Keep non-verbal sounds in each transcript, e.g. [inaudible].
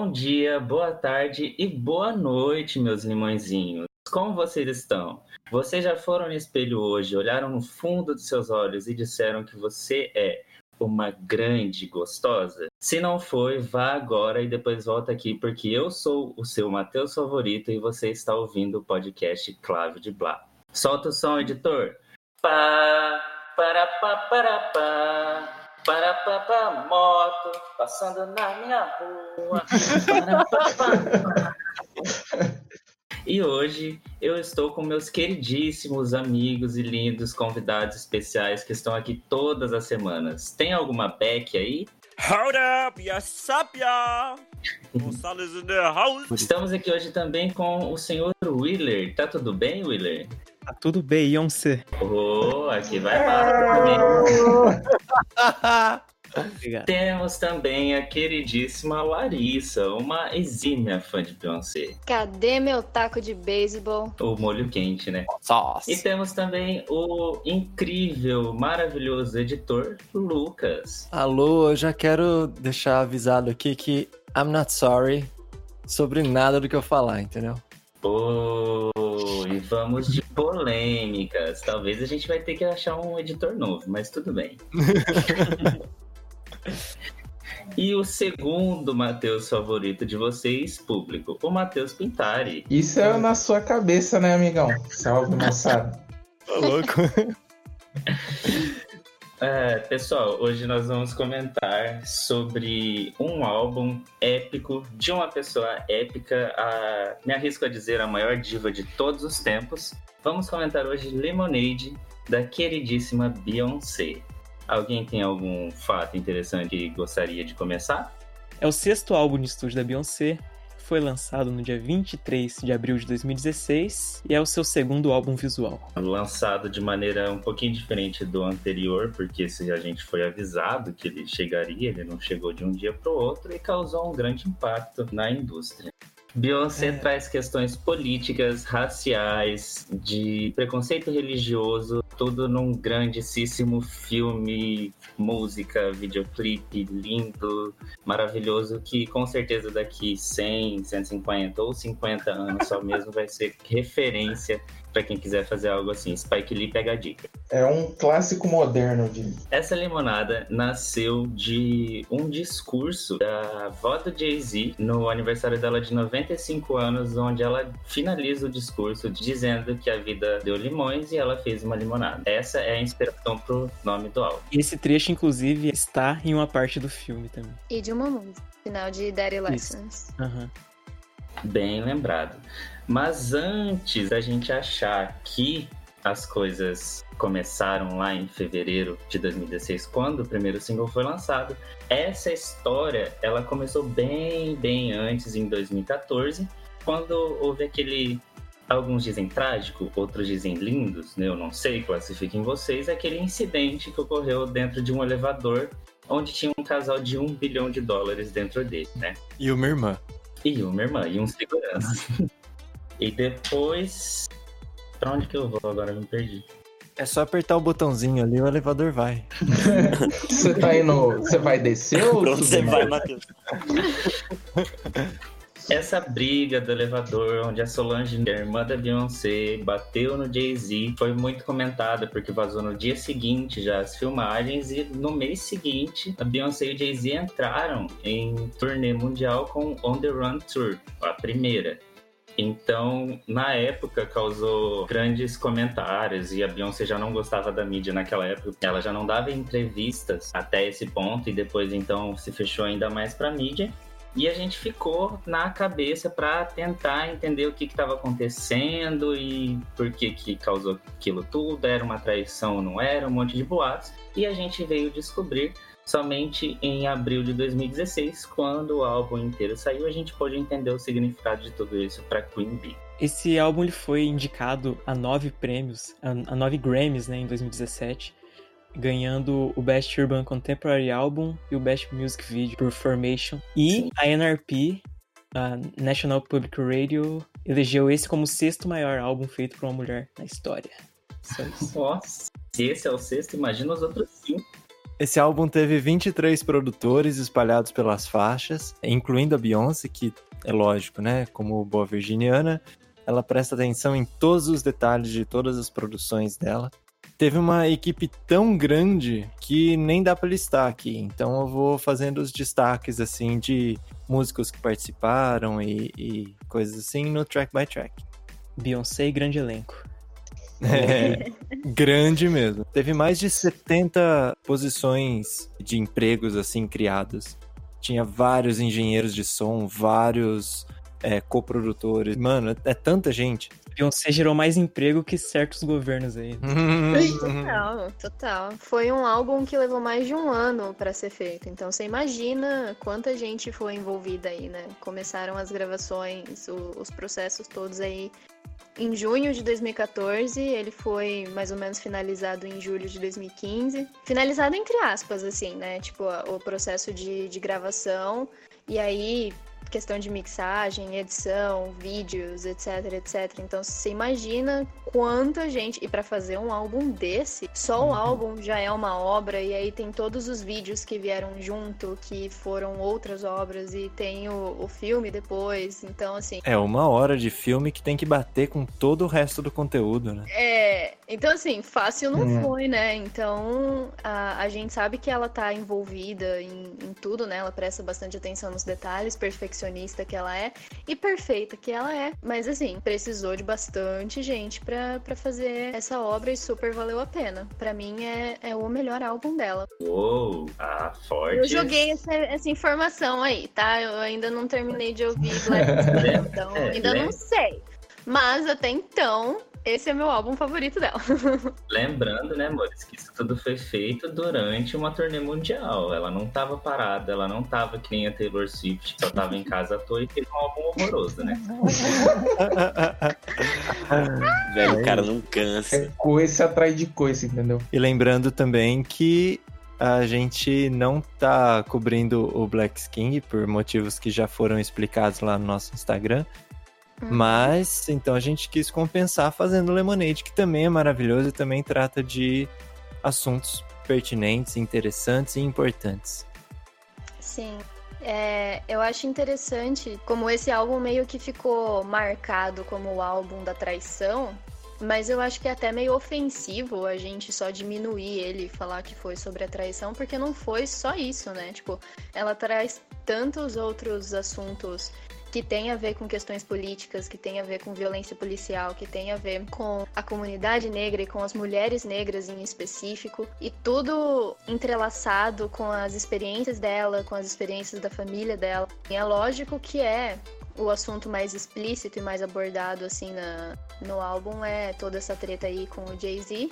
Bom dia, boa tarde e boa noite, meus limõezinhos. Como vocês estão? Vocês já foram no espelho hoje, olharam no fundo dos seus olhos e disseram que você é uma grande gostosa? Se não foi, vá agora e depois volta aqui, porque eu sou o seu Matheus favorito e você está ouvindo o podcast Clave de Blá. Solta o som, editor. Pá, para, pá, para, pá. Para, pá, pá, moto, passando na minha rua. [laughs] E hoje eu estou com meus queridíssimos amigos e lindos convidados especiais que estão aqui todas as semanas. Tem alguma Beck aí? Hold up, yes up! Gonçalves in the house! Estamos aqui hoje também com o senhor Willer. Tá tudo bem, Willer? Tá tudo bem, Beyoncé. Oh, aqui vai lá também. Obrigado. Temos também a queridíssima Larissa, uma exímia fã de Beyoncé. Cadê meu taco de beisebol? O molho quente, né? Sauce! E temos também o incrível, maravilhoso editor Lucas. Alô, eu já quero deixar avisado aqui que I'm not sorry sobre nada do que eu falar, entendeu? Oh, e vamos de polêmicas. Talvez a gente vai ter que achar um editor novo, mas tudo bem. [laughs] E o segundo Matheus favorito de vocês, público, o Matheus Pintari. Isso é na sua cabeça, né, amigão? Salve, moçada. Tá louco? [laughs] É, pessoal, hoje nós vamos comentar sobre um álbum épico de uma pessoa épica, a, me arrisco a dizer a maior diva de todos os tempos. Vamos comentar hoje Lemonade, da queridíssima Beyoncé. Alguém tem algum fato interessante que gostaria de começar? É o sexto álbum de estúdio da Beyoncé. Foi lançado no dia 23 de abril de 2016 e é o seu segundo álbum visual. Lançado de maneira um pouquinho diferente do anterior, porque se a gente foi avisado que ele chegaria, ele não chegou de um dia para o outro e causou um grande impacto na indústria. Beyoncé É. traz questões políticas, raciais, de preconceito religioso, tudo num grandíssimo filme, música, videoclipe lindo, maravilhoso, que com certeza daqui 100, 150 ou 50 anos só mesmo vai ser referência para quem quiser fazer algo assim. Spike Lee pega a dica. É um clássico moderno de. Essa limonada nasceu de um discurso da avó do Jay-Z no aniversário dela de 95 anos, onde ela finaliza o discurso dizendo que a vida deu limões e ela fez uma limonada. Essa é a inspiração pro nome do álbum. Esse trecho, inclusive, está em uma parte do filme também. E de uma música. Final de Daddy Lessons. Aham. Bem lembrado. Mas antes da gente achar que as coisas começaram lá em fevereiro de 2016, quando o primeiro single foi lançado, essa história ela começou bem, bem antes, em 2014, quando houve aquele. Alguns dizem trágico, outros dizem lindos, né? eu não sei, classifiquem vocês, aquele incidente que ocorreu dentro de um elevador onde tinha um casal de um bilhão de dólares dentro dele, né? E uma irmã. E uma irmã, e um segurança. E depois. Pra onde que eu vou agora? Eu me perdi. É só apertar o botãozinho ali, o elevador vai. [laughs] Você tá indo. Você vai descer ou você vai, Matheus? [laughs] Essa briga do elevador, onde a Solange, a irmã da Beyoncé, bateu no Jay-Z, foi muito comentada, porque vazou no dia seguinte já as filmagens, e no mês seguinte, a Beyoncé e o Jay-Z entraram em turnê mundial com On The Run Tour, a primeira. Então, na época, causou grandes comentários e a Beyoncé já não gostava da mídia naquela época. Ela já não dava entrevistas até esse ponto e depois, então, se fechou ainda mais pra mídia. E a gente ficou na cabeça para tentar entender o que estava acontecendo e por que, que causou aquilo tudo. Era uma traição ou não era, um monte de boatos. E a gente veio descobrir somente em abril de 2016, quando o álbum inteiro saiu, a gente pôde entender o significado de tudo isso para Queen Bee. Esse álbum ele foi indicado a nove prêmios, a, nove Grammys, né, em 2017, ganhando o Best Urban Contemporary Album e o Best Music Video por Formation. E Sim. a NRP, a National Public Radio, elegeu esse como o sexto maior álbum feito por uma mulher na história. Só isso. Nossa, se esse é o sexto, imagina os outros cinco. Esse álbum teve 23 produtores espalhados pelas faixas, incluindo a Beyoncé, que é lógico, né? Como boa virginiana, ela presta atenção em todos os detalhes de todas as produções dela. Teve uma equipe tão grande que nem dá para listar aqui, então eu vou fazendo os destaques assim de músicos que participaram e, e coisas assim no track by track. Beyoncé e grande elenco. É, [laughs] grande mesmo. Teve mais de 70 posições de empregos assim criadas. Tinha vários engenheiros de som, vários é, coprodutores. Mano, é tanta gente. Beyoncé gerou mais emprego que certos governos aí. Total, total. Foi um álbum que levou mais de um ano pra ser feito. Então você imagina quanta gente foi envolvida aí, né? Começaram as gravações, o- os processos todos aí em junho de 2014. Ele foi mais ou menos finalizado em julho de 2015. Finalizado entre aspas, assim, né? Tipo, o processo de, de gravação. E aí, questão de mixagem, edição, vídeos, etc, etc. Então você imagina quanta gente e pra fazer um álbum desse, só o álbum já é uma obra e aí tem todos os vídeos que vieram junto, que foram outras obras e tem o, o filme depois. Então assim, É uma hora de filme que tem que bater com todo o resto do conteúdo, né? é, então assim, fácil não Hum. foi, né? Então a, a gente sabe que ela tá envolvida em, em tudo, né? Ela presta bastante atenção nos detalhes, perfeccionista que ela é e perfeita que ela é. Mas assim, precisou de bastante gente pra pra fazer essa obra e super valeu a pena. Pra mim é, é o melhor álbum dela. Uou, ah, forte. Eu joguei essa, essa informação aí, tá? Eu ainda não terminei de ouvir Black Sabbath, [laughs] então É, ainda né? não sei. Mas até então, esse é meu álbum favorito dela. [laughs] Lembrando, né, amores, que isso tudo foi feito durante uma turnê mundial. Ela não tava parada, ela não tava que nem a Taylor Swift, que só tava em casa à toa e fez um álbum horroroso, né? [laughs] Velho, o cara não cansa. É coice atrás de coice, entendeu? E lembrando também que a gente não tá cobrindo o Black King por motivos que já foram explicados lá no nosso Instagram. Mas então a gente quis compensar fazendo Lemonade, que também é maravilhoso e também trata de assuntos pertinentes, interessantes e importantes. Sim. É, eu acho interessante como esse álbum meio que ficou marcado como o álbum da traição, mas eu acho que é até meio ofensivo a gente só diminuir ele e falar que foi sobre a traição, porque não foi só isso, né? Tipo, ela traz tantos outros assuntos que tem a ver com questões políticas, que tem a ver com violência policial, que tem a ver com a comunidade negra e com as mulheres negras em específico, e tudo entrelaçado com as experiências dela, com as experiências da família dela. E é lógico que é o assunto mais explícito e mais abordado assim na, no álbum é toda essa treta aí com o Jay-Z.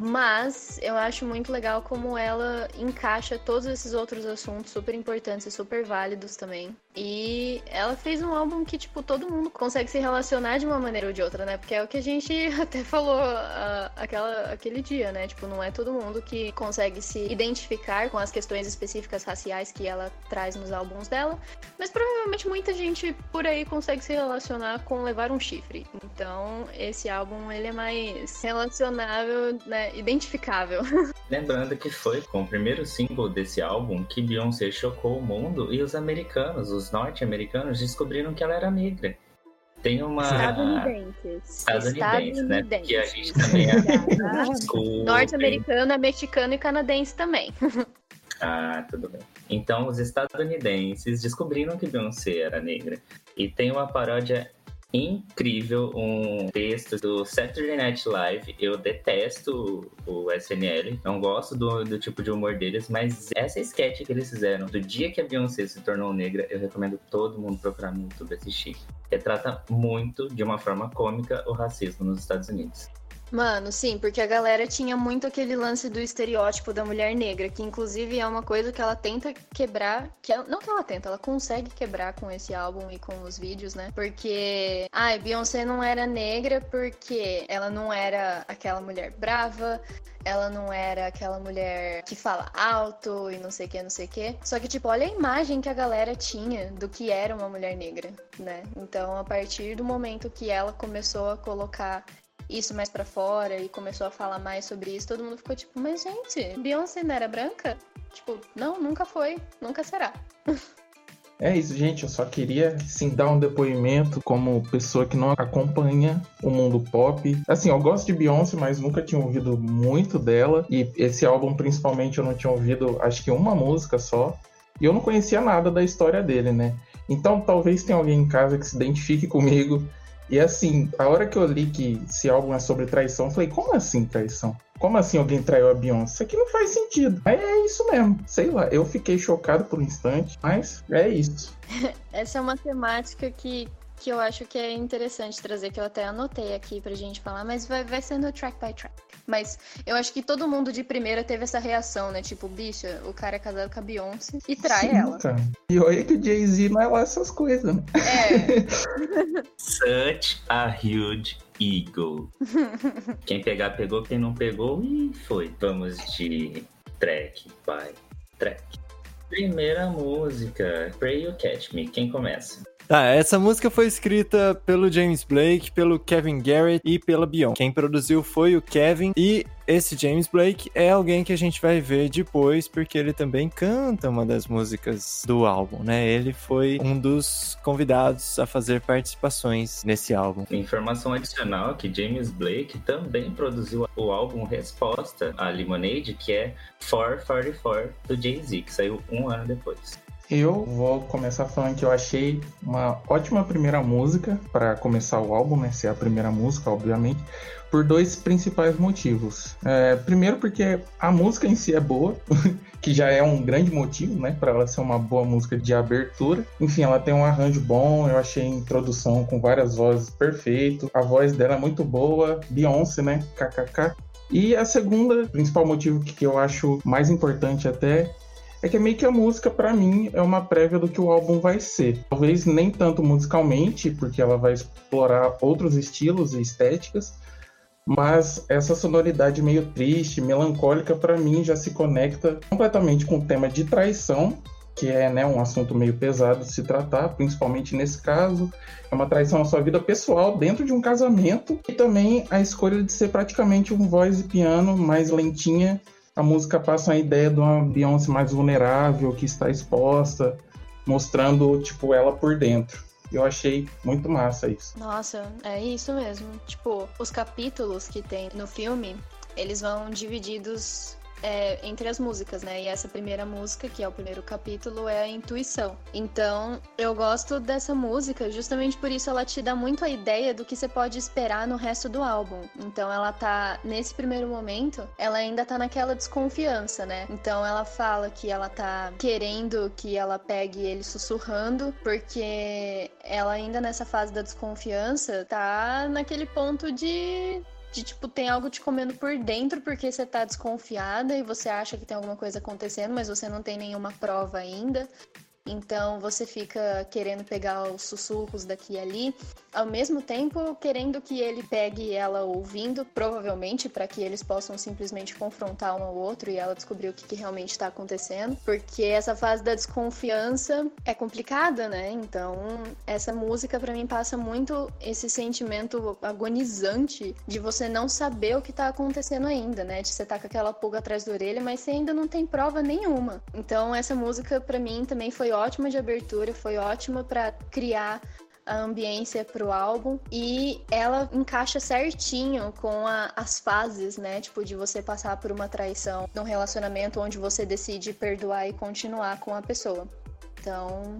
Mas eu acho muito legal como ela encaixa todos esses outros assuntos super importantes e super válidos também. E ela fez um álbum que, tipo, todo mundo consegue se relacionar de uma maneira ou de outra, né? Porque é o que a gente [laughs] até falou ah, aquela, aquele dia, né? Tipo, não é todo mundo que consegue se identificar com as questões específicas raciais que ela traz nos álbuns dela. Mas provavelmente muita gente por aí consegue se relacionar com levar um chifre. Então, esse álbum, ele é mais relacionável, né? Identificável. [laughs] Lembrando que foi com o primeiro single desse álbum que Beyoncé chocou o mundo e os americanos, os norte-americanos, descobriram que ela era negra. Tem uma. Estadunidenses. Estadunidense, né? Porque a gente também é. Desculpem. Norte-americano, é mexicano e canadense também. [laughs] Ah, tudo bem. Então, os estadunidenses descobriram que Beyoncé era negra. E tem uma paródia incrível, um texto do Saturday Night Live. Eu detesto o SNL, não gosto do, do tipo de humor deles, mas essa sketch que eles fizeram do dia que a Beyoncé se tornou negra, eu recomendo todo mundo procurar no YouTube assistir. Retrata muito, de uma forma cômica, o racismo nos Estados Unidos. Mano, sim, porque a galera tinha muito aquele lance do estereótipo da mulher negra, que inclusive é uma coisa que ela tenta quebrar, que ela- não que ela tenta, ela consegue quebrar com esse álbum e com os vídeos, né? Porque, ai, Beyoncé não era negra porque ela não era aquela mulher brava, ela não era aquela mulher que fala alto e não sei o que, não sei o que. Só que, tipo, olha a imagem que a galera tinha do que era uma mulher negra, né? Então, a partir do momento que ela começou a colocar isso mais pra fora e começou a falar mais sobre isso, todo mundo ficou tipo, mas gente, Beyoncé não era branca? Tipo, não, nunca foi, nunca será. [laughs] É isso, gente. Eu só queria sim dar um depoimento como pessoa que não acompanha o mundo pop. Assim, eu gosto de Beyoncé, mas nunca tinha ouvido muito dela. E esse álbum, principalmente, eu não tinha ouvido acho que uma música só. E eu não conhecia nada da história dele, né? Então talvez tenha alguém em casa que se identifique comigo. E assim, a hora que eu li que esse álbum é sobre traição, eu falei, como assim traição? Como assim alguém traiu a Beyoncé? Isso aqui não faz sentido. Mas é isso mesmo. Sei lá, eu fiquei chocado por um instante, mas é isso. [laughs] Essa é uma temática que, que eu acho que é interessante trazer, que eu até anotei aqui pra gente falar, mas vai, vai sendo track by track. Mas eu acho que todo mundo de primeira teve essa reação, né? Tipo, bicha, o cara é casado com a Beyoncé e trai Sim, ela. Cara. E olha que o Jay-Z não é lá essas coisas, né? É, [laughs] Such a huge ego. [laughs] Quem pegar, pegou. Quem não pegou, e foi. Vamos de track by track. Primeira música, Pray You Catch Me. Quem começa? Tá, essa música foi escrita pelo James Blake, pelo Kevin Garrett e pela Beyoncé. Quem produziu foi o Kevin e esse James Blake é alguém que a gente vai ver depois, porque ele também canta uma das músicas do álbum, né? Ele foi um dos convidados a fazer participações nesse álbum. Informação adicional que James Blake também produziu o álbum Resposta a Lemonade, que é 444 do Jay-Z, que saiu um ano depois. Eu vou começar falando que eu achei uma ótima primeira música para começar o álbum, né? Ser a primeira música, obviamente, por dois principais motivos. É, primeiro, porque a música em si é boa, [laughs] que já é um grande motivo, né? Para ela ser uma boa música de abertura. Enfim, ela tem um arranjo bom, eu achei a introdução com várias vozes perfeito. A voz dela é muito boa, Beyoncé, né? KKK. E a segunda, principal motivo que eu acho mais importante até é que meio que a música, para mim, é uma prévia do que o álbum vai ser. Talvez nem tanto musicalmente, porque ela vai explorar outros estilos e estéticas, mas essa sonoridade meio triste, melancólica, para mim já se conecta completamente com o tema de traição, que é né, um assunto meio pesado de se tratar, principalmente nesse caso. É uma traição na sua vida pessoal dentro de um casamento e também a escolha de ser praticamente um voz e piano mais lentinha a música passa a ideia de uma Beyoncé mais vulnerável, que está exposta, mostrando, tipo, ela por dentro. Eu achei muito massa isso. Nossa, é isso mesmo. Tipo, os capítulos que tem no filme, eles vão divididos é, entre as músicas, né? E essa primeira música, que é o primeiro capítulo, é a intuição. Então, eu gosto dessa música, justamente por isso ela te dá muito a ideia do que você pode esperar no resto do álbum. Então, ela tá, nesse primeiro momento, ela ainda tá naquela desconfiança, né? Então, ela fala que ela tá querendo que ela pegue ele sussurrando, porque ela ainda nessa fase da desconfiança tá naquele ponto de de tipo, tem algo te comendo por dentro porque você tá desconfiada e você acha que tem alguma coisa acontecendo, mas você não tem nenhuma prova ainda. Então você fica querendo pegar os sussurros daqui e ali, ao mesmo tempo querendo que ele pegue ela ouvindo, provavelmente para que eles possam simplesmente confrontar um ao outro e ela descobrir o que, que realmente está acontecendo, porque essa fase da desconfiança é complicada, né? Então essa música para mim passa muito esse sentimento agonizante de você não saber o que tá acontecendo ainda, né? De você tá com aquela pulga atrás da orelha, mas você ainda não tem prova nenhuma. Então essa música para mim também foi ótima de abertura, foi ótima para criar a ambiência para o álbum e ela encaixa certinho com a, as fases, né? Tipo, de você passar por uma traição num relacionamento onde você decide perdoar e continuar com a pessoa. Então,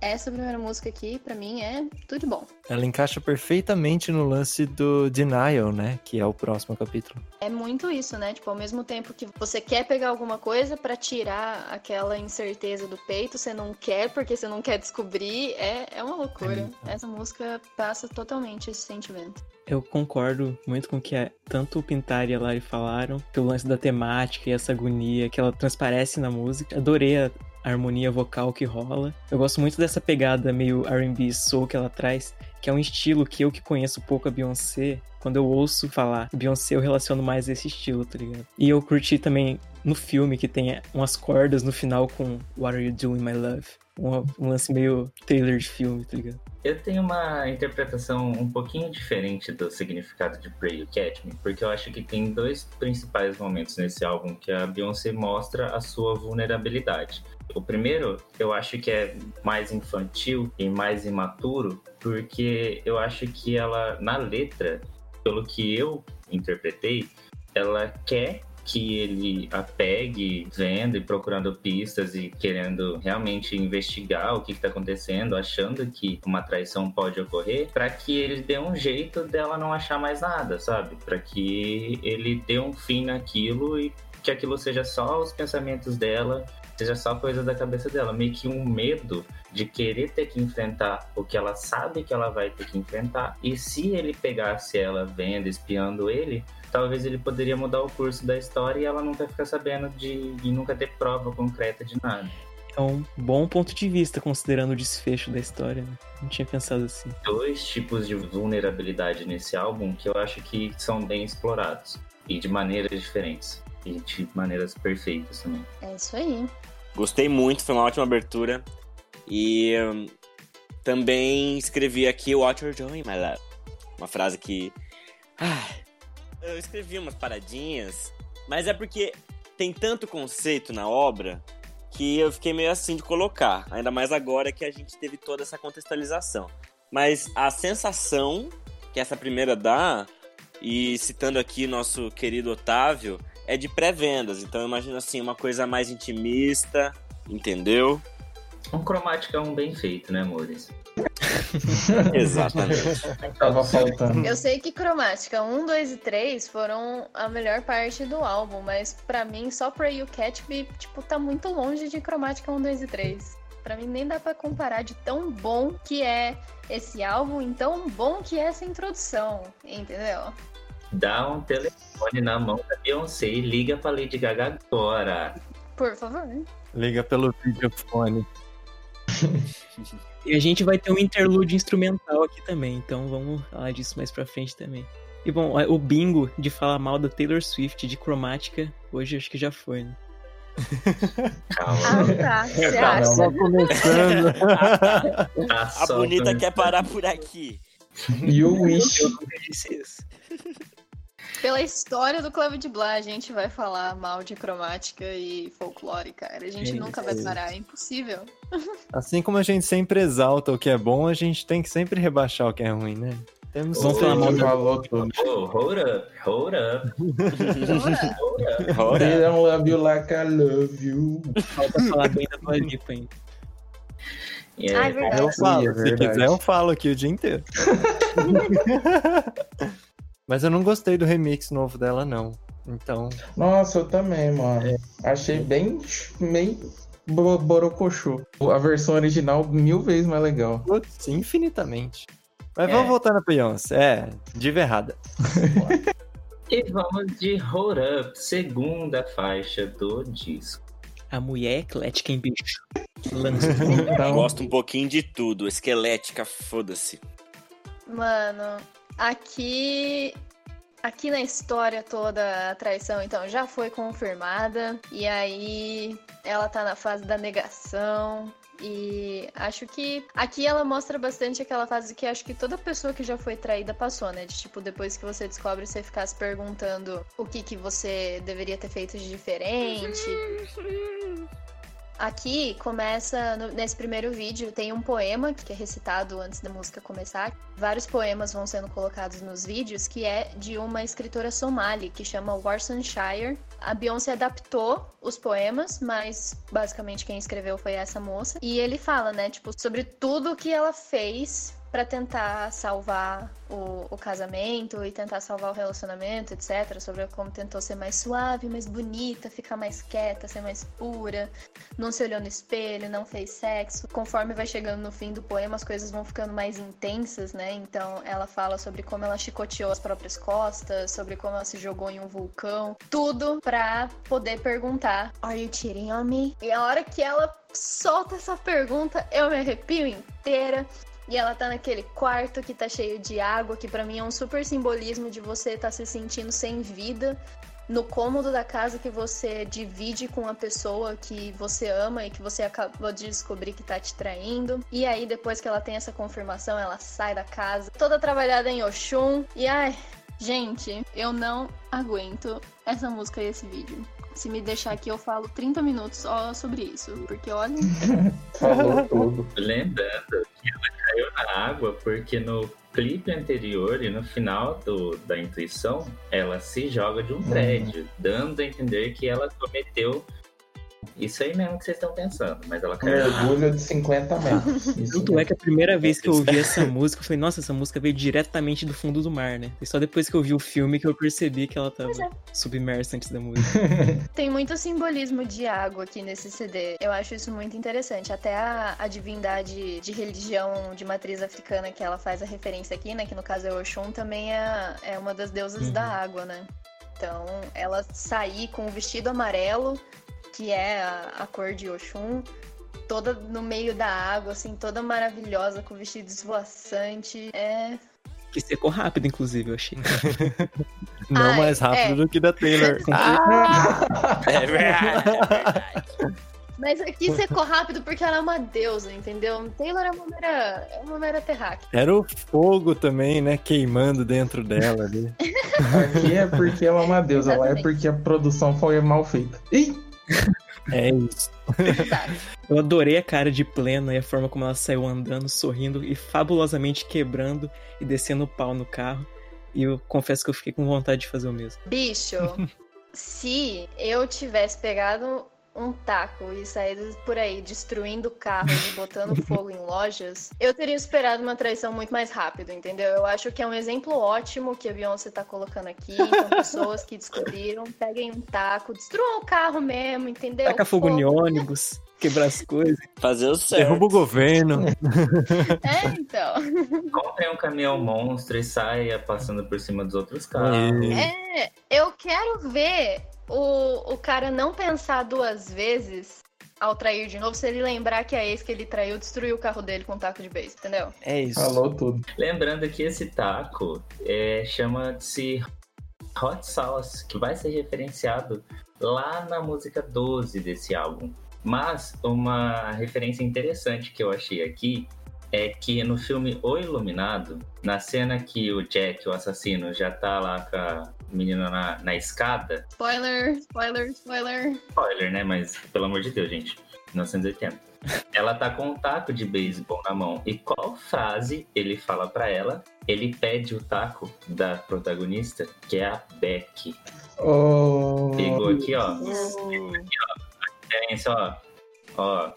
essa primeira música aqui, para mim, é tudo de bom. Ela encaixa perfeitamente no lance do Denial, né? Que é o próximo capítulo. É muito isso, né? Tipo, ao mesmo tempo que você quer pegar alguma coisa para tirar aquela incerteza do peito, você não quer porque você não quer descobrir, é, é uma loucura. É Essa música passa totalmente esse sentimento. Eu concordo muito com o que a- tanto o Pintar e a Lari falaram, pelo lance da temática e essa agonia que ela transparece na música. Adorei a harmonia vocal que rola. Eu gosto muito dessa pegada meio R&B soul que ela traz, que é um estilo que eu que conheço pouco a Beyoncé, Quando eu ouço falar Beyoncé, eu relaciono mais esse estilo, tá ligado? E eu curti também no filme que tem umas cordas no final com What Are You Doing, My Love? Um, um lance meio trailer de filme, tá ligado? Eu tenho uma interpretação um pouquinho diferente do significado de Pray You Catch Me, porque eu acho que tem dois principais momentos nesse álbum que a Beyoncé mostra a sua vulnerabilidade. O primeiro, eu acho que é mais infantil e mais imaturo, porque eu acho que ela, na letra, pelo que eu interpretei, ela quer que ele a pegue vendo e procurando pistas e querendo realmente investigar o que está acontecendo, achando que uma traição pode ocorrer, para que ele dê um jeito dela não achar mais nada, sabe? Para que ele dê um fim naquilo e que aquilo seja só os pensamentos dela, seja só coisa da cabeça dela, meio que um medo de querer ter que enfrentar o que ela sabe que ela vai ter que enfrentar. E se ele pegasse ela vendo, espiando ele, talvez ele poderia mudar o curso da história e ela nunca ficar sabendo de e nunca ter prova concreta de nada. É um bom ponto de vista, considerando o desfecho da história. Né? Não tinha pensado assim. Dois tipos de vulnerabilidade nesse álbum que eu acho que são bem explorados e de maneiras diferentes e de maneiras perfeitas também. É isso aí. Gostei muito, foi uma ótima abertura. E hum, também escrevi aqui What You're Doing, my love. Uma frase que. Ah, eu escrevi umas paradinhas, mas é porque tem tanto conceito na obra que eu fiquei meio assim de colocar. Ainda mais agora que a gente teve toda essa contextualização. Mas a sensação que essa primeira dá, e citando aqui nosso querido Otávio, é de pré-vendas. Então eu imagino assim, uma coisa mais intimista, entendeu? Um cromática um bem feito, né, amores? [laughs] Exatamente. Tava faltando. Eu sei que Cromática 1, 2 e 3 foram a melhor parte do álbum, mas pra mim, só Pray You Catch Me, tipo, tá muito longe de Cromática 1, 2 e 3. Pra mim nem dá pra comparar de tão bom que é esse álbum e tão bom que é essa introdução, entendeu? Dá um telefone na mão da Beyoncé e liga pra Lady Gaga agora. Por favor. Liga pelo videofone. [laughs] E a gente vai ter um interlude instrumental aqui também, então vamos falar disso mais pra frente também. E bom, o bingo de falar mal da Taylor Swift de cromática, hoje acho que já foi, né? [laughs] Calma. Ah, tá. Você Tá, acha? Só começando. [laughs] Tá A bonita quer parar por aqui. You wish. Eu nunca disse isso. Pela história do Clube de Blá, a gente vai falar mal de cromática e folclore, cara. A gente É nunca vai parar, é impossível. [laughs] Assim como a gente sempre exalta o que é bom, a gente tem que sempre rebaixar o que é ruim, né? Temos Vamos falar mal Você do- falou tudo. Oh, hold up, hold up, hold up. They don't love you like I love you. Falta falar bem da Dua Lipa ainda. É, Ah, é verdade. Eu falo, é se verdade. quiser eu falo aqui o dia inteiro. [laughs] Mas eu não gostei do remix novo dela, não. Então, Nossa, eu também, mano. Achei bem meio bo- borocochô. A versão original mil vezes mais legal. putz, infinitamente. Mas É. vamos voltar na Beyoncé. É, diva errada. [laughs] E vamos de Hold Up, segunda faixa do disco. A mulher eclética em bicho. Então, gosto um pouquinho de tudo. Esquelética, foda-se. Mano, aqui. Aqui na história toda a traição, então, já foi confirmada. E aí ela tá na fase da negação. E acho que aqui ela mostra bastante aquela fase que acho que toda pessoa que já foi traída passou, né? De tipo, depois que você descobre, você ficar se perguntando o que, que você deveria ter feito de diferente. Aqui começa, no- nesse primeiro vídeo, tem um poema que é recitado antes da música começar. Vários poemas vão sendo colocados nos vídeos, que é de uma escritora somali, que chama Warson Shire. A Beyoncé adaptou os poemas, mas basicamente quem escreveu foi essa moça. E ele fala, né, tipo, sobre tudo que ela fez pra tentar salvar o, o casamento e tentar salvar o relacionamento, etc. Sobre como tentou ser mais suave, mais bonita, ficar mais quieta, ser mais pura não se olhou no espelho, não fez sexo. Conforme vai chegando no fim do poema, as coisas vão ficando mais intensas, né? Então ela fala sobre como ela chicoteou as próprias costas, sobre como ela se jogou em um vulcão, tudo pra poder perguntar: Are you cheating on me? E a hora que ela solta essa pergunta, eu me arrepio inteira. E ela tá naquele quarto que tá cheio de água, que para mim é um super simbolismo de você tá se sentindo sem vida no cômodo da casa que você divide com a pessoa que você ama e que você acabou de descobrir que tá te traindo. E aí, depois que ela tem essa confirmação, ela sai da casa, toda trabalhada em Oxum. E ai, gente, eu não aguento essa música e esse vídeo. Se me deixar aqui, eu falo 30 minutos só sobre isso. Porque olha. [laughs] Falou tudo. Lembrando que ela caiu na água porque no clipe anterior e no final do, da intuição, ela se joga de um prédio, dando a entender que ela cometeu isso aí mesmo que vocês estão pensando, mas ela caiu. Mergulho de 50 metros. Isso Tanto é que a primeira vez que eu ouvi essa música, eu falei, nossa, essa música veio diretamente do fundo do mar, né? E só depois que eu vi o filme que eu percebi que ela tava é. submersa antes da música. [laughs] Tem muito simbolismo de água aqui nesse CD. Eu acho isso muito interessante. Até a, a divindade de religião de matriz africana que ela faz a referência aqui, né? Que no caso é Oxum, também é, é uma das deusas Uhum. da água, né? Então, ela sair com o vestido amarelo que é a, a cor de Oxum, toda no meio da água, assim, toda maravilhosa, com vestido esvoaçante. É. Que secou rápido, inclusive, eu achei. [laughs] Não Ai, mais rápido é. do que da Taylor. [laughs] É verdade, é verdade. Mas aqui secou rápido porque ela é uma deusa, entendeu? Taylor é uma mera, é uma mera terráquea. Era o fogo também, né? Queimando dentro dela ali. [laughs] Aqui é porque ela é uma deusa, lá é porque a produção foi mal feita. Ih! [laughs] É isso. Eu adorei a cara de plena e a forma como ela saiu andando, sorrindo e fabulosamente quebrando e descendo o pau no carro. E eu confesso que eu fiquei com vontade de fazer o mesmo. Bicho, [laughs] se eu tivesse pegado um taco e saído por aí destruindo carros e botando [laughs] fogo em lojas, eu teria esperado uma traição muito mais rápido, entendeu? Eu acho que é um exemplo ótimo que a Beyoncé tá colocando aqui. Então, [laughs] pessoas que descobriram, peguem um taco, destruam o carro mesmo, entendeu? Tacar fogo em ônibus, quebrar as coisas. [laughs] Fazer o certo. Derruba o governo. É, então. Comprem um caminhão monstro e saia passando por cima dos outros carros. É. É, eu quero ver o, o cara não pensar duas vezes ao trair de novo, se ele lembrar que a ex que ele traiu destruiu o carro dele com um taco de beijo, entendeu? É isso. Falou tudo. Lembrando que esse taco é, chama-se Hot Sauce, que vai ser referenciado lá na música 12 desse álbum. Mas uma referência interessante que eu achei aqui é que no filme O Iluminado, na cena que o Jack, o assassino, já tá lá com a menina na, na escada, Spoiler, spoiler, spoiler. spoiler, né? Mas pelo amor de Deus, gente, 1980. Ela tá com um taco de beisebol na mão. E qual frase ele fala pra ela? Ele pede o taco da protagonista, que é a Beck. Oh, Pegou aqui, ó. Tem isso, ó. Ó, ó.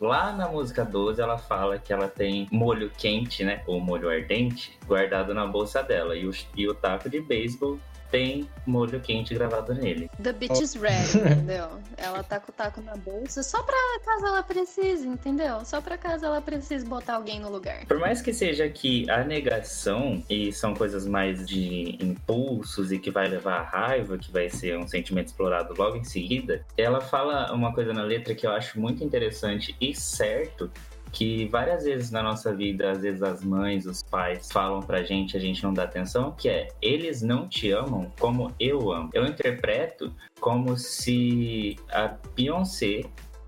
Lá na música 12, ela fala que ela tem molho quente, né? Ou molho ardente, guardado na bolsa dela. E o, e o taco de beisebol tem molho quente gravado nele. The bitch is ready, [laughs] entendeu? Ela tá com o taco na bolsa só pra caso ela precise, entendeu? Só pra caso ela precise botar alguém no lugar. Por mais que seja que a negação, e são coisas mais de impulsos e que vai levar à raiva, que vai ser um sentimento explorado logo em seguida, ela fala uma coisa na letra que eu acho muito interessante e certo, que várias vezes na nossa vida, às vezes as mães, os pais falam pra gente, a gente não dá atenção, que é eles não te amam como eu amo. Eu interpreto como se a Beyoncé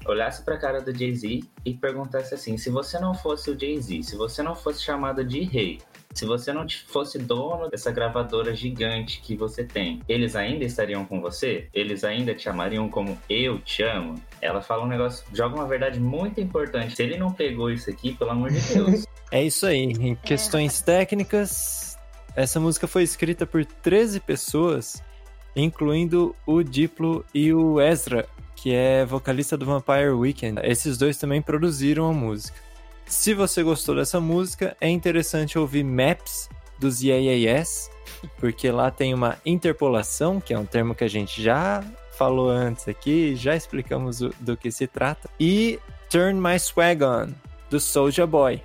olhasse pra cara do Jay-Z e perguntasse assim: se você não fosse o Jay-Z, se você não fosse chamado de rei, se você não te- fosse dono dessa gravadora gigante que você tem, eles ainda estariam com você? Eles ainda te amariam como eu te amo? Ela fala um negócio, joga uma verdade muito importante. Se ele não pegou isso aqui, pelo amor de Deus. [laughs] É isso aí. Em questões técnicas, essa música foi escrita por 13 pessoas, incluindo o Diplo e o Ezra, que é vocalista do Vampire Weekend. Esses dois também produziram a música. Se você gostou dessa música, é interessante ouvir Maps dos YAYS, porque lá tem uma interpolação, que é um termo que a gente já falou antes aqui, já explicamos do que se trata, e Turn My Swag On, do Soulja Boy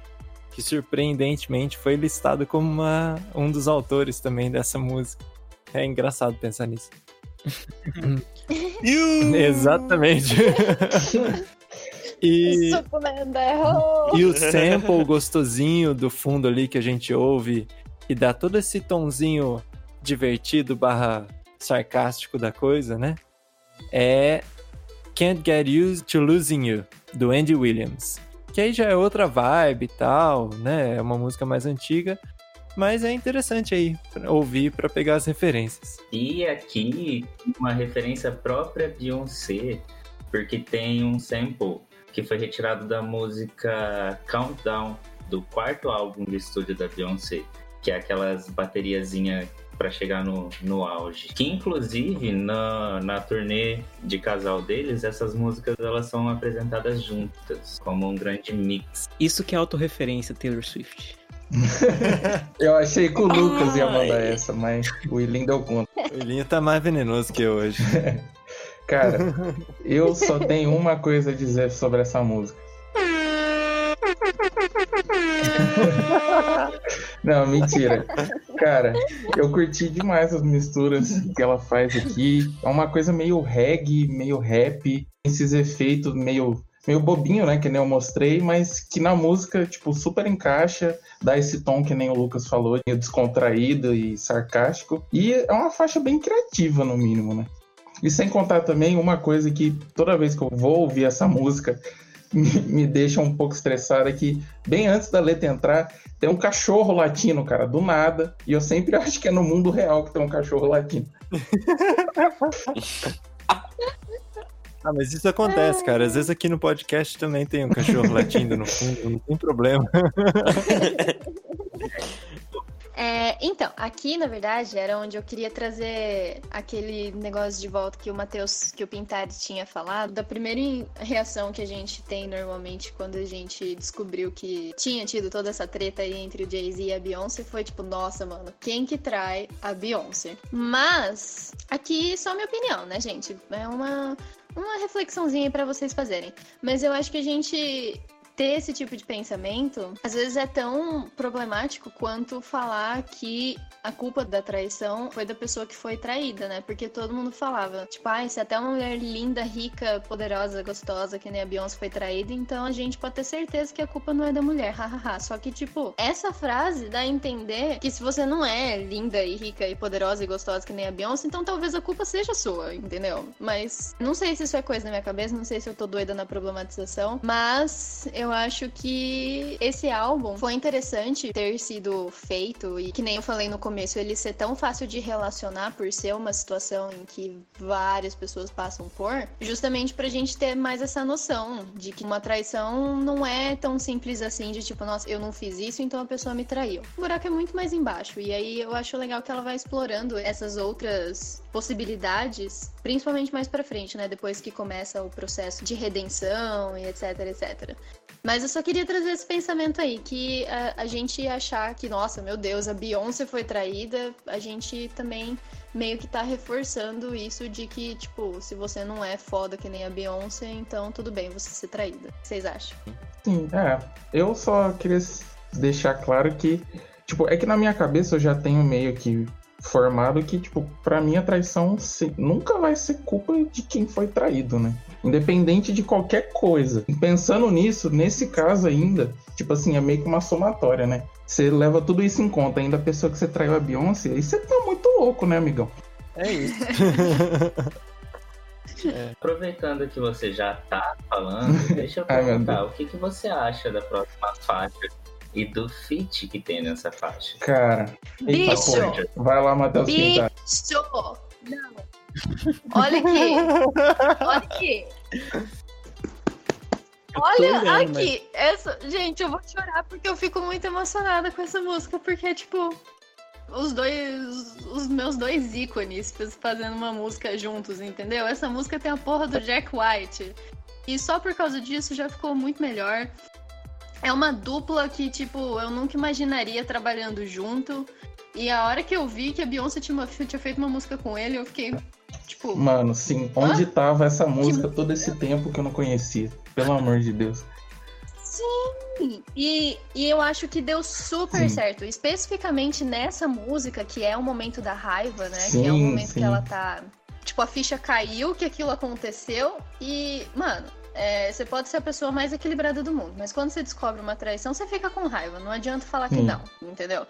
que surpreendentemente foi listado como uma- um dos autores também dessa música. É engraçado pensar nisso. [laughs] [laughs] [laughs] Exatamente. E, e o sample gostosinho do fundo ali que a gente ouve e dá todo esse tonzinho divertido barra sarcástico da coisa, né? É Can't Get Used to Losing You, do Andy Williams. Que aí já é outra vibe e tal, né? É uma música mais antiga, mas é interessante aí pra ouvir para pegar as referências. E aqui, uma referência própria Beyoncé, porque tem um sample que foi retirado da música Countdown, do quarto álbum de estúdio da Beyoncé, que é aquelas bateriazinha para chegar no, no auge. Que inclusive na, na turnê de casal deles, essas músicas elas são apresentadas juntas, como um grande mix. Isso que é autorreferência, Taylor Swift. [laughs] Eu achei que o Lucas ia mandar Ai. essa, mas o William deu conta. O Linho tá mais venenoso que eu hoje. [laughs] Cara, [laughs] eu só tenho uma coisa a dizer sobre essa música. [laughs] Não, mentira. Cara, eu curti demais as misturas que ela faz aqui. É uma coisa meio reggae, meio rap, esses efeitos meio, meio bobinho, né? Que nem eu mostrei, mas que na música, tipo, super encaixa, dá esse tom que nem o Lucas falou, meio descontraído e sarcástico. E é uma faixa bem criativa, no mínimo, né? E sem contar também uma coisa que toda vez que eu vou ouvir essa música me, me deixa um pouco estressado é que bem antes da letra entrar tem um cachorro latino, cara, do nada. E eu sempre [laughs] acho que é no mundo real que tem um cachorro latino. [laughs] Ah, mas isso acontece, cara. Às vezes aqui no podcast também tem um cachorro latindo no fundo, não tem problema. [laughs] É, então, aqui na verdade era onde eu queria trazer aquele negócio de volta que o Matheus, que o Pintari tinha falado, da primeira reação que a gente tem normalmente quando a gente descobriu que tinha tido toda essa treta aí entre o Jay-Z e a Beyoncé, foi tipo, nossa, mano, quem que trai a Beyoncé? Mas, aqui só minha opinião, né, gente? É uma, uma reflexãozinha pra vocês fazerem. Mas eu acho que a gente ter esse tipo de pensamento, às vezes é tão problemático quanto falar que a culpa da traição foi da pessoa que foi traída, né? Porque todo mundo falava, tipo, ai, se até uma mulher linda, rica, poderosa, gostosa, que nem a Beyoncé foi traída, então a gente pode ter certeza que a culpa não é da mulher, [laughs] hahaha. Só que, tipo, essa frase dá a entender que se você não é linda e rica e poderosa e gostosa que nem a Beyoncé, então talvez a culpa seja sua, entendeu? Mas não sei se isso é coisa na minha cabeça, não sei se eu tô doida na problematização, mas eu acho que esse álbum foi interessante ter sido feito e que nem eu falei no começo, ele ser tão fácil de relacionar por ser uma situação em que várias pessoas passam por, justamente pra gente ter mais essa noção de que uma traição não é tão simples assim de tipo, nossa, eu não fiz isso, então a pessoa me traiu. O buraco é muito mais embaixo e aí eu acho legal que ela vai explorando essas outras possibilidades, principalmente mais pra frente, né, depois que começa o processo de redenção e etc, etc. Mas eu só queria trazer esse pensamento aí, que a, a gente achar que, nossa, meu Deus, a Beyoncé foi traída, a gente também meio que tá reforçando isso de que, tipo, se você não é foda que nem a Beyoncé, então tudo bem você ser traída. Vocês acham? Sim, é. Eu só queria deixar claro que, tipo, é que na minha cabeça eu já tenho meio que formado que, tipo, pra mim a traição se- nunca vai ser culpa de quem foi traído, né? Independente de qualquer coisa. E pensando nisso, nesse caso ainda, tipo assim, é meio que uma somatória, né? Você leva tudo isso em conta, ainda a pessoa que você traiu a Beyoncé, aí você tá muito louco, né, amigão? É isso. [laughs] Aproveitando que você já tá falando, deixa eu [laughs] Ai, perguntar, o que, que você acha da próxima faixa e do feat que tem nessa faixa? Cara, eita Bicho! porra. Vai lá, Matheus Quintana. Bicho! Não! Olha aqui! Olha aqui! Olha olhando, aqui! Essa... Gente, eu vou chorar porque eu fico muito emocionada com essa música, porque, tipo, os dois. Os meus dois ícones fazendo uma música juntos, entendeu? Essa música tem a porra do Jack White. E só por causa disso já ficou muito melhor. É uma dupla que, tipo, eu nunca imaginaria trabalhando junto. E a hora que eu vi que a Beyoncé tinha, tinha feito uma música com ele, eu fiquei, tipo, Mano, sim, onde tava essa música todo esse tempo que eu não conhecia? Pelo amor de Deus. Sim, e, e eu acho que deu super Sim. certo, especificamente nessa música, que é o momento da raiva, né? que Sim, é o momento sim. que ela tá. Tipo, a ficha caiu, que aquilo aconteceu, e, mano, é, você pode ser a pessoa mais equilibrada do mundo, mas quando você descobre uma traição, você fica com raiva. Não adianta falar que não, entendeu?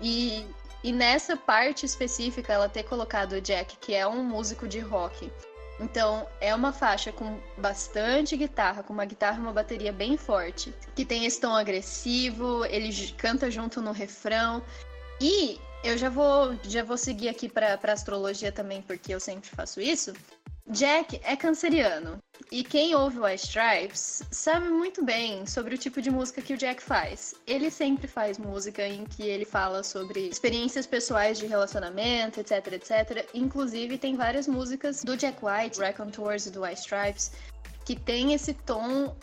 E, e nessa parte específica, ela ter colocado o Jack, que é um músico de rock. Então, é uma faixa com bastante guitarra, com uma guitarra e uma bateria bem forte, que tem esse tom agressivo, ele canta junto no refrão. E eu já vou, já vou seguir aqui pra astrologia também, porque eu sempre faço isso. Jack é canceriano. E quem ouve White Stripes sabe muito bem sobre o tipo de música que o Jack faz. Ele sempre faz música em que ele fala sobre experiências pessoais de relacionamento, etc, etc. Inclusive, tem várias músicas do Jack White, Raconteurs e do White Stripes, que tem esse tom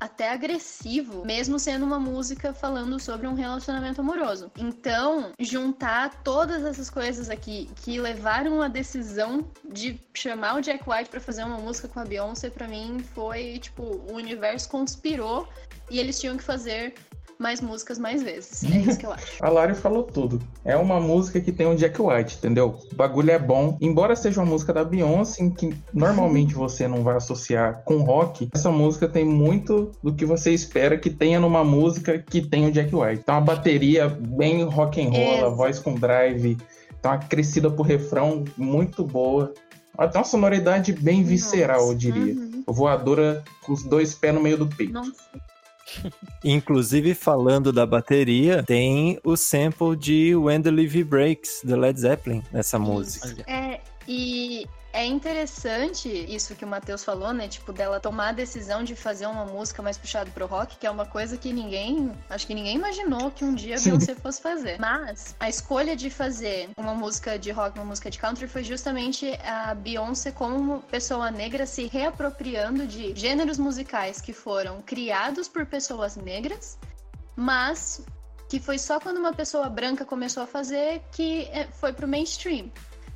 até agressivo, mesmo sendo uma música falando sobre um relacionamento amoroso. Então, juntar todas essas coisas aqui que levaram a decisão de chamar o Jack White pra fazer uma música com a Beyoncé, pra mim foi tipo, o universo conspirou e eles tinham que fazer mais músicas mais vezes. É isso que eu acho. [laughs] A Lari falou tudo. É uma música que tem o Jack White, entendeu? O bagulho é bom. Embora seja uma música da Beyoncé, que normalmente [laughs] você não vai associar com rock, essa música tem muito do que você espera que tenha numa música que tem o Jack White. Então, uma bateria bem rock and roll, a voz com drive, então uma crescida pro refrão muito boa. Até uma sonoridade bem visceral, eu Nossa. diria. Uhum. Voadora com os dois pés no meio do peito. Nossa. [laughs] Inclusive, falando da bateria, tem o sample de When the Levy Breaks, do Led Zeppelin, nessa música. É, e é interessante isso que o Matheus falou, né? Tipo, dela tomar a decisão de fazer uma música mais puxada pro rock, que é uma coisa que ninguém. Acho que ninguém imaginou que um dia a. Beyoncé fosse fazer. Mas a escolha de fazer uma música de rock, uma música de country, foi justamente a Beyoncé, como pessoa negra, se reapropriando de gêneros musicais que foram criados por pessoas negras, mas que foi só quando uma pessoa branca começou a fazer que é, foi pro mainstream.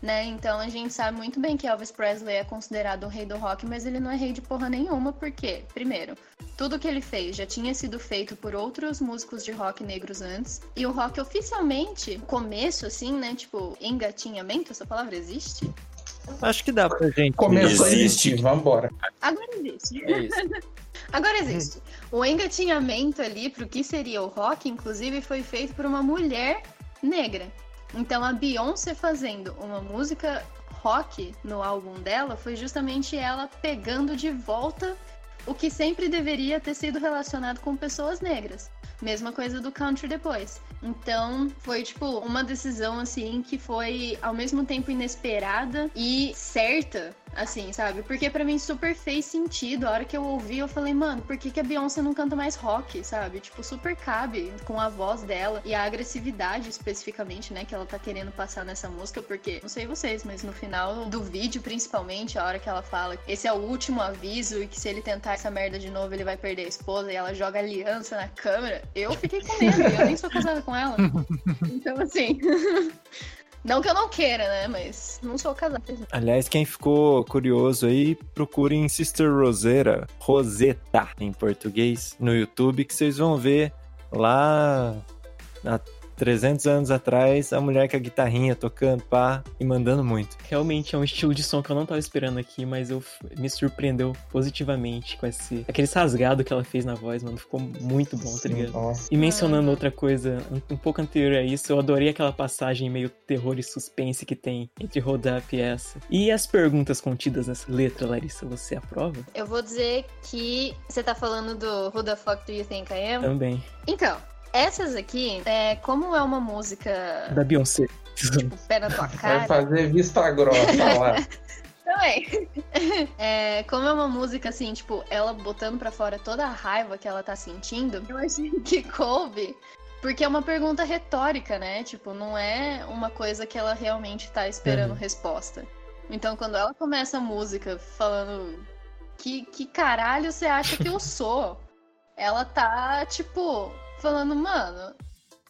Né? Então a gente sabe muito bem que Elvis Presley é considerado o rei do rock, mas ele não é rei de porra nenhuma, porque, primeiro, tudo que ele fez já tinha sido feito por outros músicos de rock negros antes, e o rock oficialmente, começo assim, né, tipo, engatinhamento, essa palavra existe? Acho que dá pra gente. Começou a Existe. vambora. Agora existe. é isso. [laughs] Agora existe. O engatinhamento ali pro que seria o rock, inclusive, foi feito por uma mulher negra. Então a Beyoncé fazendo uma música rock no álbum dela foi justamente ela pegando de volta o que sempre deveria ter sido relacionado com pessoas negras. Mesma coisa do country depois. Então, foi tipo uma decisão assim que foi ao mesmo tempo inesperada e certa, assim, sabe? Porque pra mim super fez sentido. A hora que eu ouvi, eu falei, mano, por que, que a Beyoncé não canta mais rock, sabe? Tipo, super cabe com a voz dela e a agressividade especificamente, né, que ela tá querendo passar nessa música, porque não sei vocês, mas no final do vídeo, principalmente, a hora que ela fala, esse é o último aviso e que se ele tentar essa merda de novo, ele vai perder a esposa e ela joga aliança na câmera. Eu fiquei com medo, eu nem sou casada com ela. [laughs] Então, assim. [laughs] Não que eu não queira, né? Mas não sou casada. Aliás, quem ficou curioso aí, procurem Sister Rosetta, Rosetta em português, no YouTube, que vocês vão ver lá 300 anos atrás, a mulher com a guitarrinha tocando, pá, e mandando muito. Realmente é um estilo de som que eu não tava esperando aqui, mas eu me surpreendeu positivamente com esse aquele rasgado que ela fez na voz, mano. Ficou muito bom, tá ligado? Nossa. E mencionando outra coisa, um, pouco anterior a isso, eu adorei aquela passagem meio terror e suspense que tem entre Hold Up e essa. E as perguntas contidas nessa letra, Larissa, você aprova? Eu vou dizer que você tá falando do Who the fuck do you think I am? Também. Então, essas aqui, é, como é uma música Da Beyoncé. tipo pé na tua Vai cara. fazer vista grossa lá. [laughs] Também. É, como é uma música assim, tipo, ela botando pra fora toda a raiva que ela tá sentindo, eu achei que coube. Porque é uma pergunta retórica, né? Tipo, não é uma coisa que ela realmente tá esperando Uhum. resposta. Então, quando ela começa a música falando que, que caralho você acha que eu sou? Ela tá, tipo, falando, mano,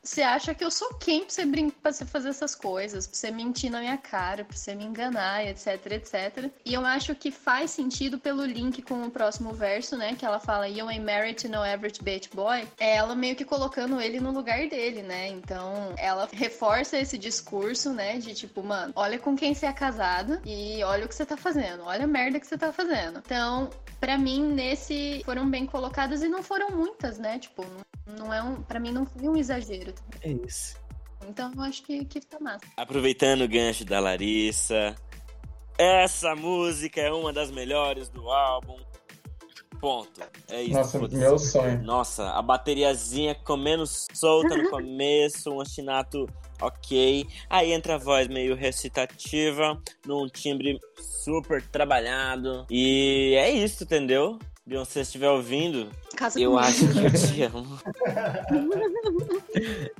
Você acha que eu sou quem pra você, brin pra você fazer essas coisas, pra você mentir na minha cara, pra você me enganar, etc, etc. E eu acho que faz sentido pelo link com o próximo verso, né? Que ela fala, You ain't married to no average bitch boy. É ela meio que colocando ele no lugar dele, né? Então, ela reforça esse discurso, né? De tipo, mano, olha com quem você é casado e olha o que você tá fazendo, olha a merda que você tá fazendo. Então, para mim, nesse foram bem colocadas e não foram muitas, né? Tipo, não é um. Pra mim não foi um exagero. É isso. Então eu acho que, que tá massa. Aproveitando o gancho da Larissa, essa música é uma das melhores do álbum. Ponto. É isso. Nossa, meu sonho. Nossa, a bateriazinha comendo solta no [laughs] começo, um ostinato ok. Aí entra a voz meio recitativa, num timbre super trabalhado. E é isso, entendeu? Beyoncé, se estiver ouvindo, Casa eu comigo. acho que eu te [laughs] amo.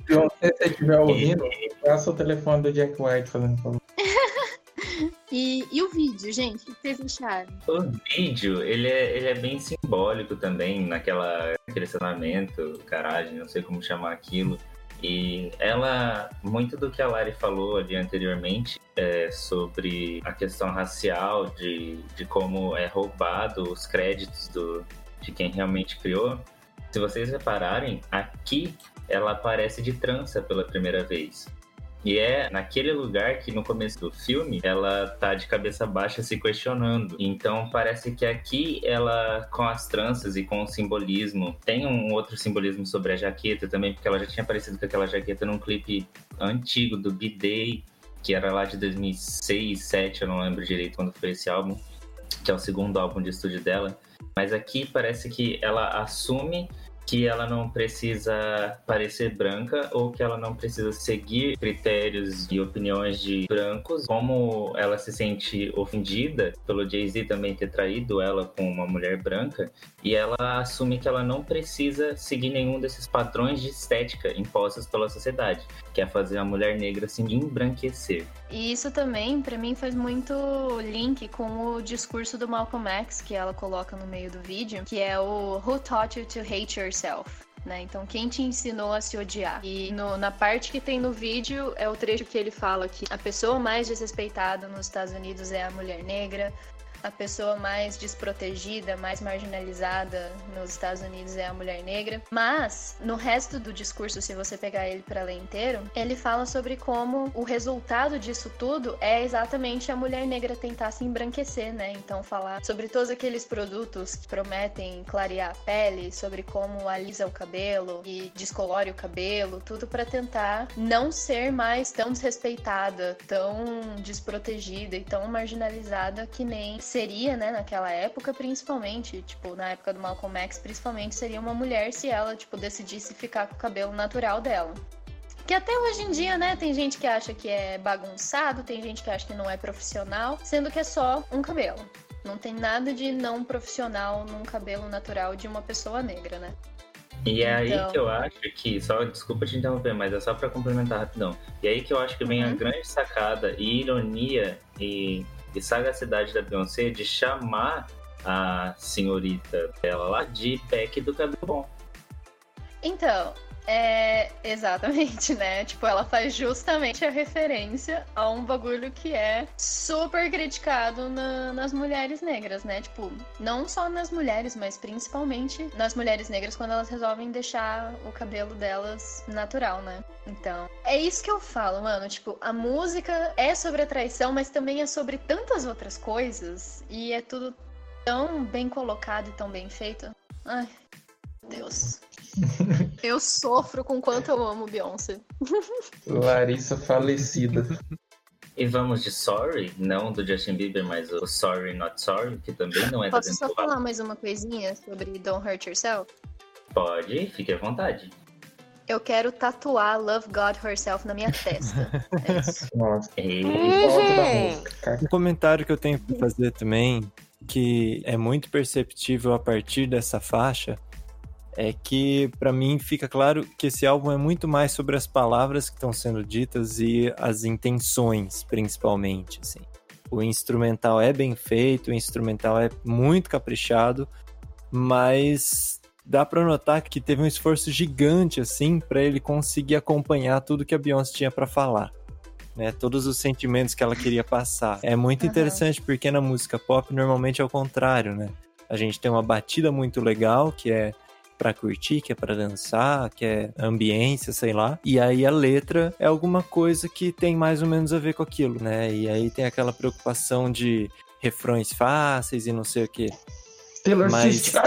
Então, se você estiver ouvindo, passa o telefone do Jack White fazendo favor. E, e o vídeo, gente? O que vocês acharam? O vídeo, ele é, ele é bem simbólico também, naquela aquele relacionamento, garagem, não sei como chamar aquilo. E ela, muito do que a Lari falou ali anteriormente, é, sobre a questão racial, de, de como é roubado os créditos do, de quem realmente criou. Se vocês repararem, aqui ela aparece de trança pela primeira vez. E é naquele lugar que no começo do filme ela tá de cabeça baixa se questionando. Então parece que aqui ela, com as tranças e com o simbolismo, tem um outro simbolismo sobre a jaqueta também, porque ela já tinha aparecido com aquela jaqueta num clipe antigo do B-Day, que era lá de 2006, 2007, eu não lembro direito quando foi esse álbum, que é o segundo álbum de estúdio dela. Mas aqui parece que ela assume que ela não precisa parecer branca ou que ela não precisa seguir critérios e opiniões de brancos. Como ela se sente ofendida pelo Jay-Z também ter traído ela com uma mulher branca, e ela assume que ela não precisa seguir nenhum desses padrões de estética impostos pela sociedade, que é fazer a mulher negra se embranquecer. E isso também, pra mim, faz muito link com o discurso do Malcolm X que ela coloca no meio do vídeo, que é o Who taught you to hate yourself? Né? Então, quem te ensinou a se odiar? E no- na parte que tem no vídeo é o trecho que ele fala que a pessoa mais desrespeitada nos Estados Unidos é a mulher negra, a pessoa mais desprotegida, mais marginalizada nos Estados Unidos é a mulher negra. Mas no resto do discurso, se você pegar ele para ler inteiro, ele fala sobre como o resultado disso tudo é exatamente a mulher negra tentar se embranquecer, né? Então falar sobre todos aqueles produtos que prometem clarear a pele, sobre como alisa o cabelo e descolore o cabelo, tudo para tentar não ser mais tão desrespeitada, tão desprotegida e tão marginalizada que nem seria, né, naquela época, principalmente, tipo, na época do Malcolm X, principalmente seria uma mulher se ela, tipo, decidisse ficar com o cabelo natural dela. Que até hoje em dia, né, tem gente que acha que é bagunçado, tem gente que acha que não é profissional, sendo que é só um cabelo. Não tem nada de não profissional num cabelo natural de uma pessoa negra, né? E é aí Então. que eu acho que, só desculpa te interromper, mas é só pra complementar rapidão. E aí que eu acho que vem a Uhum. grande sacada e ironia e, e sagacidade da Beyoncé de chamar a senhorita dela lá de Peck do cabelo bom. Então, é exatamente, né? Tipo, ela faz justamente a referência a um bagulho que é super criticado na- nas mulheres negras, né? Tipo, não só nas mulheres, mas principalmente nas mulheres negras quando elas resolvem deixar o cabelo delas natural, né? Então, é isso que eu falo, mano. Tipo, a música é sobre a traição, mas também é sobre tantas outras coisas e é tudo tão bem colocado e tão bem feito. Ai, Deus. [laughs] Eu sofro com quanto eu amo Beyoncé. [laughs] Larissa falecida. E vamos de Sorry, não do Justin Bieber, mas o Sorry Not Sorry, que também não é da Posso só dentro do falar mais uma coisinha sobre Don't Hurt Yourself? Pode, fique à vontade. Eu quero tatuar Love God Herself na minha testa. É isso. [laughs] Nossa, E... da. Um comentário que eu tenho para fazer também, que é muito perceptível a partir dessa faixa, é que para mim fica claro que esse álbum é muito mais sobre as palavras que estão sendo ditas e as intenções, principalmente. Assim. O instrumental é bem feito, o instrumental é muito caprichado, mas dá para notar que teve um esforço gigante assim para ele conseguir acompanhar tudo que a Beyoncé tinha para falar. Né, todos os sentimentos que ela queria passar. É muito uhum. interessante porque na música pop normalmente é o contrário, né? A gente tem uma batida muito legal que é para curtir, que é para dançar, que é ambiência, sei lá. E aí a letra é alguma coisa que tem mais ou menos a ver com aquilo, né? E aí tem aquela preocupação de refrões fáceis e não sei o quê. Taylor Mas... [laughs]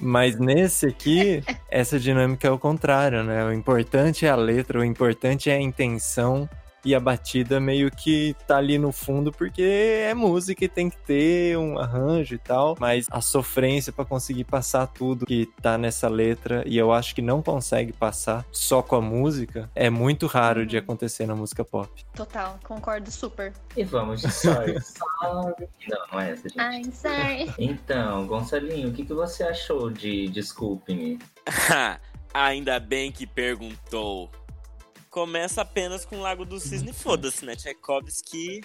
Mas nesse aqui, essa dinâmica é o contrário, né? O importante é a letra, o importante é a intenção e a batida meio que tá ali no fundo porque é música e tem que ter um arranjo e tal, mas a sofrência para conseguir passar tudo que tá nessa letra e eu acho que não consegue passar só com a música é muito raro de uhum. acontecer na música pop. Total, concordo super. E vamos de sorry. [laughs] sorry. Não, não é essa, gente. I'm sorry. Então, Gonçalinho, o que, que você achou de Desculpe-me? [laughs] Ainda bem que perguntou começa apenas com o Lago do Cisne, foda-se, né? Tchaikovsky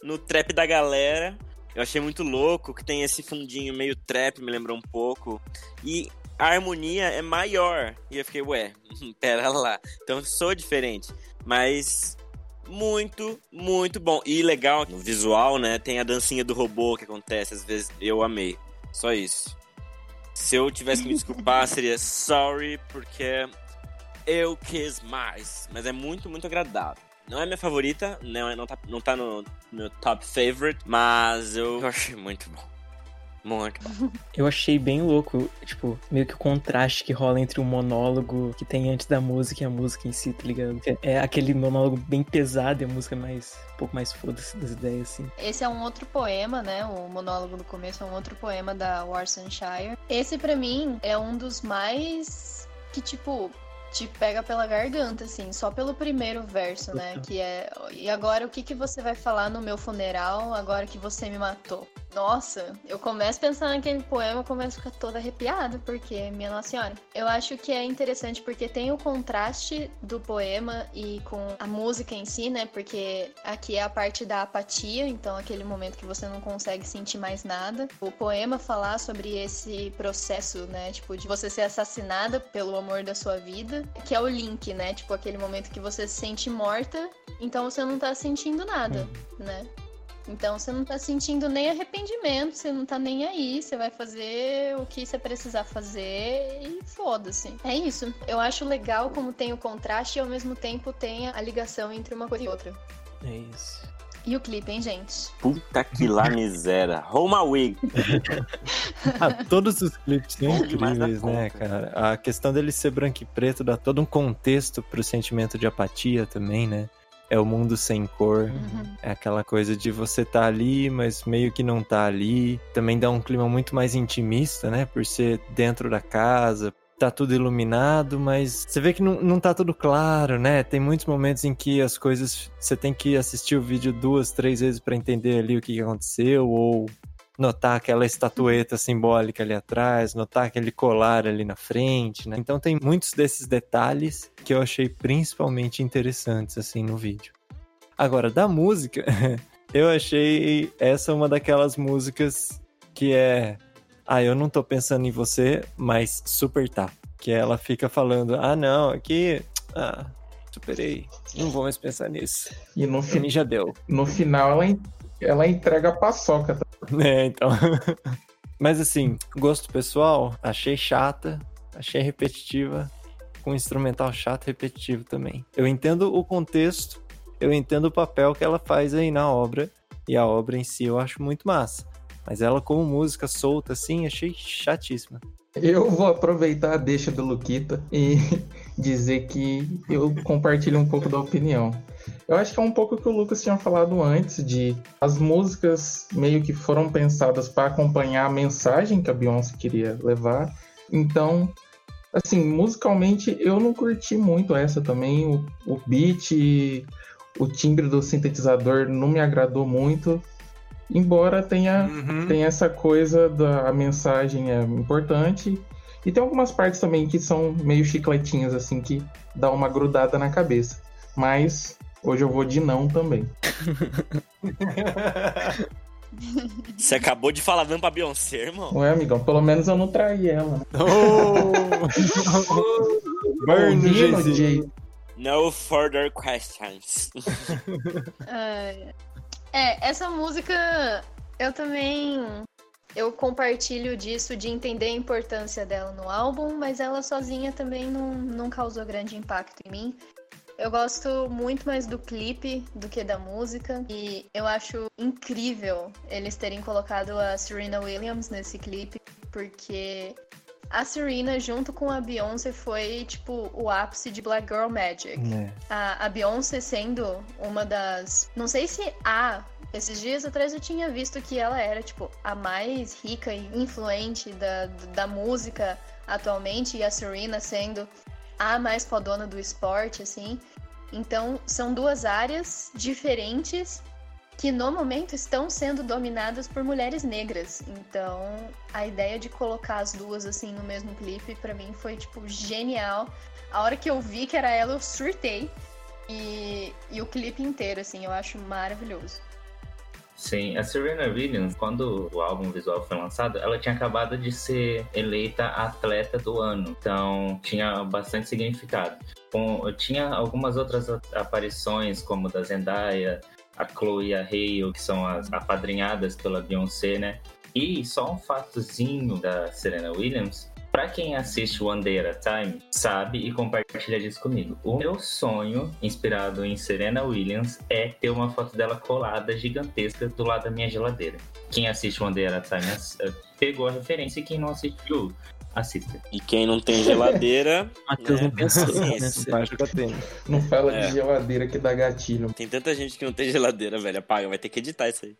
no trap da galera. Eu achei muito louco que tem esse fundinho meio trap, me lembrou um pouco. E a harmonia é maior. E eu fiquei, ué, [laughs] pera lá. Então sou diferente. Mas muito, muito bom. E legal no visual, né? Tem a dancinha do robô que acontece, às vezes eu amei. Só isso. Se eu tivesse que me desculpar, seria sorry, porque eu quis mais. Mas é muito, muito agradável. Não é minha favorita, não, é, não, tá, não tá no meu top favorite, mas eu, eu achei muito bom. Muito bom. Eu achei bem louco, tipo, meio que o contraste que rola entre o monólogo que tem antes da música e a música em si, tá ligado? É aquele monólogo bem pesado e a música mais, um pouco mais foda-se das ideias, assim. Esse é um outro poema, né? O monólogo do começo é um outro poema da Warsanshire. Esse, para mim, é um dos mais que, tipo, te pega pela garganta, assim, só pelo primeiro verso, né? Que é. E agora o que, que você vai falar no meu funeral agora que você me matou? Nossa, eu começo a pensar naquele poema, eu começo a ficar toda arrepiada, porque, minha Nossa Senhora. Eu acho que é interessante porque tem o contraste do poema e com a música em si, né? Porque aqui é a parte da apatia, então aquele momento que você não consegue sentir mais nada. O poema falar sobre esse processo, né? Tipo, de você ser assassinada pelo amor da sua vida, que é o link, né? Tipo, aquele momento que você se sente morta, então você não tá sentindo nada, né? Então você não tá sentindo nem arrependimento, você não tá nem aí, você vai fazer o que você precisar fazer e foda-se. É isso. Eu acho legal como tem o contraste e ao mesmo tempo tem a ligação entre uma coisa e outra. É isso. E o clipe, hein, gente? Puta que lá miséria. Roma Wig. [laughs] ah, todos os clipes são incríveis, né, cara? A questão dele ser branco e preto dá todo um contexto pro sentimento de apatia também, né? É o mundo sem cor. Uhum. É aquela coisa de você tá ali, mas meio que não tá ali. Também dá um clima muito mais intimista, né? Por ser dentro da casa. Tá tudo iluminado, mas você vê que não, não tá tudo claro, né? Tem muitos momentos em que as coisas. Você tem que assistir o vídeo duas, três vezes para entender ali o que aconteceu, ou notar aquela estatueta simbólica ali atrás, notar aquele colar ali na frente, né? Então tem muitos desses detalhes que eu achei principalmente interessantes assim no vídeo. Agora, da música, [laughs] eu achei essa uma daquelas músicas que é ah, eu não tô pensando em você, mas super tá. Que ela fica falando, ah, não, aqui, ah, superei, não vou mais pensar nisso. E no fim já deu. No final ela, ela entrega a paçoca. Tá? É, então. [laughs] Mas assim, gosto pessoal, achei chata, achei repetitiva, com instrumental chato e repetitivo também. Eu entendo o contexto, eu entendo o papel que ela faz aí na obra, e a obra em si eu acho muito massa. Mas ela como música solta assim, achei chatíssima. Eu vou aproveitar a deixa do Luquita e [laughs] dizer que eu compartilho um pouco da opinião. Eu acho que é um pouco o que o Lucas tinha falado antes, de as músicas meio que foram pensadas para acompanhar a mensagem que a Beyoncé queria levar. Então, assim, musicalmente eu não curti muito essa também. O, o beat, o timbre do sintetizador não me agradou muito. Embora tenha, uhum. tenha essa coisa da mensagem é importante. E tem algumas partes também que são meio chicletinhas, assim, que dá uma grudada na cabeça. Mas Hoje eu vou de não também. [laughs] Você acabou de falar dando pra Beyoncé, irmão. Ué, amigão, pelo menos eu não traí ela, né? [laughs] Oh! [laughs] Burn. Jay. No further questions. Ai, É, essa música eu também eu compartilho disso de entender a importância dela no álbum, mas ela sozinha também não, não causou grande impacto em mim. Eu gosto muito mais do clipe do que da música e eu acho incrível eles terem colocado a Serena Williams nesse clipe, porque a Serena junto com a Beyoncé foi tipo o ápice de Black Girl Magic. É. A, a Beyoncé sendo uma das. Não sei se a. Esses dias atrás eu tinha visto que ela era, tipo, a mais rica e influente da, da música atualmente, e a Serena sendo a mais fodona do esporte, assim. Então, são duas áreas diferentes que no momento estão sendo dominadas por mulheres negras. Então, a ideia de colocar as duas assim no mesmo clipe pra mim foi tipo genial. A hora que eu vi que era ela, eu surtei. E, e o clipe inteiro, assim, eu acho maravilhoso. Sim, a Serena Williams, quando o álbum visual foi lançado, ela tinha acabado de ser eleita atleta do ano, então tinha bastante significado. Com, tinha algumas outras aparições, como da Zendaya, a Chloe e a Hale, que são as apadrinhadas pela Beyoncé, né? E só um fatozinho da Serena Williams. Pra quem assiste One Day at a Time, sabe e compartilha disso comigo. O meu sonho, inspirado em Serena Williams, é ter uma foto dela colada gigantesca do lado da minha geladeira. Quem assiste One Day at a Time eh, pegou a referência e quem não assistiu, assista. E quem não tem geladeira, [laughs] Matheus É, não pensou jogar tênis. Não fala É. de geladeira que dá gatilho. tem tanta gente que não tem geladeira, velho. Apaga, vai ter que editar isso aí.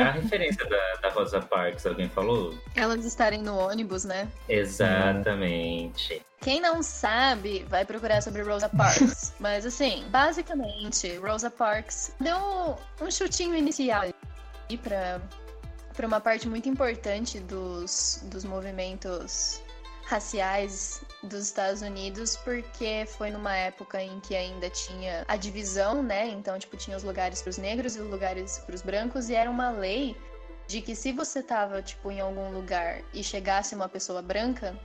A referência da, da Rosa Parks, alguém falou? Elas estarem no ônibus, né? Exatamente. Quem não sabe, vai procurar sobre Rosa Parks. [laughs] Mas assim, basicamente, Rosa Parks deu um chutinho inicial aí pra uma parte muito importante dos, dos movimentos raciais dos Estados Unidos, porque foi numa época em que ainda tinha a divisão, né? Então, tipo, tinha os lugares pros negros e os lugares pros brancos, e era uma lei de que se você tava, tipo, em algum lugar e chegasse uma pessoa branca,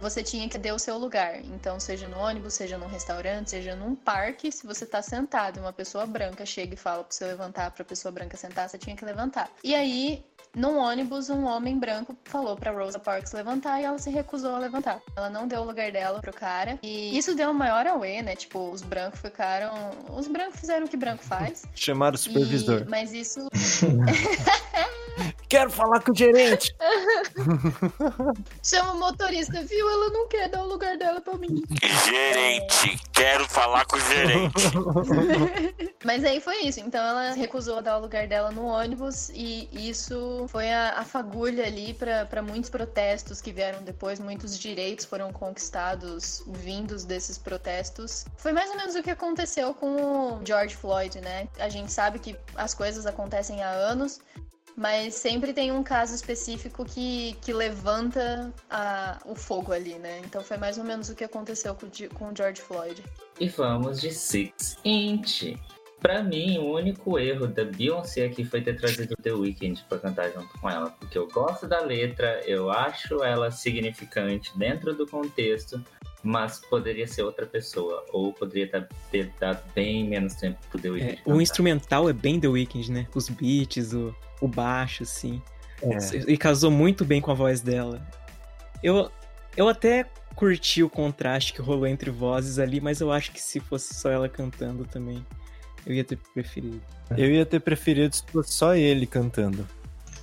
você tinha que ter o seu lugar. Então, seja no ônibus, seja num restaurante, seja num parque, se você tá sentado e uma pessoa branca chega e fala pra você levantar, pra pessoa branca sentar, você tinha que levantar. E aí, num ônibus, um homem branco falou pra Rosa Parks levantar e ela se recusou a levantar. Ela não deu o lugar dela pro cara. E isso deu um maior away, né? Tipo, os brancos ficaram. Os brancos fizeram o que branco faz. [laughs] Chamaram o supervisor. E- Mas isso [laughs] [laughs] Quero falar com o gerente! chama o motorista, viu? Ela não quer dar o lugar dela pra mim. Gerente, quero falar com o gerente. Mas aí foi isso. Então ela recusou a dar o lugar dela no ônibus e isso foi a, a fagulha ali para muitos protestos que vieram depois. Muitos direitos foram conquistados vindos desses protestos. Foi mais ou menos o que aconteceu com o George Floyd, né? A gente sabe que as coisas acontecem há anos. Mas sempre tem um caso específico que, que levanta a- o fogo ali, né? Então foi mais ou menos o que aconteceu com, com o George Floyd. E vamos de Six Inch. Pra mim, o único erro da Beyoncé aqui foi ter trazido The Weeknd pra cantar junto com ela. Porque eu gosto da letra, eu acho ela significante dentro do contexto, mas poderia ser outra pessoa. Ou poderia tá- ter dado bem menos tempo pro The Weeknd. É, cantar. o instrumental é bem The Weeknd, né? Os beats, o, o baixo, assim. É. E casou muito bem com a voz dela. Eu, eu até curti o contraste que rolou entre vozes ali, mas eu acho que se fosse só ela cantando também, eu ia ter preferido. Eu ia ter preferido se fosse só ele cantando.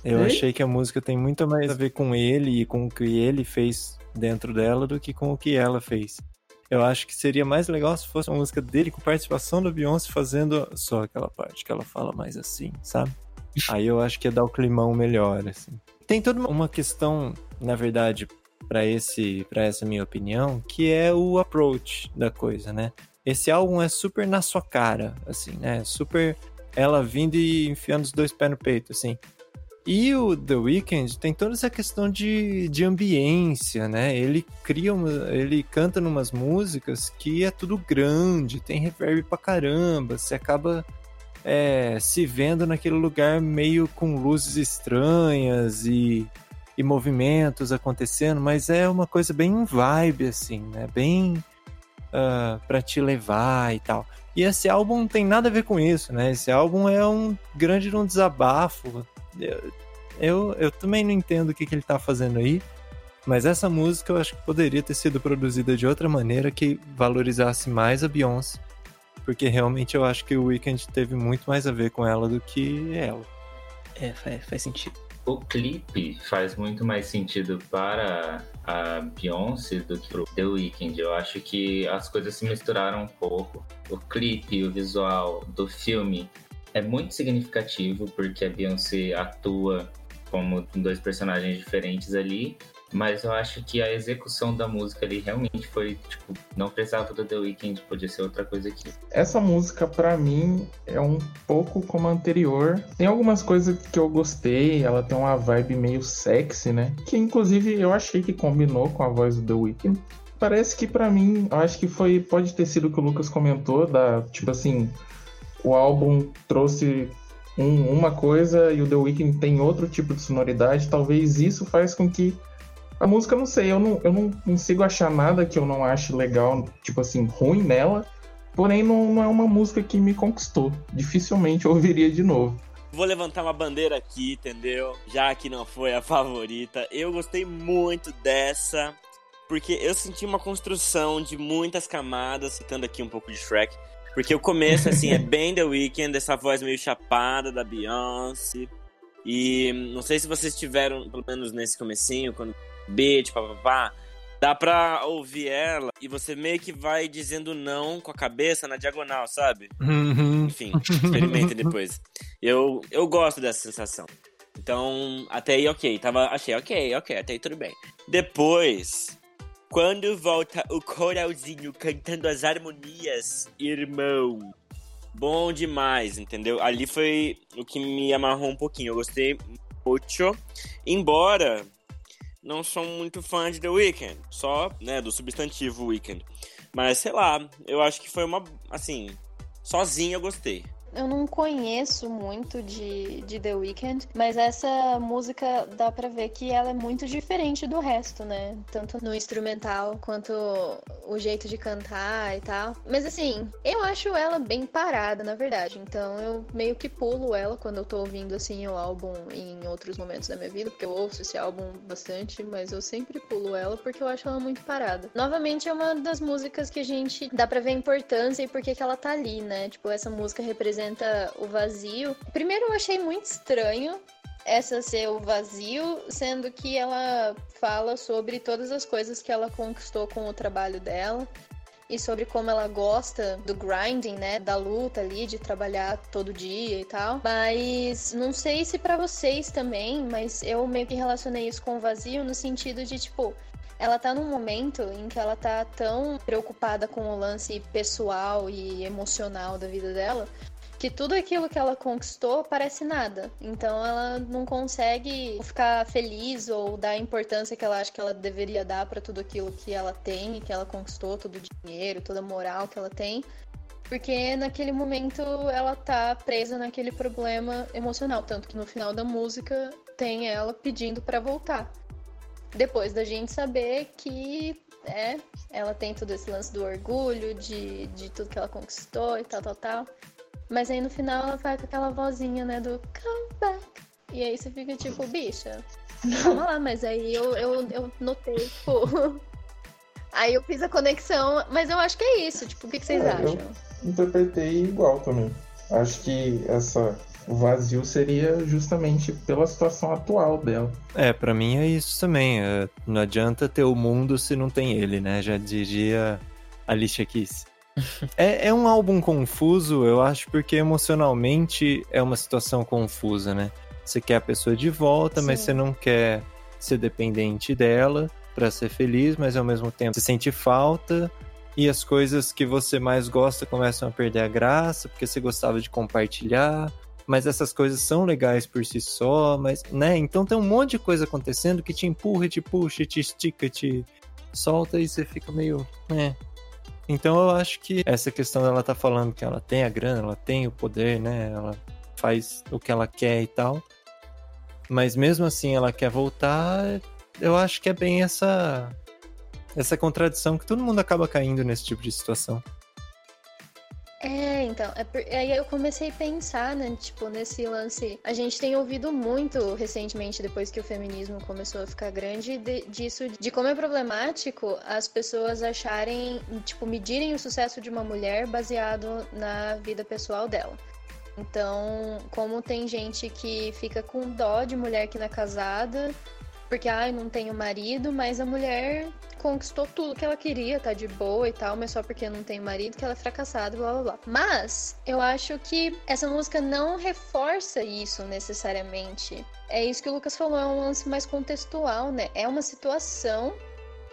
Eu achei que a música tem muito mais a ver com ele e com o que ele fez dentro dela do que com o que ela fez. Eu acho que seria mais legal se fosse uma música dele com participação da Beyoncé fazendo só aquela parte que ela fala mais assim, sabe? Aí eu acho que ia dar o climão melhor, assim. Tem toda uma- uma questão, na verdade, para esse, para essa minha opinião, que é o approach da coisa, né? Esse álbum é super na sua cara, assim, né? Super ela vindo e enfiando os dois pés no peito, assim. E o The Weeknd tem toda essa questão de, de ambiência, né? Ele cria, uma, ele canta numas músicas que é tudo grande, tem reverb pra caramba, você acaba é, se vendo naquele lugar meio com luzes estranhas e, e movimentos acontecendo, mas é uma coisa bem vibe, assim, né? Bem uh, pra te levar e tal. E esse álbum não tem nada a ver com isso, né? Esse álbum é um grande um desabafo. Eu, eu, eu também não entendo o que, que ele tá fazendo aí. Mas essa música eu acho que poderia ter sido produzida de outra maneira que valorizasse mais a Beyoncé. Porque realmente eu acho que o Weeknd teve muito mais a ver com ela do que ela. É, faz, faz sentido. O clipe faz muito mais sentido para a Beyoncé do que pro The Weeknd. Eu acho que as coisas se misturaram um pouco. O clipe, o visual do filme é muito significativo porque a Beyoncé atua como dois personagens diferentes ali, mas eu acho que a execução da música ali realmente foi, tipo, não precisava do The Weeknd, podia ser outra coisa aqui. Essa música, para mim, é um pouco como a anterior. Tem algumas coisas que eu gostei, ela tem uma vibe meio sexy, né? Que inclusive eu achei que combinou com a voz do The Weeknd. Parece que para mim, eu acho que foi, pode ter sido o que o Lucas comentou, da, tipo assim, o álbum trouxe um, uma coisa e o The Weeknd tem outro tipo de sonoridade. Talvez isso faz com que a música, não sei, eu não, eu não consigo achar nada que eu não ache legal, tipo assim, ruim nela. Porém, não, não é uma música que me conquistou. Dificilmente eu ouviria de novo. Vou levantar uma bandeira aqui, entendeu? Já que não foi a favorita. Eu gostei muito dessa, porque eu senti uma construção de muitas camadas, citando aqui um pouco de Shrek. Porque o começo, [laughs] assim, é bem The Weeknd, essa voz meio chapada da Beyoncé. E não sei se vocês tiveram, pelo menos nesse comecinho, quando beat, papapá. Dá pra ouvir ela e você meio que vai dizendo não com a cabeça na diagonal, sabe? Uhum. Enfim, experimentem depois. Eu, eu gosto dessa sensação. Então, até aí ok. Tava, achei ok, ok, até aí tudo bem. Depois, quando volta o coralzinho cantando as harmonias, irmão. Bom demais, entendeu? Ali foi o que me amarrou um pouquinho. Eu gostei muito. Embora não sou muito fã de The Weeknd, só, né, do substantivo Weeknd. Mas sei lá, eu acho que foi uma, assim, sozinho eu gostei. Eu não conheço muito de, de The Weeknd, mas essa música dá pra ver que ela é muito diferente do resto, né? Tanto no instrumental quanto o jeito de cantar e tal. Mas assim, eu acho ela bem parada, na verdade. Então eu meio que pulo ela quando eu tô ouvindo assim o álbum em outros momentos da minha vida, porque eu ouço esse álbum bastante, mas eu sempre pulo ela porque eu acho ela muito parada. Novamente é uma das músicas que a gente dá pra ver a importância e por que ela tá ali, né? Tipo, essa música representa representa o vazio. Primeiro eu achei muito estranho essa ser o vazio, sendo que ela fala sobre todas as coisas que ela conquistou com o trabalho dela e sobre como ela gosta do grinding, né, da luta ali de trabalhar todo dia e tal. Mas não sei se para vocês também, mas eu meio que relacionei isso com o vazio no sentido de tipo, ela tá num momento em que ela tá tão preocupada com o lance pessoal e emocional da vida dela, que tudo aquilo que ela conquistou parece nada. Então ela não consegue ficar feliz ou dar a importância que ela acha que ela deveria dar para tudo aquilo que ela tem que ela conquistou, todo o dinheiro, toda a moral que ela tem. Porque naquele momento ela tá presa naquele problema emocional, tanto que no final da música tem ela pedindo para voltar. Depois da gente saber que é, ela tem todo esse lance do orgulho, de, de tudo que ela conquistou e tal, tal, tal. Mas aí no final ela vai com aquela vozinha, né, do come back. E aí você fica tipo, bicha, calma lá, mas aí eu, eu, eu notei, tipo. [laughs] aí eu fiz a conexão, mas eu acho que é isso, tipo, o que, que vocês É, acham? eu interpretei igual também. Acho que essa o vazio seria justamente pela situação atual dela. É, pra mim é isso também. é, não adianta ter o mundo se não tem ele, né? Já diria Alicia Keys. É, é um álbum confuso, eu acho, porque emocionalmente é uma situação confusa, né? Você quer a pessoa de volta, mas Sim. você não quer ser dependente dela pra ser feliz, mas ao mesmo tempo você sente falta e as coisas que você mais gosta começam a perder a graça, porque você gostava de compartilhar, mas essas coisas são legais por si só, mas, né? Então tem um monte de coisa acontecendo que te empurra, te puxa, te estica, te solta e você fica meio, é. Então eu acho que essa questão dela tá falando que ela tem a grana, ela tem o poder, né? Ela faz o que ela quer e tal. Mas mesmo assim ela quer voltar, eu acho que é bem essa essa contradição que todo mundo acaba caindo nesse tipo de situação. É, então, é por... aí eu comecei a pensar, né, tipo, nesse lance. A gente tem ouvido muito recentemente, depois que o feminismo começou a ficar grande, de, disso, de como é problemático as pessoas acharem, tipo, medirem o sucesso de uma mulher baseado na vida pessoal dela. Então, como tem gente que fica com dó de mulher que não é casada, porque, ai, não tenho marido, mas a mulher conquistou tudo que ela queria, tá de boa e tal, mas só porque não tem marido que ela é fracassada, blá blá blá. Mas eu acho que essa música não reforça isso necessariamente. É isso que o Lucas falou, é um lance mais contextual, né? É uma situação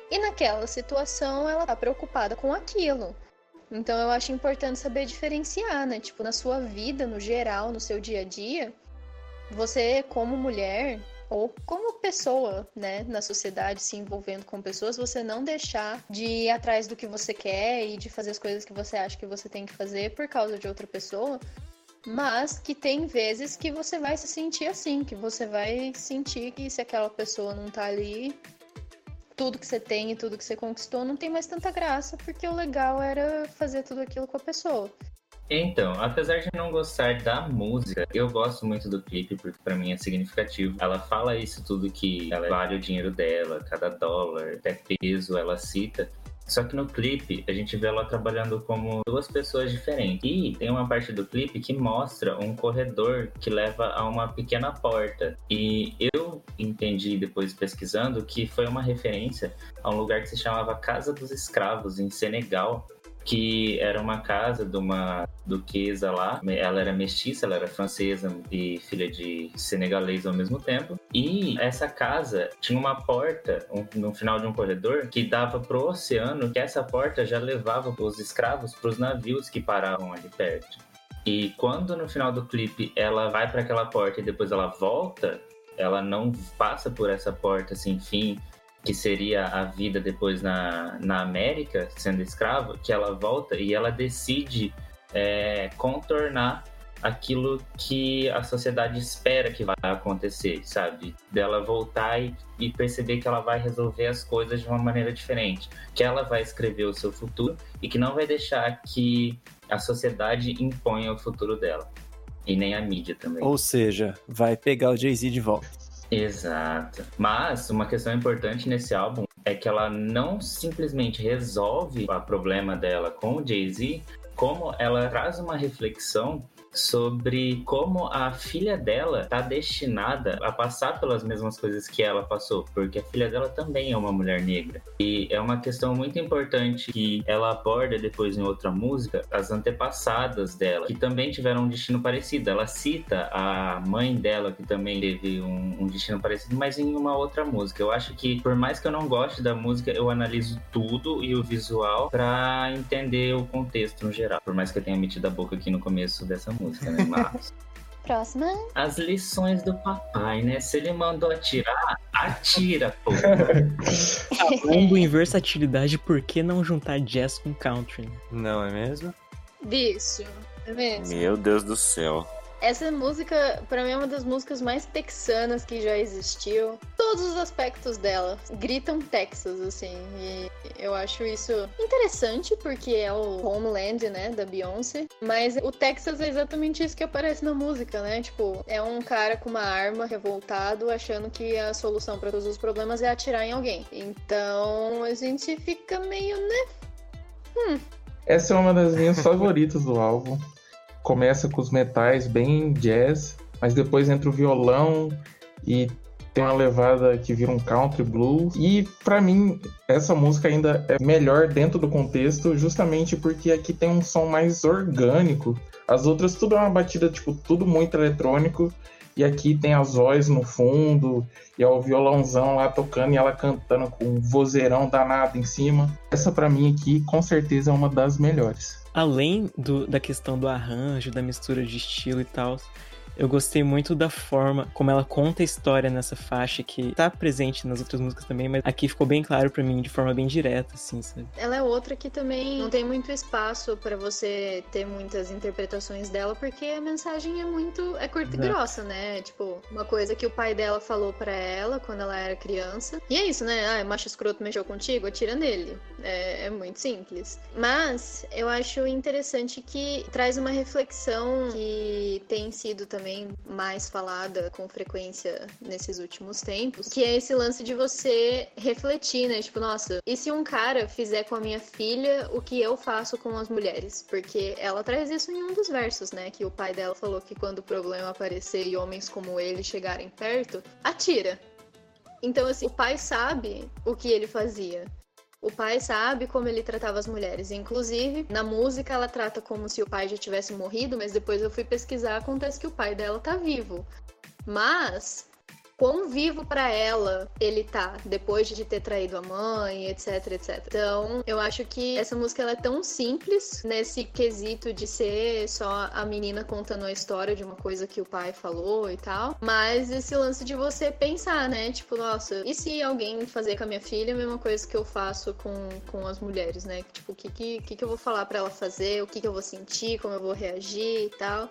e naquela situação ela tá preocupada com aquilo. Então eu acho importante saber diferenciar, né? Tipo, na sua vida, no geral, no seu dia a dia, você, como mulher, ou como pessoa, né, na sociedade, se envolvendo com pessoas, você não deixar de ir atrás do que você quer e de fazer as coisas que você acha que você tem que fazer por causa de outra pessoa, mas que tem vezes que você vai se sentir assim, que você vai sentir que se aquela pessoa não tá ali, tudo que você tem e tudo que você conquistou não tem mais tanta graça, porque o legal era fazer tudo aquilo com a pessoa. Então, apesar de não gostar da música, eu gosto muito do clipe porque para mim é significativo. Ela fala isso tudo que ela vale o dinheiro dela, cada dólar, até peso ela cita. Só que no clipe a gente vê ela trabalhando como duas pessoas diferentes. E tem uma parte do clipe que mostra um corredor que leva a uma pequena porta. E eu entendi depois pesquisando que foi uma referência a um lugar que se chamava Casa dos Escravos em Senegal, que era uma casa de uma duquesa lá. Ela era mestiça, ela era francesa e filha de senegalês ao mesmo tempo. E essa casa tinha uma porta um, no final de um corredor que dava pro oceano, que essa porta já levava os escravos para os navios que paravam ali perto. E quando no final do clipe ela vai para aquela porta e depois ela volta, ela não passa por essa porta sem fim que seria a vida depois na, na América, sendo escrava, que ela volta e ela decide é, contornar aquilo que a sociedade espera que vai acontecer, sabe? Dela voltar e, e, perceber que ela vai resolver as coisas de uma maneira diferente, que ela vai escrever o seu futuro e que não vai deixar que a sociedade imponha o futuro dela. E nem a mídia também. Ou seja, vai pegar o Jay-Z de volta. Exato. Mas uma questão importante nesse álbum é que ela não simplesmente resolve o problema dela com o Jay-Z, como ela traz uma reflexão sobre como a filha dela está destinada a passar pelas mesmas coisas que ela passou, porque a filha dela também é uma mulher negra. E é uma questão muito importante que ela aborda depois em outra música, as antepassadas dela, que também tiveram um destino parecido. Ela cita a mãe dela, que também teve um, um destino parecido, mas em uma outra música. Eu acho que, por mais que eu não goste da música, eu analiso tudo e o visual para entender o contexto no geral. Por mais que eu tenha metido a boca aqui no começo dessa música música, né, Marcos? [laughs] Próxima. As lições do papai, né? Se ele mandou atirar, atira, pô. [laughs] Falando em versatilidade, por que não juntar jazz com country? Não é mesmo? Bicho, é mesmo? Meu Deus do céu. Essa música, para mim, é uma das músicas mais texanas que já existiu. Todos os aspectos dela gritam Texas, assim. E eu acho isso interessante, porque é o homeland, né, da Beyoncé. Mas o Texas é exatamente isso que aparece na música, né? Tipo, é um cara com uma arma revoltado, achando que a solução para todos os problemas é atirar em alguém. Então a gente fica meio, né? Hum. Essa é uma das minhas [laughs] favoritas do álbum começa com os metais bem jazz, mas depois entra o violão e tem uma levada que vira um country blues. E para mim, essa música ainda é melhor dentro do contexto, justamente porque aqui tem um som mais orgânico. As outras tudo é uma batida, tipo, tudo muito eletrônico. E aqui tem as vozes no fundo, e é o violãozão lá tocando e ela cantando com um vozeirão danado em cima. Essa para mim aqui, com certeza, é uma das melhores além do, da questão do arranjo, da mistura de estilo e tal, Eu gostei muito da forma como ela conta a história nessa faixa, que tá presente nas outras músicas também, mas aqui ficou bem claro para mim, de forma bem direta, assim, sabe? Ela é outra que também não tem muito espaço para você ter muitas interpretações dela, porque a mensagem é muito. é curta e grossa, né? Tipo, uma coisa que o pai dela falou para ela quando ela era criança. E é isso, né? Ah, macho escroto mexeu contigo, atira nele. É, é muito simples. Mas eu acho interessante que traz uma reflexão que tem sido também mais falada com frequência nesses últimos tempos, que é esse lance de você refletir, né? Tipo, nossa, e se um cara fizer com a minha filha o que eu faço com as mulheres? Porque ela traz isso em um dos versos, né? Que o pai dela falou que quando o problema aparecer e homens como ele chegarem perto, atira. Então, assim, o pai sabe o que ele fazia. O pai sabe como ele tratava as mulheres. Inclusive, na música ela trata como se o pai já tivesse morrido, mas depois eu fui pesquisar, acontece que o pai dela tá vivo. Mas quão vivo para ela ele tá depois de ter traído a mãe, etc, etc. Então, eu acho que essa música ela é tão simples nesse quesito de ser só a menina contando a história de uma coisa que o pai falou e tal, mas esse lance de você pensar, né? Tipo, nossa, e se alguém fazer com a minha filha a mesma coisa que eu faço com, com as mulheres, né? Tipo, o que, que, que eu vou falar para ela fazer, o que, que eu vou sentir, como eu vou reagir e tal.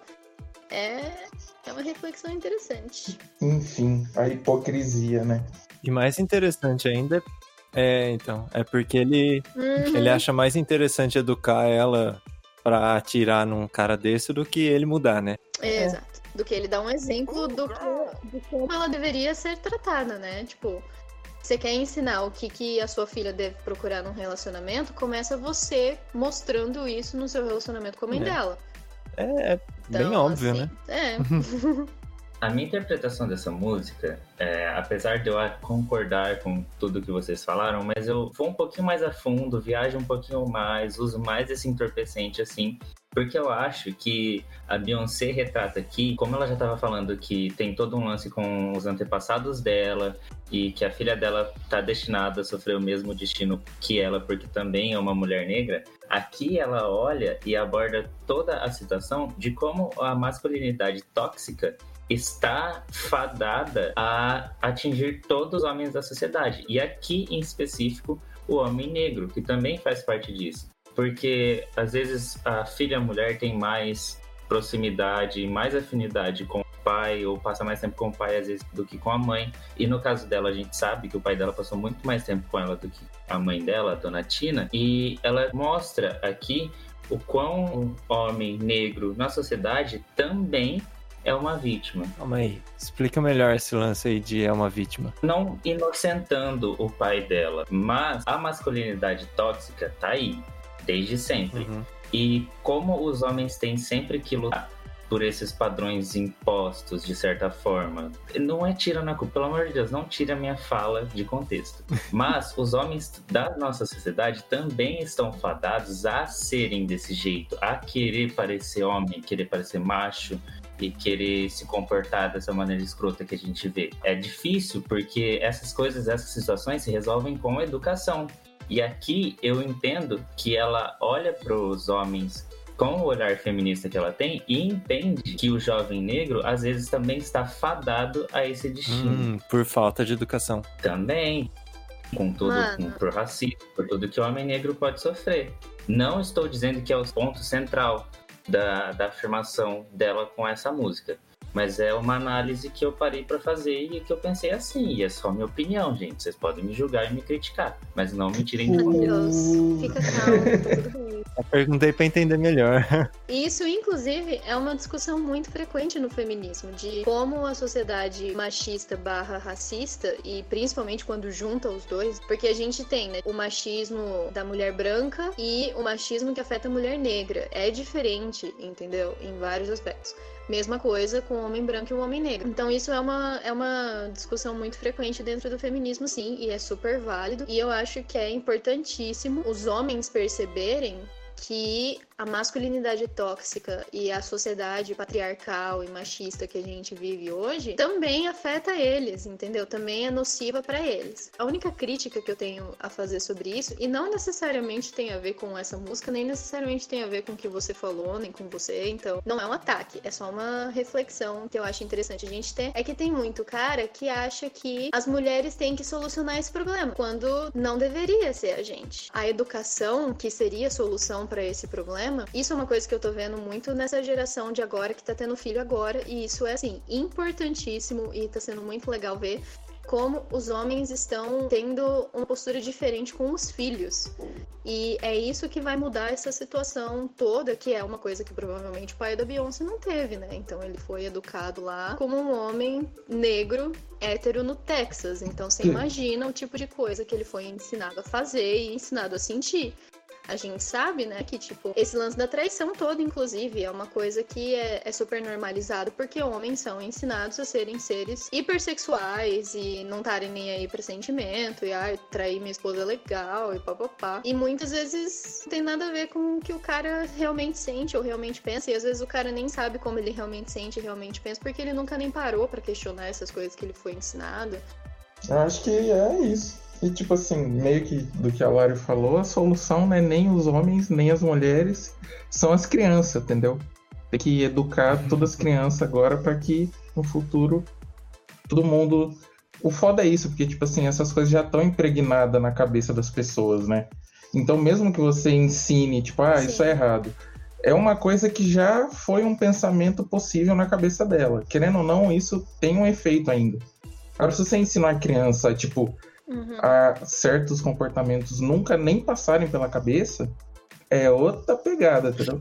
É, é uma reflexão interessante. Enfim, a hipocrisia, né? E mais interessante ainda é, então, é porque ele, Uhum. ele acha mais interessante educar ela pra atirar num cara desse do que ele mudar, né? É, Exato. Do que ele dá um exemplo do, que, de como ela deveria ser tratada, né? Tipo, você quer ensinar o que, que a sua filha deve procurar num relacionamento, começa você mostrando isso no seu relacionamento com a mãe É. dela. É, bem Então, óbvio, assim, né? É. [laughs] A minha interpretação dessa música, é, apesar de eu concordar com tudo que vocês falaram, mas eu vou um pouquinho mais a fundo, viajo um pouquinho mais, uso mais esse entorpecente assim, porque eu acho que a Beyoncé retrata aqui, como ela já estava falando que tem todo um lance com os antepassados dela e que a filha dela está destinada a sofrer o mesmo destino que ela, porque também é uma mulher negra. Aqui ela olha e aborda toda a situação de como a masculinidade tóxica está fadada a atingir todos os homens da sociedade. E aqui, em específico, o homem negro, que também faz parte disso. Porque, às vezes, a filha mulher tem mais proximidade, mais afinidade com o pai, ou passa mais tempo com o pai, às vezes, do que com a mãe. E no caso dela, a gente sabe que o pai dela passou muito mais tempo com ela do que a mãe dela, a dona Tina. E ela mostra aqui o quão homem negro na sociedade também é uma vítima. Calma aí, explica melhor esse lance aí de é uma vítima. Não inocentando o pai dela, mas a masculinidade tóxica tá aí, desde sempre. Uhum. E como os homens têm sempre que lutar por esses padrões impostos, de certa forma, não é tira na culpa, pelo amor de Deus, não tira a minha fala de contexto. [laughs] Mas os homens da nossa sociedade também estão fadados a serem desse jeito, a querer parecer homem, querer parecer macho, e querer se comportar dessa maneira escrota que a gente vê. É difícil porque essas coisas, essas situações se resolvem com educação. E aqui eu entendo que ela olha para os homens com o olhar feminista que ela tem e entende que o jovem negro às vezes também está fadado a esse destino. Hum, por falta de educação. Também. Com tudo, Mano. com, por racismo, por tudo que o homem negro pode sofrer. Não estou dizendo que é o ponto central da, da afirmação dela com essa música. Mas é uma análise que eu parei pra fazer e que eu pensei assim. E é só minha opinião, gente. Vocês podem me julgar e me criticar. Mas não me tirem contexto. Deus, fica calmo. [laughs] Eu perguntei pra entender melhor. Isso, inclusive, é uma discussão muito frequente no feminismo, de como a sociedade machista barra racista, e principalmente quando junta os dois, porque a gente tem né, o machismo da mulher branca e o machismo que afeta a mulher negra. É diferente, entendeu? Em vários aspectos. Mesma coisa com o homem branco e o homem negro. Então isso é uma, é uma discussão muito frequente dentro do feminismo, sim, e é super válido. E eu acho que é importantíssimo os homens perceberem que a masculinidade tóxica e a sociedade patriarcal e machista que a gente vive hoje também afeta eles, entendeu? Também é nociva para eles. A única crítica que eu tenho a fazer sobre isso, e não necessariamente tem a ver com essa música, nem necessariamente tem a ver com o que você falou, nem com você, então não é um ataque, é só uma reflexão que eu acho interessante a gente ter, é que tem muito cara que acha que as mulheres têm que solucionar esse problema, quando não deveria ser a gente. A educação, que seria a solução para esse problema. Isso é uma coisa que eu tô vendo muito nessa geração de agora que tá tendo filho agora, e isso é assim, importantíssimo e tá sendo muito legal ver como os homens estão tendo uma postura diferente com os filhos. E é isso que vai mudar essa situação toda, que é uma coisa que provavelmente o pai da Beyoncé não teve, né? Então ele foi educado lá como um homem negro, hétero no Texas. Então você imagina o tipo de coisa que ele foi ensinado a fazer e ensinado a sentir a gente sabe, né, que, tipo, esse lance da traição todo, inclusive, é uma coisa que é, é super normalizado, porque homens são ensinados a serem seres hipersexuais e não estarem nem aí pra sentimento, e ah, trair minha esposa é legal, e papapá. E muitas vezes não tem nada a ver com o que o cara realmente sente ou realmente pensa, e às vezes o cara nem sabe como ele realmente sente e realmente pensa, porque ele nunca nem parou para questionar essas coisas que ele foi ensinado. Acho que é isso. E, tipo assim, meio que do que a Lari falou, a solução não é nem os homens, nem as mulheres, são as crianças, entendeu? Tem que educar todas as crianças agora para que no futuro todo mundo. O foda é isso, porque, tipo assim, essas coisas já estão impregnadas na cabeça das pessoas, né? Então, mesmo que você ensine, tipo, ah, Sim. isso é errado, é uma coisa que já foi um pensamento possível na cabeça dela. Querendo ou não, isso tem um efeito ainda. Agora, se você ensinar a criança, tipo, uhum. a certos comportamentos nunca nem passarem pela cabeça, é outra pegada, entendeu?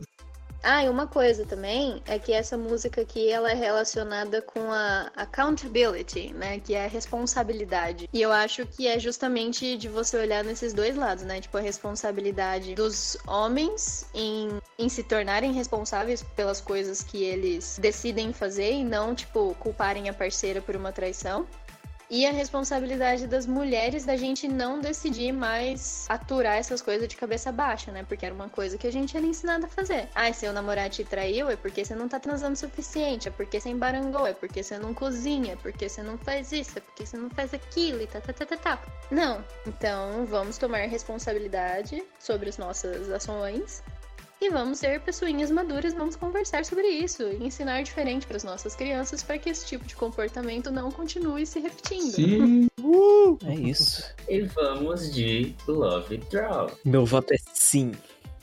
Ah, e uma coisa também é que essa música aqui ela é relacionada com a accountability, né? Que é a responsabilidade. E eu acho que é justamente de você olhar nesses dois lados, né? Tipo, a responsabilidade dos homens em, em se tornarem responsáveis pelas coisas que eles decidem fazer e não, tipo, culparem a parceira por uma traição. E a responsabilidade das mulheres da gente não decidir mais aturar essas coisas de cabeça baixa, né? Porque era uma coisa que a gente era ensinado a fazer. Ah, seu namorado te traiu, é porque você não tá transando o suficiente, é porque você embarangou, é porque você não cozinha, é porque você não faz isso, é porque você não faz aquilo e tá, tá, tá, tá, tá. Não. Então, vamos tomar responsabilidade sobre as nossas ações e vamos ser pessoinhas maduras, vamos conversar sobre isso e ensinar diferente para as nossas crianças para que esse tipo de comportamento não continue se repetindo. Sim. Uh, é isso. E vamos de Love Draw. Meu voto é sim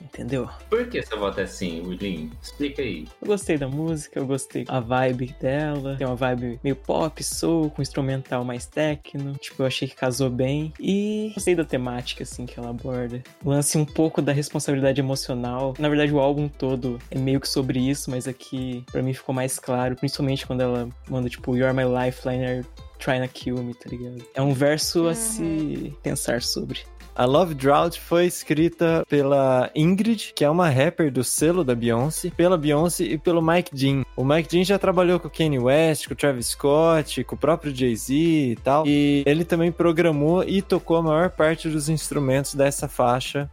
entendeu? Por que seu voto é assim, William? Explica aí. Eu gostei da música, eu gostei da vibe dela. Tem uma vibe meio pop, soul, com instrumental mais techno. Tipo, eu achei que casou bem. E gostei da temática, assim, que ela aborda. Lance um pouco da responsabilidade emocional. Na verdade, o álbum todo é meio que sobre isso, mas aqui, para mim, ficou mais claro. Principalmente quando ela manda, tipo, You're My Lifeline, Trying to Kill Me, tá ligado? É um verso uhum. a se pensar sobre. A Love Drought foi escrita pela Ingrid, que é uma rapper do selo da Beyoncé, pela Beyoncé e pelo Mike Dean. O Mike Dean já trabalhou com o Kanye West, com o Travis Scott, com o próprio Jay-Z e tal. E ele também programou e tocou a maior parte dos instrumentos dessa faixa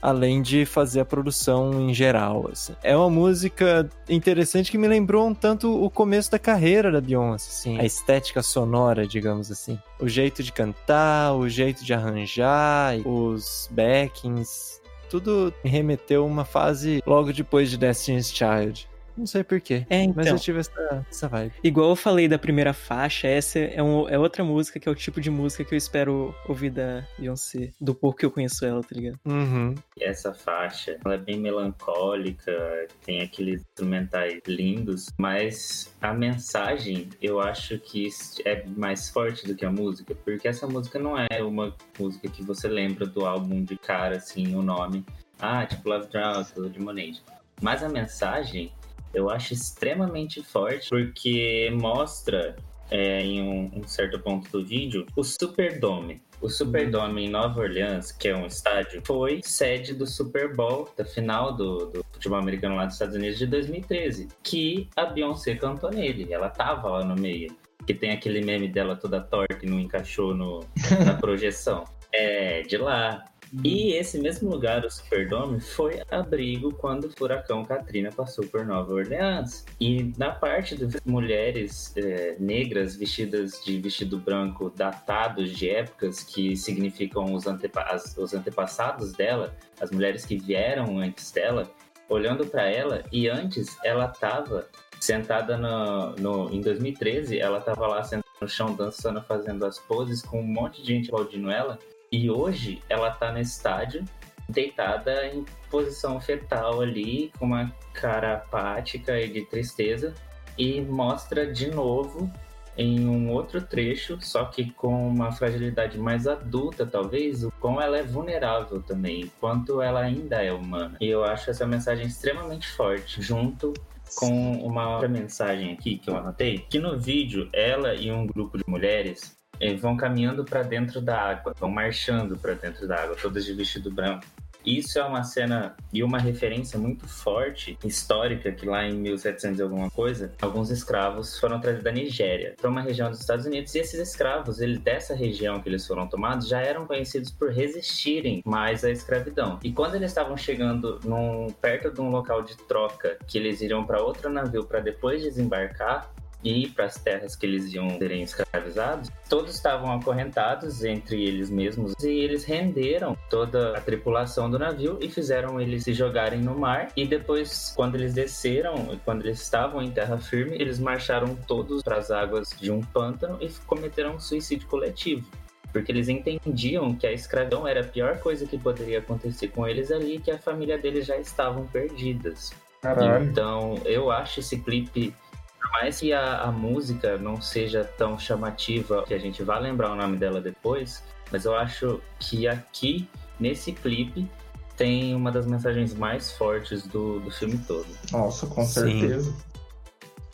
além de fazer a produção em geral. Assim. É uma música interessante que me lembrou um tanto o começo da carreira da Beyoncé, assim, a estética sonora, digamos assim. O jeito de cantar, o jeito de arranjar, os backings, tudo me remeteu a uma fase logo depois de Destiny's Child. Não sei porquê. É, então. Mas eu tive essa, essa vibe. Igual eu falei da primeira faixa, essa é, um, é outra música que é o tipo de música que eu espero ouvir da Beyoncé, do pouco que eu conheço ela, tá ligado? Uhum. E essa faixa, ela é bem melancólica, tem aqueles instrumentais lindos, mas a mensagem eu acho que é mais forte do que a música, porque essa música não é uma música que você lembra do álbum de cara, assim, o nome. Ah, tipo Love Drought, Lemonade. Mas a mensagem eu acho extremamente forte porque mostra é, em um, um, certo ponto do vídeo o Superdome. O Superdome em Nova Orleans, que é um estádio, foi sede do Super Bowl, da final do, do futebol americano lá dos Estados Unidos de 2013, que a Beyoncé cantou nele. Ela tava lá no meio. Que tem aquele meme dela toda torta e não encaixou no, na projeção. [laughs] É, de lá. E esse mesmo lugar, o Superdome, foi abrigo quando o furacão Katrina passou por Nova Orleans. E na parte das mulheres é, negras vestidas de vestido branco datados de épocas que significam os, antepa as, os antepassados dela, as mulheres que vieram antes dela, olhando para ela, e antes ela estava sentada no, no, em 2013, ela estava lá sentada no chão dançando, fazendo as poses com um monte de gente aplaudindo ela. E hoje ela tá no estádio, deitada em posição fetal ali, com uma cara apática e de tristeza, e mostra de novo em um outro trecho, só que com uma fragilidade mais adulta, talvez, o quão ela é vulnerável também, quanto ela ainda é humana. E eu acho essa mensagem extremamente forte, junto com uma outra mensagem aqui que eu anotei, que no vídeo ela e um grupo de mulheres eh, vão caminhando para dentro da água, vão marchando para dentro da água, todas de vestido branco. Isso é uma cena e uma referência muito forte, histórica, que lá em 1700 e alguma coisa, alguns escravos foram trazidos da Nigéria para uma região dos Estados Unidos. E esses escravos, eles, dessa região que eles foram tomados, já eram conhecidos por resistirem mais à escravidão. E quando eles estavam chegando num, perto de um local de troca, que eles iriam para outro navio para depois desembarcar, ir para as terras que eles iam serem escravizados, todos estavam acorrentados entre eles mesmos e eles renderam toda a tripulação do navio e fizeram eles se jogarem no mar. E depois, quando eles desceram, quando eles estavam em terra firme, eles marcharam todos para as águas de um pântano e cometeram um suicídio coletivo porque eles entendiam que a escravidão era a pior coisa que poderia acontecer com eles ali e que a família deles já estavam perdidas. Caralho. Então, eu acho esse clipe por mais que a, a, música não seja tão chamativa, que a gente vai lembrar o nome dela depois, mas eu acho que aqui, nesse clipe, tem uma das mensagens mais fortes do, do filme todo. Nossa, com certeza.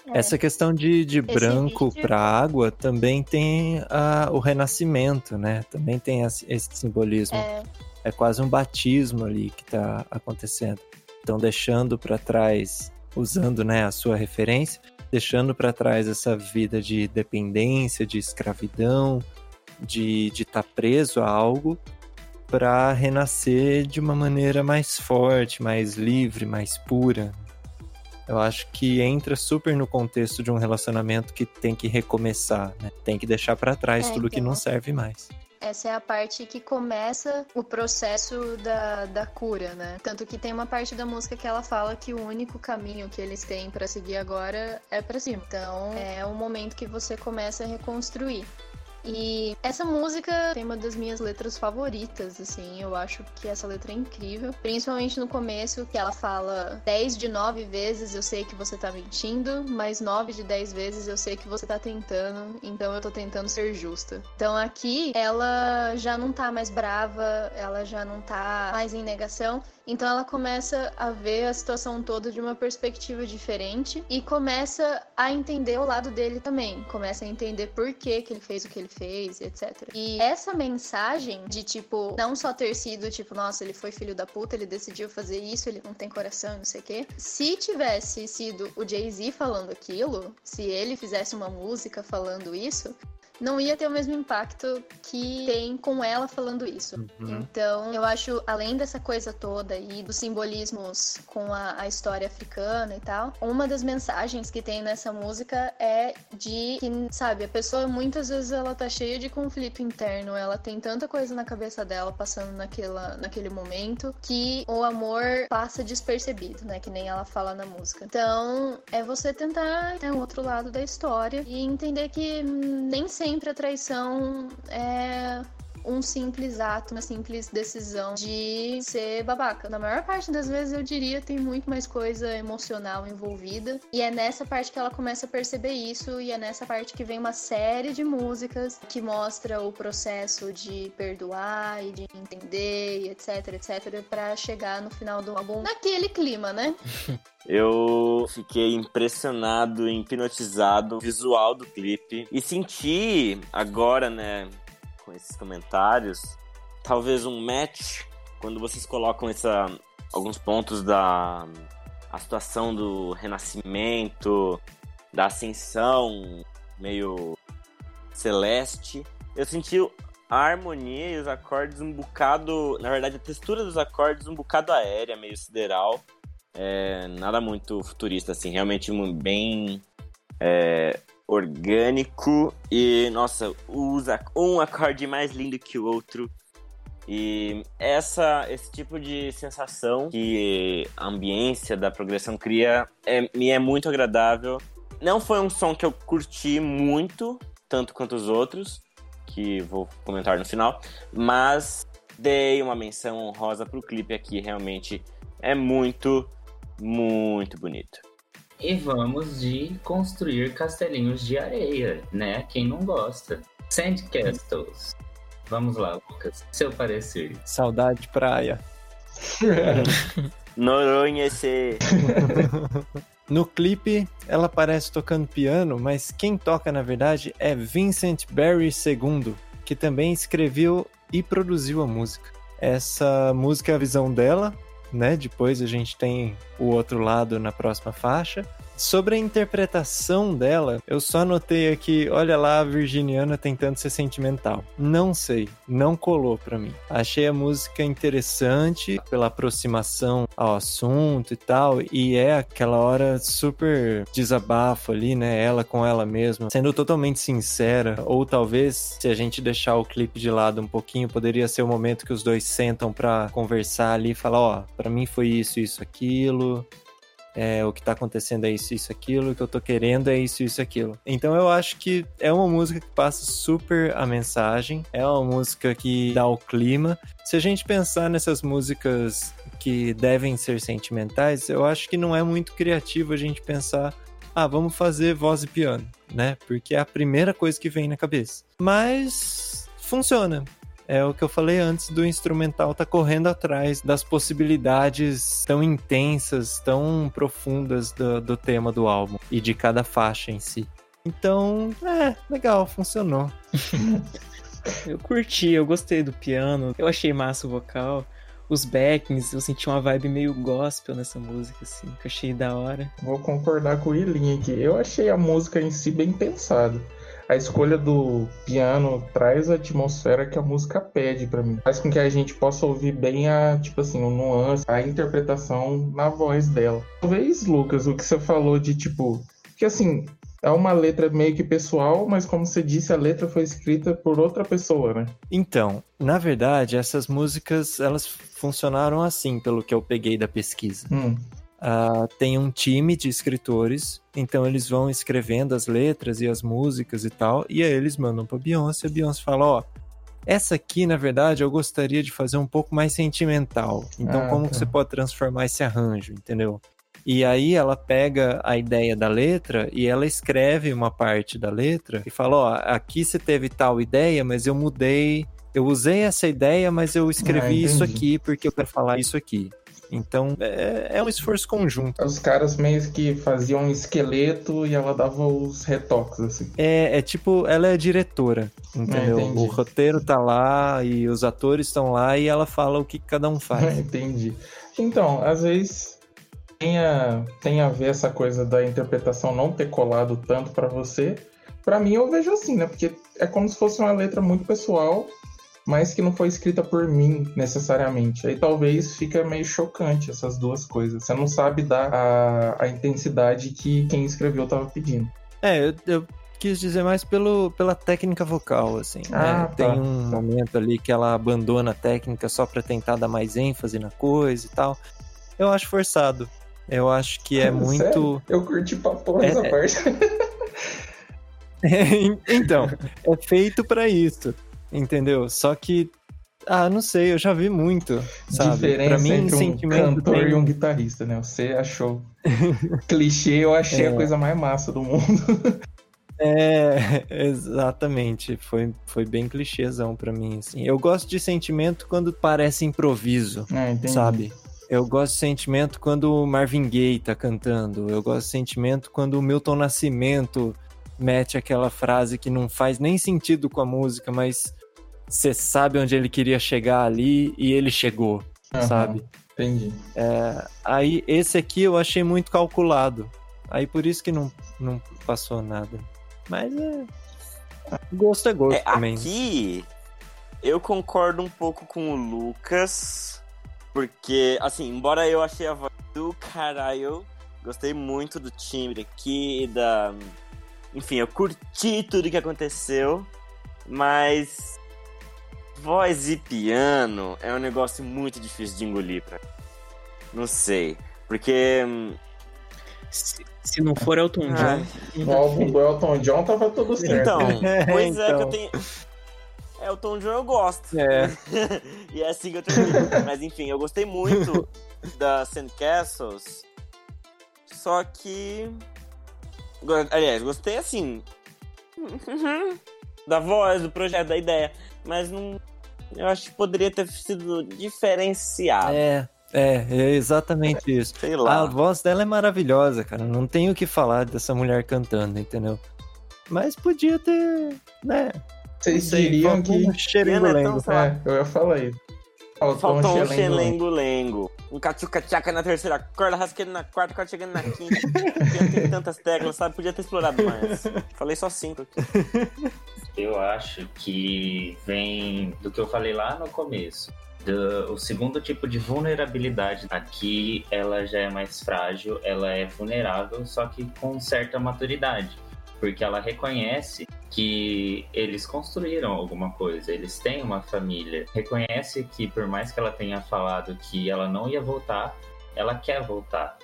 É. Essa questão de, de branco vídeo... para água também tem a, o renascimento, né? Também tem esse, esse simbolismo. É. é quase um batismo ali que está acontecendo. Então, deixando para trás, usando né, a sua referência, deixando para trás essa vida de dependência, de escravidão, de estar tá preso a algo, para renascer de uma maneira mais forte, mais livre, mais pura. Eu acho que entra super no contexto de um relacionamento que tem que recomeçar, né? Tem que deixar para trás é, tudo que não serve mais. Essa é a parte que começa o processo da, da cura, né? Tanto que tem uma parte da música que ela fala que o único caminho que eles têm para seguir agora é para cima. Então, é um momento que você começa a reconstruir. E essa música tem uma das minhas letras favoritas, assim, eu acho que essa letra é incrível. Principalmente no começo, que ela fala 10 de 9 vezes eu sei que você tá mentindo, mas 9 de 10 vezes eu sei que você tá tentando, então eu tô tentando ser justa. Então aqui ela já não tá mais brava, ela já não tá mais em negação, então ela começa a ver a situação toda de uma perspectiva diferente e começa a entender o lado dele também. Começa a entender por que, que ele fez o que ele fez, etc. E essa mensagem de tipo, não só ter sido tipo, nossa, ele foi filho da puta, ele decidiu fazer isso, ele não tem coração, não sei o quê. Se tivesse sido o Jay-Z falando aquilo, se ele fizesse uma música falando isso, não ia ter o mesmo impacto que tem com ela falando isso. Uhum. Então, eu acho, além dessa coisa toda e dos simbolismos com a, a, história africana e tal, uma das mensagens que tem nessa música é de que, sabe, a pessoa muitas vezes ela tá cheia de conflito interno, ela tem tanta coisa na cabeça dela passando naquela, naquele momento que o amor passa despercebido, né? Que nem ela fala na música. Então, é você tentar ter um outro lado da história e entender que nem sempre sempre a traição é um simples ato, uma simples decisão de ser babaca. Na maior parte das vezes, eu diria, tem muito mais coisa emocional envolvida. E é nessa parte que ela começa a perceber isso, e é nessa parte que vem uma série de músicas que mostra o processo de perdoar e de entender, e etc, etc, para chegar no final do álbum naquele clima, né? [laughs] Eu fiquei impressionado, hipnotizado, visual do clipe e senti agora, né, com esses comentários, talvez um match quando vocês colocam essa, alguns pontos da a situação do renascimento, da ascensão meio celeste. Eu senti a harmonia e os acordes um bocado. Na verdade, a textura dos acordes um bocado aérea, meio sideral. É, nada muito futurista, assim, realmente bem é, orgânico. E, nossa, usa um acorde mais lindo que o outro. E essa, esse tipo de sensação que a ambiência da progressão cria é, me é muito agradável. Não foi um som que eu curti muito, tanto quanto os outros, que vou comentar no final, mas dei uma menção honrosa pro clipe aqui, realmente é muito, muito bonito. E vamos de construir castelinhos de areia, né? Quem não gosta. Sandcastles. Vamos lá, Lucas. Seu parecer. Saudade de praia. [laughs] Noronha se. [laughs] No clipe, ela aparece tocando piano, mas quem toca na verdade é Vincent Barry II, que também escreveu e produziu a música. Essa música é a visão dela, né? Depois a gente tem o outro lado na próxima faixa. Sobre a interpretação dela, eu só anotei aqui, olha lá a virginiana tentando ser sentimental. Não sei, não colou para mim. Achei a música interessante pela aproximação ao assunto e tal, e é aquela hora super desabafo ali, né? Ela com ela mesma, sendo totalmente sincera, ou talvez se a gente deixar o clipe de lado um pouquinho, poderia ser o momento que os dois sentam para conversar ali e falar, ó, oh, para mim foi isso, isso, aquilo é, o que tá acontecendo é isso, isso, aquilo, o que eu tô querendo é isso, isso, aquilo. Então eu acho que é uma música que passa super a mensagem, é uma música que dá o clima. Se a gente pensar nessas músicas que devem ser sentimentais, eu acho que não é muito criativo a gente pensar, ah, vamos fazer voz e piano, né? Porque é a primeira coisa que vem na cabeça. Mas funciona é o que eu falei antes do instrumental tá correndo atrás das possibilidades tão intensas, tão profundas do, do tema do álbum e de cada faixa em si. Então, é, legal, funcionou. [laughs] eu curti, eu gostei do piano, eu achei massa o vocal. Os backings, eu senti uma vibe meio gospel nessa música, assim, que eu achei da hora. Vou concordar com o Ilinha aqui. Eu achei a música em si bem pensada a escolha do piano traz a atmosfera que a música pede para mim. Faz com que a gente possa ouvir bem a, tipo assim, o nuance, a interpretação na voz dela. Talvez, Lucas, o que você falou de tipo, que assim, é uma letra meio que pessoal, mas como você disse, a letra foi escrita por outra pessoa, né? Então, na verdade, essas músicas, elas funcionaram assim, pelo que eu peguei da pesquisa. Hum. Uh, tem um time de escritores, então eles vão escrevendo as letras e as músicas e tal, e aí eles mandam pra Beyoncé, a Beyoncé fala, ó, essa aqui, na verdade, eu gostaria de fazer um pouco mais sentimental. Então, ah, como tá. que você pode transformar esse arranjo, entendeu? E aí ela pega a ideia da letra e ela escreve uma parte da letra e fala, ó, aqui você teve tal ideia, mas eu mudei, eu usei essa ideia, mas eu escrevi ah, isso aqui porque eu quero falar isso aqui. Então é, é um esforço conjunto. Os caras meio que faziam um esqueleto e ela dava os retoques, assim. É, é tipo, ela é diretora, entendeu? É, o roteiro tá lá e os atores estão lá e ela fala o que cada um faz. [laughs] entendi. Então, às vezes tem a, tem a ver essa coisa da interpretação não ter colado tanto para você. Para mim, eu vejo assim, né? Porque é como se fosse uma letra muito pessoal mas que não foi escrita por mim necessariamente. Aí talvez fica meio chocante essas duas coisas. Você não sabe dar a, a intensidade que quem escreveu estava pedindo. É, eu, eu, quis dizer mais pelo, pela técnica vocal, assim. Ah, né? tá. Tem um momento ali que ela abandona a técnica só para tentar dar mais ênfase na coisa e tal. Eu acho forçado. Eu acho que é [laughs] muito. Sério? Eu curti pra porra é, essa é. parte. [laughs] [laughs] então, é feito para isso. Entendeu? Só que ah, não sei, eu já vi muito, sabe? Diferença pra mim, entre um sentimento cantor tem... e um guitarrista, né? Você achou [laughs] clichê, eu achei é. a coisa mais massa do mundo. [laughs] é, exatamente. Foi, foi bem clichêzão pra mim, assim. Eu gosto de sentimento quando parece improviso, é, sabe? Eu gosto de sentimento quando o Marvin Gaye tá cantando. Eu gosto de sentimento quando o Milton Nascimento mete aquela frase que não faz nem sentido com a música, mas você sabe onde ele queria chegar ali e ele chegou, uhum, sabe? Entendi. É, aí esse aqui eu achei muito calculado. Aí por isso que não, não passou nada. Mas é. Gosto é gosto é, também. Aqui, eu concordo um pouco com o Lucas, porque, assim, embora eu achei a voz do caralho, gostei muito do timbre aqui, da. Enfim, eu curti tudo que aconteceu, mas. Voz e piano é um negócio muito difícil de engolir pra Não sei. Porque. hum, Se, se não for Elton Ah, John, No álbum do Elton John tava tudo certo. Então, É, pois é que eu [laughs] então. tenho. É, o Tom John eu gosto. É. [laughs] e é assim que eu termino. Mas enfim, eu gostei muito [laughs] da Sandcastles. Só que. Aliás, gostei assim. da voz, do projeto, da ideia. Mas não. Eu acho que poderia ter sido diferenciado. É, é, é exatamente isso. Sei A lá. voz dela é maravilhosa, cara. Não tenho o que falar dessa mulher cantando, entendeu? Mas podia ter, né? Vocês diriam faltou que. um é tão, É, eu ia falar isso. Faltou, Faltou um xelengo. xelengo-lengo. Um cachuca-tchaca na terceira corda, rasqueiro na quarta, corda chegando na quinta. Piano tem tantas teclas, sabe? Podia ter explorado mais. Falei só cinco aqui. Eu acho que vem do que eu falei lá no começo. Do, o segundo tipo de vulnerabilidade aqui, ela já é mais frágil, ela é vulnerável, só que com certa maturidade. Porque ela reconhece que eles construíram alguma coisa, eles têm uma família. Reconhece que, por mais que ela tenha falado que ela não ia voltar, ela quer voltar.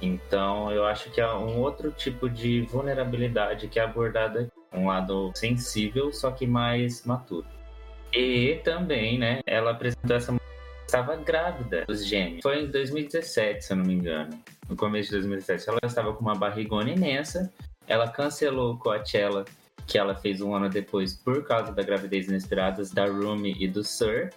Então, eu acho que é um outro tipo de vulnerabilidade que é abordada um lado sensível, só que mais maturo. E também, né, ela apresentou essa estava grávida dos gêmeos. Foi em 2017, se eu não me engano. No começo de 2017. Ela estava com uma barrigona imensa. Ela cancelou o Coachella, que ela fez um ano depois por causa da gravidez inesperada da Rumi e do Sir.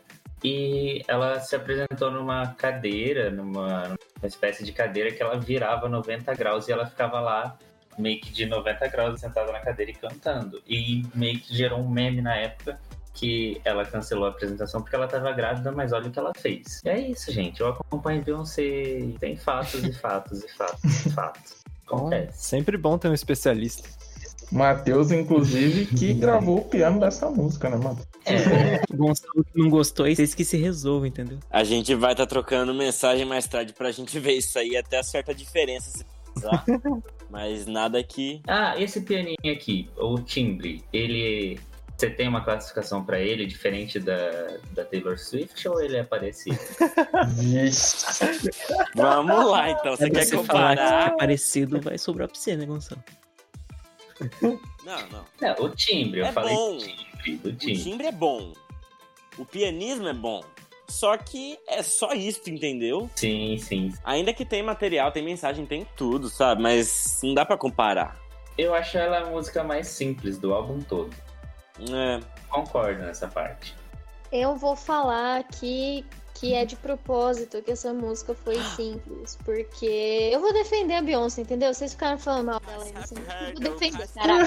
E ela se apresentou numa cadeira, numa, espécie de cadeira que ela virava 90 graus e ela ficava lá meio que de 90 graus sentada na cadeira e cantando. E meio que gerou um meme na época que ela cancelou a apresentação porque ela tava grávida, mas olha o que ela fez. E é isso, gente. Eu acompanho Beyoncé. Tem fatos e fatos e fatos e fatos. Acontece. Sempre bom ter um especialista. Matheus, inclusive, que [laughs] gravou o piano dessa música, né, mano? É, [laughs] Gonçalo que não gostou, é vocês que se resolvam, entendeu? A gente vai estar trocando mensagem mais tarde pra gente ver isso aí, até certa diferença se precisar. [laughs] Mas nada que. Ah, esse pianinho aqui, o timbre, ele. Você tem uma classificação pra ele diferente da, da Taylor Swift ou ele é parecido? [laughs] Vamos lá, então. Você Se quer você falar que comparar? é parecido, vai sobrar pra você, né, Gonçalo? Não, não. É, o timbre, eu É falei bom. do timbre, do O timbre. timbre é bom. O pianismo é bom. Só que é só isso, entendeu? Sim, sim. Ainda que tem material, tem mensagem, tem tudo, sabe? Mas não dá pra comparar. Eu acho ela a música mais simples do álbum todo. É. Concordo nessa parte. Eu vou falar aqui que é de propósito que essa música foi [gasps] simples, porque eu vou defender a Beyoncé, entendeu? Vocês ficaram falando mal dela aí, assim, eu vou defender, caralho.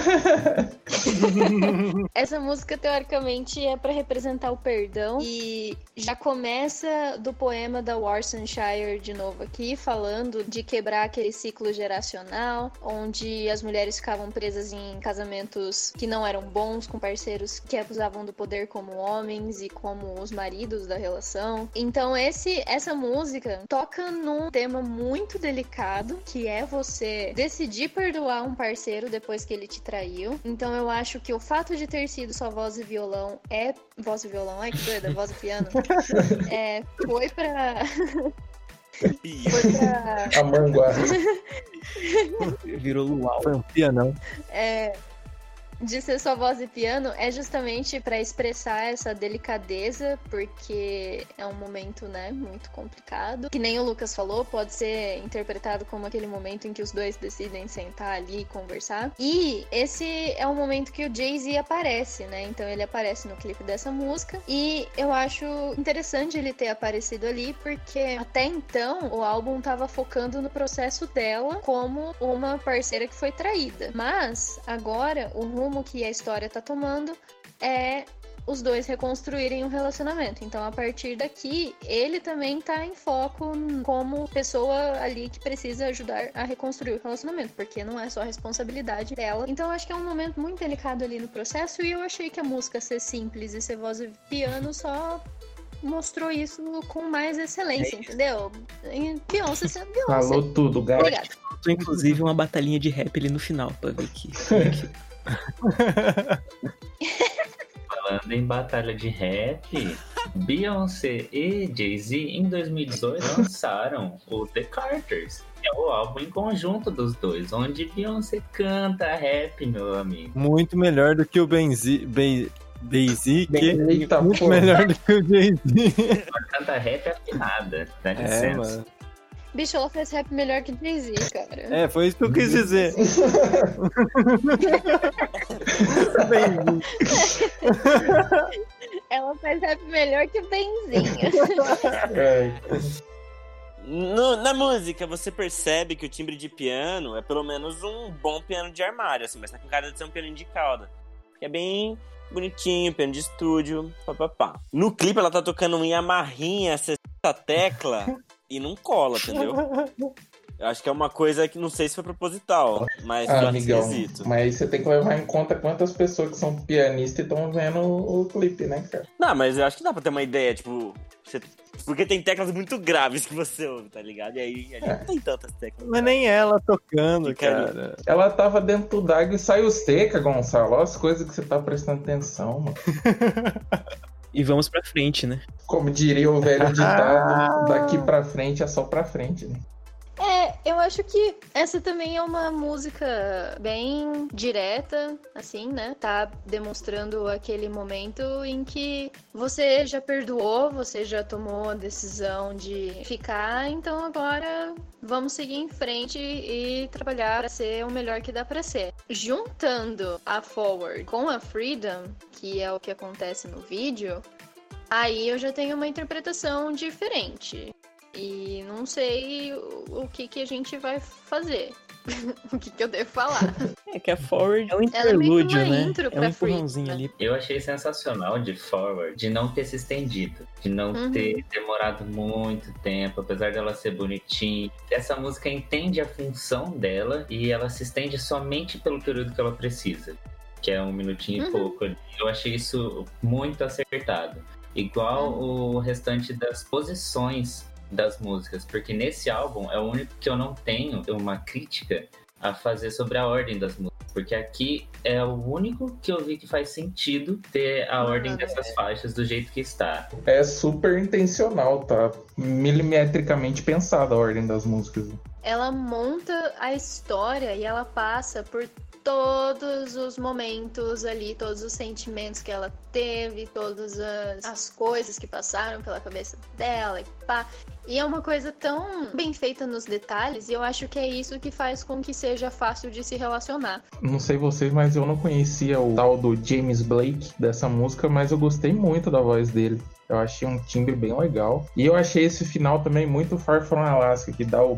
[laughs] Essa música, teoricamente, é pra representar o perdão e já começa do poema da Worcestershire de novo aqui, falando de quebrar aquele ciclo geracional, onde as mulheres ficavam presas em casamentos que não eram bons, com parceiros que abusavam do poder como homens e como os maridos da relação. Então, esse, essa música toca num tema muito delicado, que é você decidir perdoar um parceiro depois que ele te traiu. Então, eu acho que o fato de ter sido só voz e violão é. Voz e violão, ai que doida, voz e piano. [laughs] É, foi pra. [laughs] Foi pra. A manguá. [laughs] Virou luau. Foi um pianão. é, de ser só voz e piano é justamente para expressar essa delicadeza, porque é um momento, né, muito complicado. Que nem o Lucas falou, pode ser interpretado como aquele momento em que os dois decidem sentar ali e conversar. E esse é o momento que o Jay-Z aparece, né? Então ele aparece no clipe dessa música e eu acho interessante ele ter aparecido ali porque até então o álbum tava focando no processo dela como uma parceira que foi traída. Mas agora o rumo que a história tá tomando é os dois reconstruírem o relacionamento. Então, a partir daqui, ele também tá em foco como pessoa ali que precisa ajudar a reconstruir o relacionamento, porque não é só a responsabilidade dela. Então, eu acho que é um momento muito delicado ali no processo e eu achei que a música ser simples e ser voz e piano só mostrou isso com mais excelência, é entendeu? Beyoncé sendo Beyoncé. Falou tudo, gato. Obrigada. Inclusive uma batalhinha de rap ali no final, pra ver que. [laughs] Falando em batalha de rap, Beyoncé e Jay-Z em 2018 lançaram o The Carters. que É o álbum em conjunto dos dois, onde Beyoncé canta rap, meu amigo. Muito melhor do que o Benzi. Ben... Basic, Eita, muito pô. melhor do que o Jay-Z. Canta rap afinada, dá É, licença. mano. Bicho, ela faz rap melhor que Jay-Z, cara. É, foi isso que eu quis dizer. Bem, [laughs] Ela faz rap melhor que Benzinha. É, No- na música, você percebe que o timbre de piano é pelo menos um bom piano de armário, assim, mas tá com cara de ser um piano de cauda. Que é bem bonitinho, piano de estúdio, papapá. No clipe ela tá tocando um Yamahinha, 60 tecla, e não cola, entendeu? [laughs] Eu acho que é uma coisa que não sei se foi proposital, mas eu ah, amigão. esquisito. Mas aí você tem que levar em conta quantas pessoas que são pianistas estão vendo o clipe, né, cara? Não, mas eu acho que dá pra ter uma ideia, tipo. você- Porque tem teclas muito graves que você ouve, tá ligado? E aí a gente não tem tantas teclas. Mas nem ela tocando, cara. Ela tava dentro d'água e saiu seca, Gonçalo. Olha as coisas que você tá prestando atenção, mano. [laughs] E vamos pra frente, né? Como diria o velho ditado, [laughs] daqui pra frente é só pra frente, né? É, eu acho que essa também é uma música bem direta, assim, né? Tá demonstrando aquele momento em que você já perdoou, você já tomou a decisão de ficar, então agora vamos seguir em frente e trabalhar para ser o melhor que dá para ser. Juntando a Forward com a Freedom, que é o que acontece no vídeo, aí eu já tenho uma interpretação diferente. E não sei o, que, que a gente vai fazer. [laughs] o que, que eu devo falar. É que a Forward é um é interlúdio, uma né? intro É um empurrãozinho Free, ali. Eu achei sensacional de Forward de não ter se estendido, de não Uhum. ter demorado muito tempo, apesar dela ser bonitinha. Essa música entende a função dela e ela se estende somente pelo período que ela precisa, que é um minutinho Uhum. e pouco. ali. Eu achei isso muito acertado. Igual o restante das posições das músicas, porque nesse álbum é o único que eu não tenho uma crítica a fazer sobre a ordem das músicas. Porque aqui é o único que eu vi que faz sentido ter a ordem dessas faixas do jeito que está. É super intencional, tá? Milimetricamente pensada a ordem das músicas. Ela monta a história e ela passa por todos os momentos ali, todos os sentimentos que ela teve, todas as, as coisas que passaram pela cabeça dela e pá. E é uma coisa tão bem feita nos detalhes, e eu acho que é isso que faz com que seja fácil de se relacionar. Não sei vocês, mas eu não conhecia o tal do James Blake dessa música, mas eu gostei muito da voz dele. Eu achei um timbre bem legal. E eu achei esse final também muito Far From Alaska, que dá o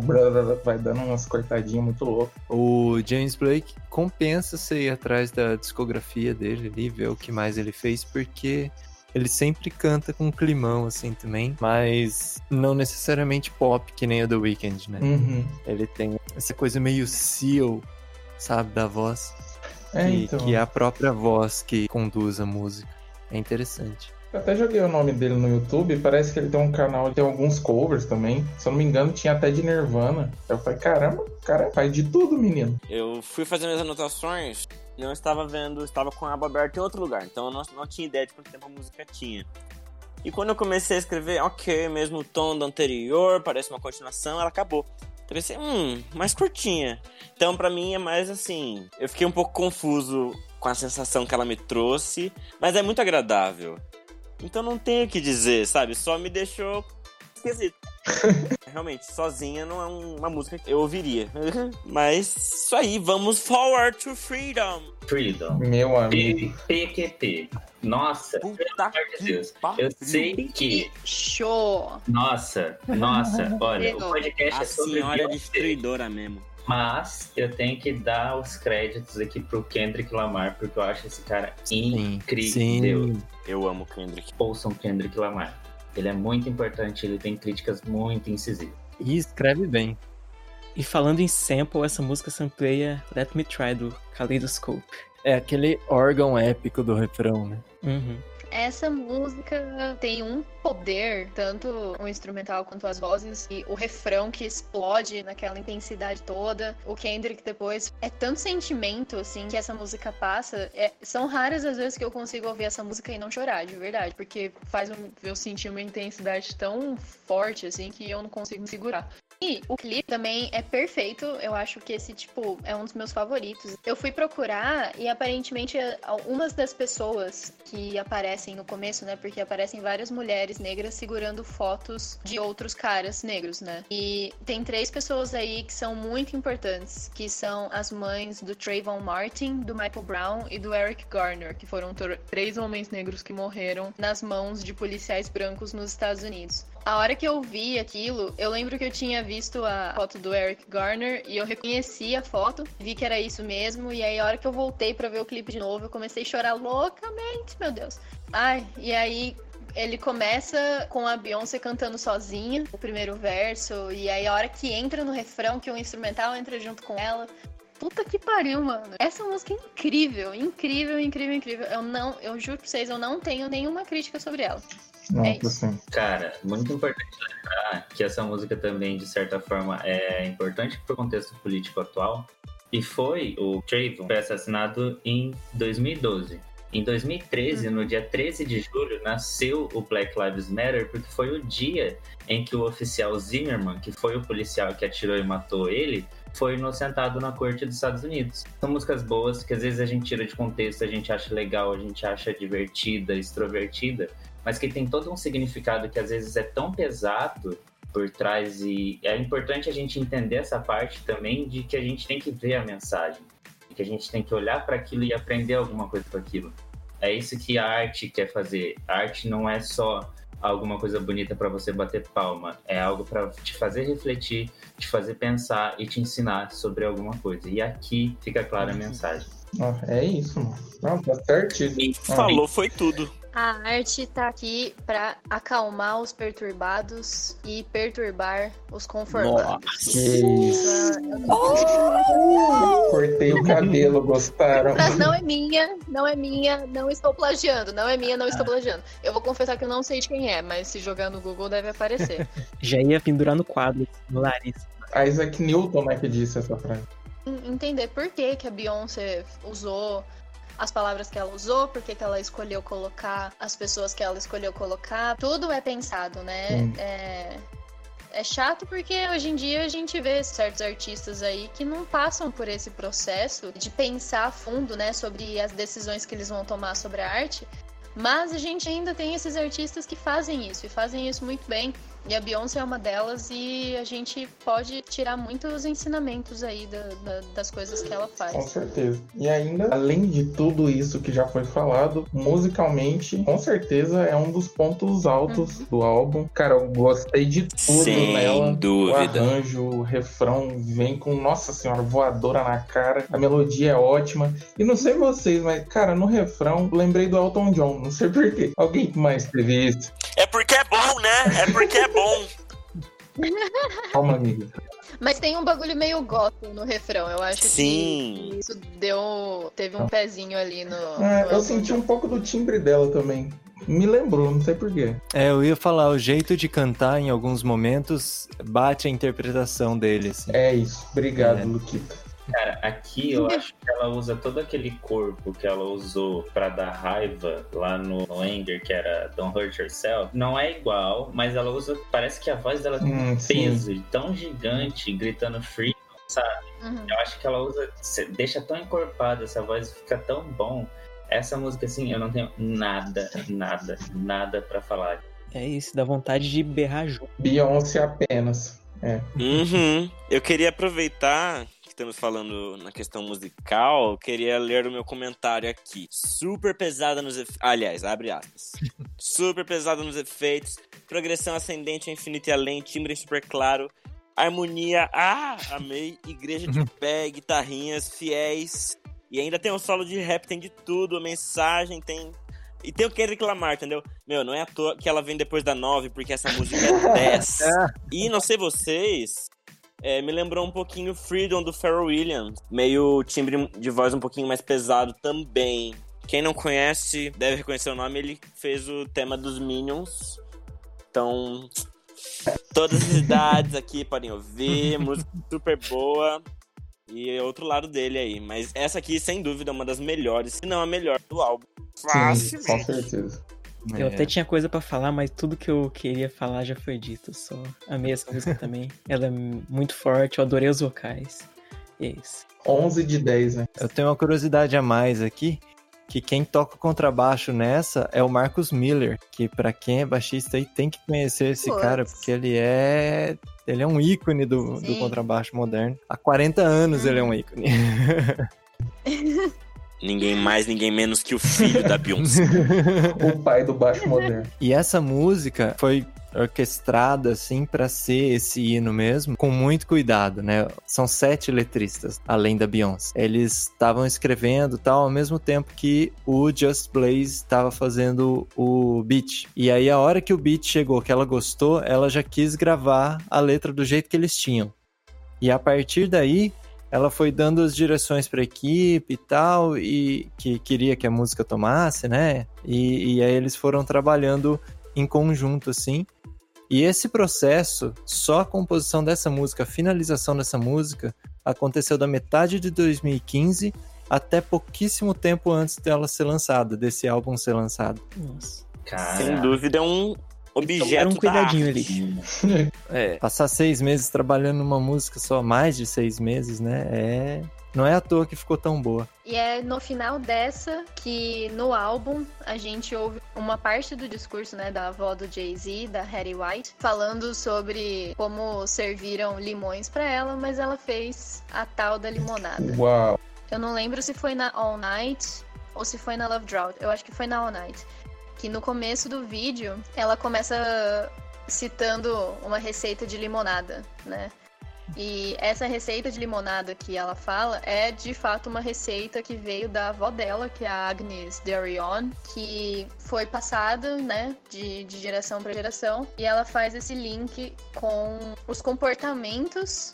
vai dando umas cortadinhas muito loucas. O James Blake compensa você ir atrás da discografia dele ali, ver o que mais ele fez, porque ele sempre canta com um climão, assim, também, mas não necessariamente pop, que nem a The Weeknd, né? Uhum. Ele tem essa coisa meio seal, sabe, da voz, É, que, então. que é a própria voz que conduz a música. É interessante. Eu até joguei o nome dele no YouTube, parece que ele tem um canal, tem alguns covers também. Se eu não me engano, tinha até de Nirvana. Eu falei, caramba, o cara faz de tudo, menino. Eu fui fazendo as anotações, não estava vendo, estava com a aba aberta em outro lugar, então eu não, não tinha ideia de quanto tempo a música tinha. E quando eu comecei a escrever, ok, mesmo tom do anterior, parece uma continuação, ela acabou. Eu pensei, hum, mais curtinha. Então pra mim é mais assim, eu fiquei um pouco confuso com a sensação que ela me trouxe, mas é muito agradável. Então não tenho o que dizer, sabe? Só me deixou esquisito. [laughs] Realmente, sozinha não é um- uma música que eu ouviria. [laughs] Mas isso aí, vamos forward to freedom. Freedom. Meu amigo. PQP. Nossa, pelo Puta amor de Deus. pariu. Eu sei que. Show! Nossa, nossa, [laughs] olha, o podcast A é sobre senhora é Beyoncé. destruidora mesmo. Mas eu tenho que dar os créditos aqui pro Kendrick Lamar, porque eu acho esse cara Sim, incrível. sim. Eu amo Kendrick. Ouçam Kendrick Lamar. Ele é muito importante, ele tem críticas muito incisivas. E escreve bem. E falando em sample, essa música sampleia Let Me Try do Kaleidoscope. É aquele órgão épico do refrão, né? Uhum. Essa música tem um poder, tanto o instrumental quanto as vozes, e o refrão que explode naquela intensidade toda. O Kendrick depois é tanto sentimento assim que essa música passa. É- são raras as vezes que eu consigo ouvir essa música e não chorar, de verdade, porque faz eu sentir uma intensidade tão forte assim que eu não consigo me segurar. E o clipe também é perfeito. Eu acho que esse, tipo, é um dos meus favoritos. Eu fui procurar e aparentemente algumas das pessoas que aparecem no começo, né? Porque aparecem várias mulheres negras segurando fotos de outros caras negros, né? E tem três pessoas aí que são muito importantes, que são as mães do Trayvon Martin, do Michael Brown e do Eric Garner, que foram tr- três homens negros que morreram nas mãos de policiais brancos nos Estados Unidos. A hora que eu vi aquilo, eu lembro que eu tinha visto a foto do Eric Garner e eu reconheci a foto, vi que era isso mesmo, e aí a hora que eu voltei pra ver o clipe de novo, eu comecei a chorar loucamente, meu Deus. Ai, e aí ele começa com a Beyoncé cantando sozinha, o primeiro verso, e aí a hora que entra no refrão, que o instrumental entra junto com ela. Puta que pariu, mano. Essa música é incrível, incrível, incrível, incrível. Eu não, eu juro pra vocês, eu não tenho nenhuma crítica sobre ela. Nossa, isso. assim. Cara, muito importante lembrar que essa música também, de certa forma, é importante pro contexto político atual. E foi o Trayvon foi assassinado em 2012. Em 2013, no dia 13 de julho, nasceu o Black Lives Matter, porque foi o dia em que o oficial Zimmerman, que foi o policial que atirou e matou ele, foi inocentado na corte dos Estados Unidos. São músicas boas que às vezes a gente tira de contexto, a gente acha legal, a gente acha divertida, extrovertida, mas que tem todo um significado que às vezes é tão pesado por trás e é importante a gente entender essa parte também de que a gente tem que ver a mensagem, que a gente tem que olhar para aquilo e aprender alguma coisa com aquilo. É isso que a arte quer fazer. A arte não é só alguma coisa bonita para você bater palma, é algo para te fazer refletir, te fazer pensar e te ensinar sobre alguma coisa. E aqui fica clara a mensagem. Ó, é isso, mano. Não, tá certíssimo. E falou foi tudo. A arte tá aqui pra acalmar os perturbados e perturbar os conformados. Que isso. Cortei o cabelo, gostaram? Mas não é minha, não é minha, não estou plagiando, não é minha, não estou plagiando. Eu vou confessar que eu não sei de quem é, mas se jogar no Google deve aparecer. [laughs] Já ia pendurar no quadro, no nariz. Isaac Newton é que disse essa frase. En- Entender por que, que a Beyoncé usou as palavras que ela usou, por que, ela escolheu colocar as pessoas que ela escolheu colocar. Tudo é pensado, né? Sim. É, é chato porque hoje em dia a gente vê certos artistas aí que não passam por esse processo de pensar a fundo, né, sobre as decisões que eles vão tomar sobre a arte. Mas a gente ainda tem esses artistas que fazem isso e fazem isso muito bem. E a Beyoncé é uma delas e a gente pode tirar muitos ensinamentos aí da- da- das coisas que ela Com faz. certeza. E ainda, além de tudo isso que já foi falado, musicalmente, com certeza é um dos pontos altos do álbum. Cara, eu gostei de tudo Sem nela. O dúvida. arranjo, o refrão vem com, nossa senhora, voadora na cara. A melodia é ótima. E não sei vocês, mas, cara, no refrão, lembrei do Elton John. Não sei porquê. Alguém mais teve isso? É porque é bom, né? É porque é bom. Calma, amiga. Mas tem um bagulho meio gospel no refrão. Eu acho Sim. que isso deu. Teve um pezinho ali no. É, no eu senti um pouco do timbre dela também. Me lembrou, não sei porquê. É, eu ia falar, o jeito de cantar em alguns momentos bate a interpretação dele, assim. É isso. Obrigado, É. Luquita. Cara, aqui eu acho que ela usa todo aquele corpo que ela usou pra dar raiva lá no, no Anger, que era Don't Hurt Yourself. Não é igual, mas ela usa. Parece que a voz dela tem Hum, um sim. peso tão gigante, gritando free, sabe? Uhum. Eu acho que ela usa. Deixa tão encorpada, essa voz fica tão bom. Essa música, assim, eu não tenho nada, nada, nada pra falar. É isso, dá vontade de berrar junto. Beyoncé apenas. Uhum. Eu queria aproveitar estamos falando na questão musical, eu queria ler o meu comentário aqui. Super pesada nos efeitos. Aliás, abre aspas. [laughs] Super pesada nos efeitos, progressão ascendente ao infinito e além, timbre super claro. harmonia, ah, amei. Igreja de pé, guitarrinhas, fiéis. E ainda tem um solo de rap, tem de tudo, a mensagem, tem. E tem o que reclamar, entendeu? Meu, não é à toa que ela vem depois da 9, porque essa música é [laughs] 10. e não sei vocês, é, me lembrou um pouquinho Freedom do Pharrell Williams. Meio timbre de voz um pouquinho mais pesado também. Quem não conhece deve reconhecer o nome, ele fez o tema dos Minions. Então, todas as idades aqui podem ouvir, [laughs] música super boa. E é outro lado dele aí. Mas essa aqui, sem dúvida, é uma das melhores, se não a melhor do álbum. Sim, com certeza. Eu É. até tinha coisa pra falar, mas tudo que eu queria falar já foi dito. Só amei essa música [laughs] também. Ela é muito forte, eu adorei os vocais. E é isso. 11 de 10, né? Eu tenho uma curiosidade a mais aqui, que quem toca contrabaixo nessa é o Marcus Miller, que pra quem é baixista aí tem que conhecer esse Putz. cara, porque ele é ele é um ícone do, do contrabaixo moderno. Há 40 anos ele é um ícone. [laughs] [laughs] Ninguém mais, ninguém menos que o filho da Beyoncé. [laughs] O pai do baixo moderno. E essa música foi orquestrada assim pra ser esse hino mesmo, com muito cuidado, né? São sete letristas, além da Beyoncé. Eles estavam escrevendo tal ao mesmo tempo que o Just Blaze estava fazendo o beat. E aí a hora que o beat chegou, que ela gostou, ela já quis gravar a letra do jeito que eles tinham. E a partir daí, ela foi dando as direções para a equipe e tal, e que queria que a música tomasse, né? E, e aí eles foram trabalhando em conjunto, assim. E esse processo, só a composição dessa música, a finalização dessa música, aconteceu da metade de 2015 até pouquíssimo tempo antes dela ser lançada, desse álbum ser lançado. Nossa. Cara, Sem dúvida é um objeto Era um da cuidadinho arte. ali. [laughs] É. Passar seis meses trabalhando numa música só, mais de seis meses, né? É. Não é à toa que ficou tão boa. E é no final dessa que no álbum a gente ouve uma parte do discurso, né, da avó do Jay-Z, da Hattie White, falando sobre como serviram limões pra ela, mas ela fez a tal da limonada. Uau. Eu não lembro se foi na All Night ou se foi na Love Drought. Eu acho que foi na All Night. Que no começo do vídeo ela começa citando uma receita de limonada, né? E essa receita de limonada que ela fala é de fato uma receita que veio da avó dela, que é a Agnes Darion, que foi passada, né, de, de geração para geração. E ela faz esse link com os comportamentos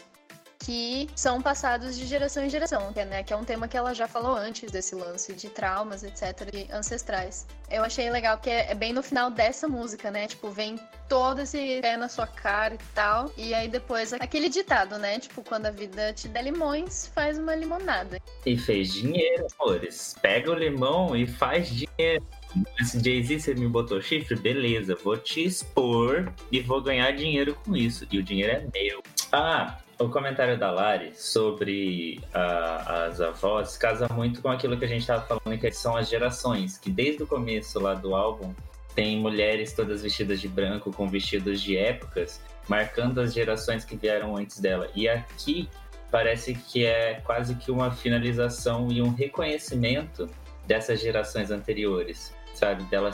que são passados de geração em geração, que é, né, que é um tema que ela já falou antes desse lance de traumas, etc, de ancestrais. Eu achei legal que é, é bem no final dessa música, né? Tipo, vem todo esse pé na sua cara e tal, e aí depois aquele ditado, né? Tipo, quando a vida te der limões, faz uma limonada. E fez dinheiro, amores. Pega o limão e faz dinheiro. Esse Jay-Z, você me botou chifre? Beleza, vou te expor e vou ganhar dinheiro com isso. E o dinheiro é meu. Ah, o comentário da Lari sobre ah, as avós casa muito com aquilo que a gente estava falando, que são as gerações. Que desde o começo lá do álbum tem mulheres todas vestidas de branco, com vestidos de épocas, marcando as gerações que vieram antes dela. E aqui parece que é quase que uma finalização e um reconhecimento dessas gerações anteriores, sabe? Dela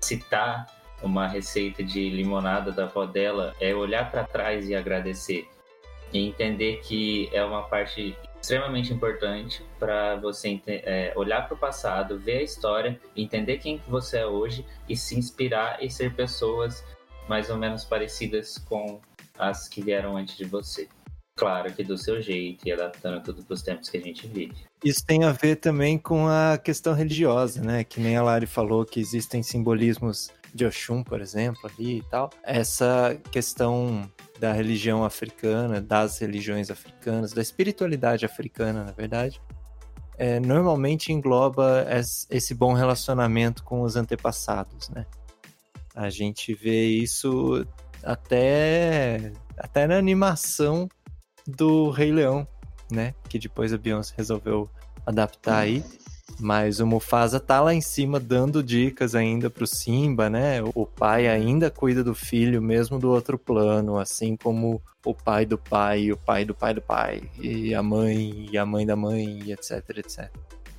citar uma receita de limonada da avó dela, é olhar para trás e agradecer. E entender que é uma parte extremamente importante para você é, olhar para o passado, ver a história, entender quem que você é hoje e se inspirar e ser pessoas mais ou menos parecidas com as que vieram antes de você. Claro que do seu jeito e adaptando tudo para os tempos que a gente vive. Isso tem a ver também com a questão religiosa, né? Que nem a Lari falou que existem simbolismos de Oxum, por exemplo, ali e tal. Essa questão da religião africana, das religiões africanas, da espiritualidade africana, na verdade, é, normalmente engloba es- esse bom relacionamento com os antepassados, né? A gente vê isso até, até na animação do Rei Leão, né? Que depois a Beyoncé resolveu adaptar aí. Mas o Mufasa tá lá em cima dando dicas ainda pro Simba, né? O pai ainda cuida do filho, mesmo do outro plano, assim como o pai do pai, o pai do pai do pai, e a mãe, e a mãe da mãe, etc, etc.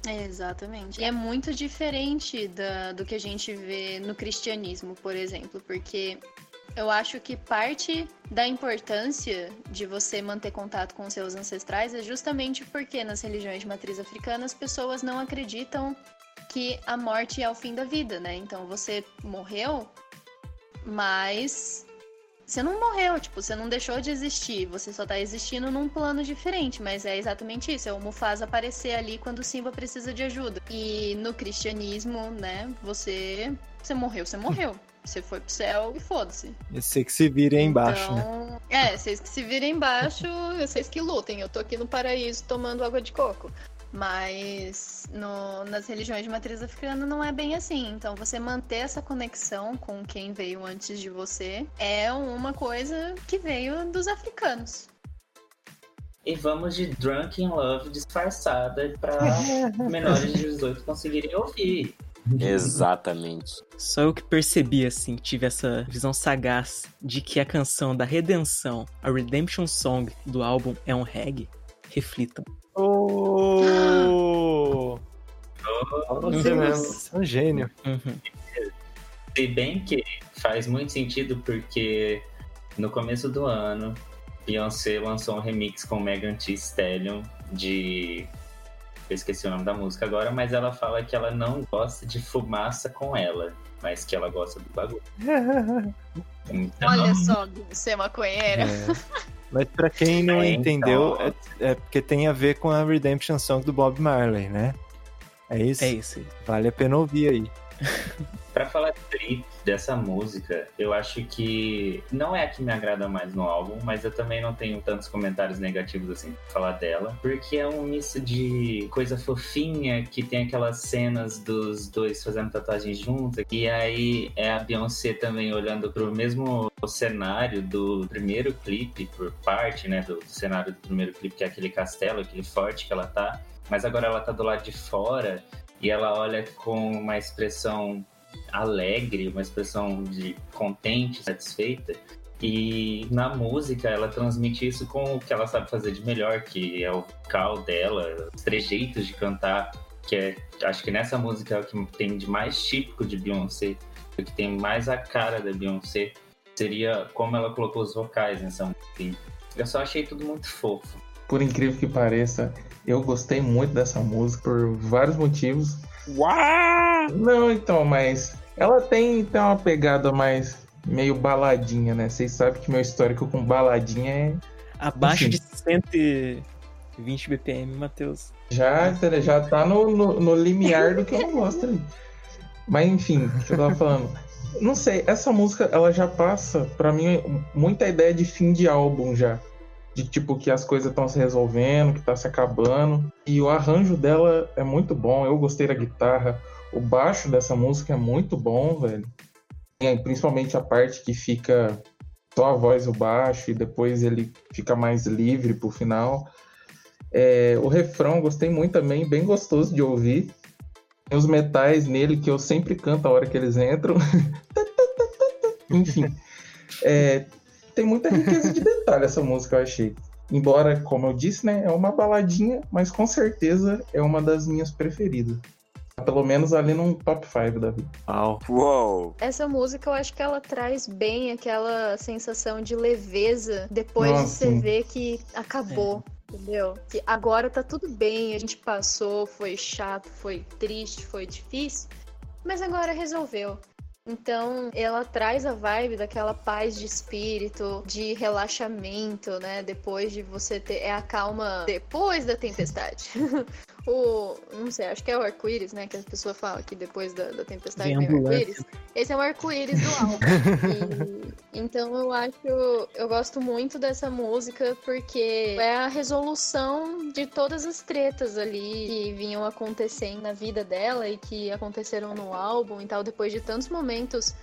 Exatamente. E é muito diferente da, do que a gente vê no cristianismo, por exemplo, porque Eu acho que parte da importância de você manter contato com seus ancestrais é justamente porque nas religiões de matriz africana as pessoas não acreditam que a morte é o fim da vida, né? Então você morreu, mas você não morreu, tipo, você não deixou de existir, você só tá existindo num plano diferente, mas é exatamente isso, é o Mufasa aparecer ali quando Simba precisa de ajuda. E no cristianismo, né, você você morreu, você morreu. Você foi pro céu e foda-se. Você que se vira aí embaixo, né? então, É, vocês que se virem embaixo, [laughs] vocês que lutem. Eu tô aqui no paraíso tomando água de coco. Mas no, nas religiões de matriz africana não é bem assim. Então você manter essa conexão com quem veio antes de você é uma coisa que veio dos africanos. E vamos de Drunk in Love disfarçada para [laughs] menores de 18 conseguirem ouvir. Exatamente. Só eu que percebi, assim, tive essa visão sagaz de que a canção da redenção, a Redemption Song do álbum é um reggae. Reflitam. Oh! Você mesmo, você é um gênio. Uhum. Se bem que faz muito sentido porque no começo do ano, Beyoncé lançou um remix com Megan Thee Stallion de. Eu esqueci o nome da música agora, mas ela fala que ela não gosta de fumaça com ela, mas que ela gosta do bagulho. [laughs] Então, Olha só, você maconheira. É. Mas pra quem não É, entendeu, então. é, é porque tem a ver com a Redemption Song do Bob Marley, né? É isso? É isso. Vale a pena ouvir aí. [laughs] Pra falar trip dessa música, eu acho que não é a que me agrada mais no álbum, mas eu também não tenho tantos comentários negativos assim pra falar dela, porque é um misto de coisa fofinha, que tem aquelas cenas dos dois fazendo tatuagens juntos, e aí é a Beyoncé também olhando pro mesmo cenário do primeiro clipe, por parte, né, do, do cenário do primeiro clipe, que é aquele castelo, aquele forte que ela tá, mas agora ela tá do lado de fora e ela olha com uma expressão alegre, uma expressão de contente, satisfeita. E na música ela transmite isso com o que ela sabe fazer de melhor, que é o vocal dela, os trejeitos de cantar, que é, acho que nessa música é o que tem de mais típico de Beyoncé, o que tem mais a cara da Beyoncé, seria como ela colocou os vocais nessa música. Eu só achei tudo muito fofo. Por incrível que pareça, eu gostei muito dessa música por vários motivos. Uau! Não, então, mas ela tem, tem uma pegada mais meio baladinha, né? Vocês sabem que meu histórico com baladinha é Abaixo Enfim. de 120 BPM, Matheus. Já, já tá no, no, no limiar do que eu gosto ali. Mas enfim, o que eu tava falando. Não sei, essa música ela já passa, pra mim, muita ideia de fim de álbum já. De tipo que as coisas estão se resolvendo, que tá se acabando. E o arranjo dela é muito bom, eu gostei da guitarra. O baixo dessa música é muito bom, velho. E principalmente a parte que fica só a voz e o baixo, e depois ele fica mais livre pro final. É, o refrão gostei muito também, bem gostoso de ouvir. Tem os metais nele que eu sempre canto a hora que eles entram. [laughs] Enfim, é, tem muita riqueza de detalhe essa música, eu achei. Embora, como eu disse, né, é uma baladinha, mas com certeza é uma das minhas preferidas. Pelo menos ali num top 5 da vida. Uau. Uou! Essa música eu acho que ela traz bem aquela sensação de leveza depois Nossa, de você sim. ver que acabou. Entendeu? Que agora tá tudo bem, a gente passou, foi chato, foi triste, foi difícil, mas agora resolveu. Então, ela traz a vibe daquela paz de espírito, de relaxamento, né? Depois de você ter. É a calma depois da tempestade. [laughs] o. Não sei, acho que é o arco-íris, né? Que a pessoa fala que depois da, da tempestade Vem o arco-íris. Esse é o arco-íris do álbum. E- então eu acho. Eu gosto muito dessa música porque é a resolução de todas as tretas ali que vinham acontecendo na vida dela e que aconteceram no álbum e tal, depois de tantos momentos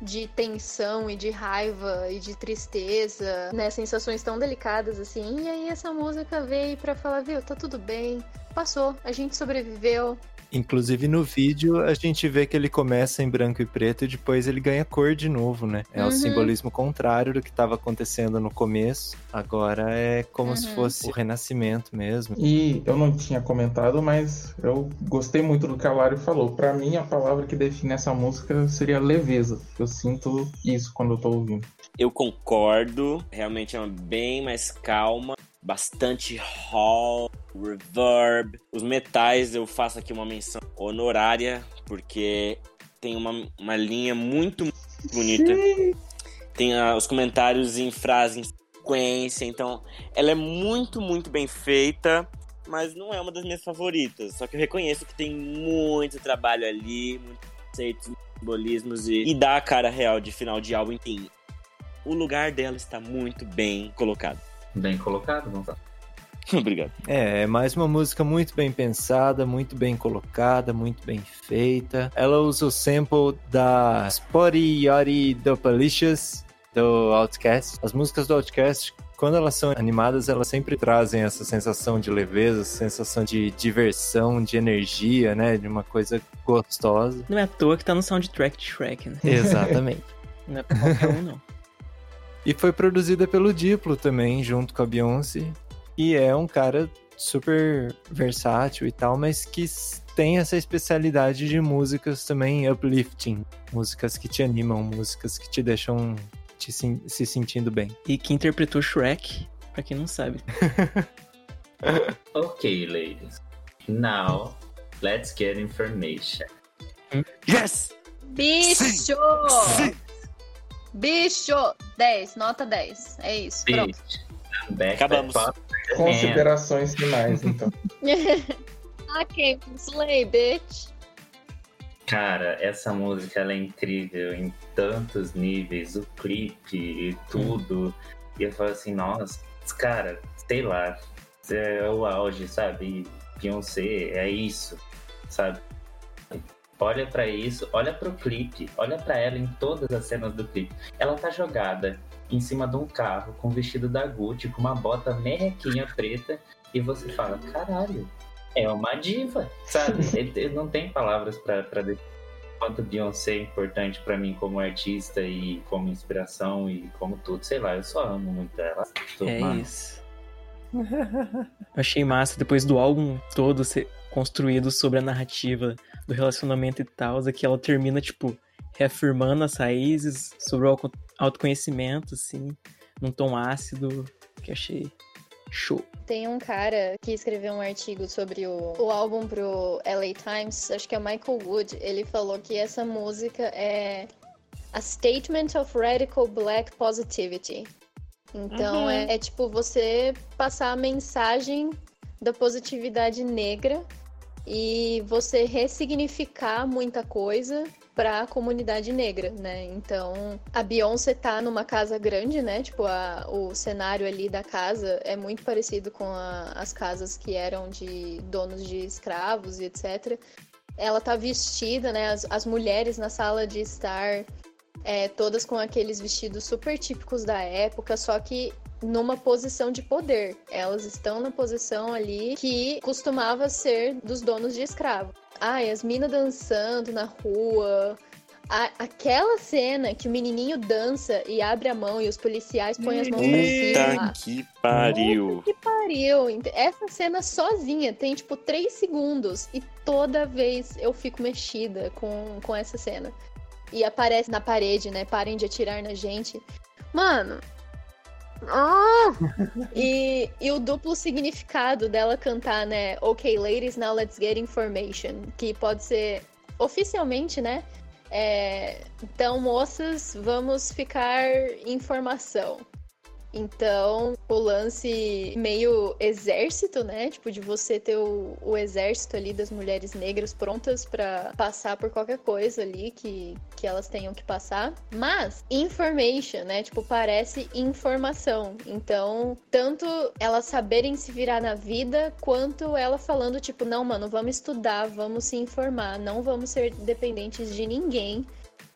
de tensão e de raiva e de tristeza, né? Sensações tão delicadas assim. E aí essa música veio pra falar, viu, tá tudo bem, passou, a gente sobreviveu. Inclusive no vídeo a gente vê que ele começa em branco e preto e depois ele ganha cor de novo, né? É Uhum. o simbolismo contrário do que estava acontecendo no começo. Agora é como se Uhum. fosse o renascimento mesmo. E eu não tinha comentado, mas eu gostei muito do que a Lari falou. Pra mim, a palavra que define essa música seria leveza. Eu sinto isso quando eu tô ouvindo. Eu concordo, realmente é uma bem mais calma, bastante hall, reverb. Os metais eu faço aqui uma menção honorária, porque tem uma, uma linha muito, muito bonita. Tem ah, os comentários em frase em sequência, então ela é muito, muito bem feita. Mas não é uma das minhas favoritas. Só que eu reconheço que tem muito trabalho ali, muitos conceitos, muitos simbolismos e, e dá a cara real de final de álbum. Enfim, o lugar dela está muito bem colocado. Bem colocado, Gonçalo. [laughs] Obrigado. É, é mais uma música muito bem pensada, muito bem colocada, muito bem feita. Ela usa o sample da Spotty Yachty Dopalicious do Outcast. As músicas do Outcast, quando elas são animadas, elas sempre trazem essa sensação de leveza, sensação de diversão, de energia, né? De uma coisa gostosa. Não é à toa que tá no soundtrack de Shrek, né? Exatamente. [laughs] Não é pra qualquer um, não. E foi produzida pelo Diplo também, junto com a Beyoncé. E é um cara super versátil e tal, mas que tem essa especialidade de músicas também uplifting. Músicas que te animam, músicas que te deixam te se sentindo bem. E que interpretou Shrek, pra quem não sabe. [laughs] Ok, ladies. Now, let's get information. Yes! Bicho! Bicho! 10, nota 10. É isso, pronto. Back Acabamos. Considerações finais, então. [laughs] ok, slay, bitch. Cara, essa música ela é incrível em tantos níveis, o clipe e tudo. E eu falo assim, nossa, cara, sei lá, é o auge, sabe? Beyoncé é isso, sabe? Olha pra isso, olha pro clipe, olha pra ela em todas as cenas do clipe. Ela tá jogada em cima de um carro com o vestido da Gucci, com uma bota merrequinha preta, e você fala, caralho, é uma diva, sabe? [laughs] Ele- ele não tem palavras pra pra definir quanto Beyoncé é importante pra mim como artista e como inspiração e como tudo. Sei lá, eu só amo muito ela. É mano, isso. Eu [laughs] achei massa depois do álbum todo ser construído sobre a narrativa do relacionamento e tal, aqui ela termina, tipo, reafirmando as raízes sobre o auto- autoconhecimento, assim, num tom ácido, que achei show. Tem um cara que escreveu um artigo sobre o, o álbum pro LA Times, acho que é o Michael Wood. Ele falou que essa música é a statement of radical black positivity. Então Uhum. é, é tipo você passar a mensagem da positividade negra e você ressignificar muita coisa para a comunidade negra, né? Então, a Beyoncé tá numa casa grande, né? Tipo, a- o cenário ali da casa é muito parecido com a- as casas que eram de donos de escravos e etc. Ela tá vestida, né? As, as mulheres na sala de estar, é, todas com aqueles vestidos super típicos da época, só que numa posição de poder. Elas estão na posição ali que costumava ser dos donos de escravo. Ai, as minas dançando na rua. Aquela cena que o menininho dança e abre a mão e os policiais põem as mãos pra Eita cima. que pariu. Que pariu! Essa cena sozinha tem tipo 3 segundos e toda vez eu fico mexida com, com essa cena. E aparece na parede, né? Parem de atirar na gente. Mano. E, e o duplo significado dela cantar, né? Ok, ladies, now let's get information. Que pode ser oficialmente, né? É, então, moças, vamos ficar informação. Então, o lance meio exército, né? Tipo, de você ter o, o exército ali das mulheres negras prontas pra passar por qualquer coisa ali que, que elas tenham que passar. Mas, information, né? Tipo, parece informação. Então, tanto elas saberem se virar na vida, quanto ela falando, tipo, não, mano, vamos estudar, vamos se informar, não vamos ser dependentes de ninguém.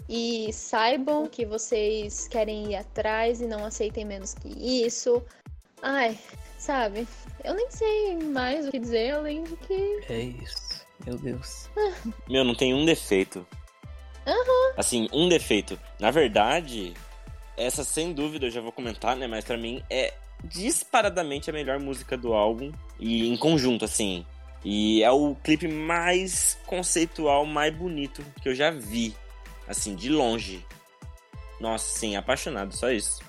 E saibam que vocês querem ir atrás e não aceitem menos que isso. Ai, sabe? Eu nem sei mais o que dizer além do que. É isso. Meu Deus. [laughs] Meu, não tem um defeito. Assim, um defeito. Na verdade, essa sem dúvida eu já vou comentar, né? Mas pra mim é disparadamente a melhor música do álbum. E em conjunto, assim. E é o clipe mais conceitual, mais bonito que eu já vi. Assim, de longe. Nossa, sim, apaixonado, só isso.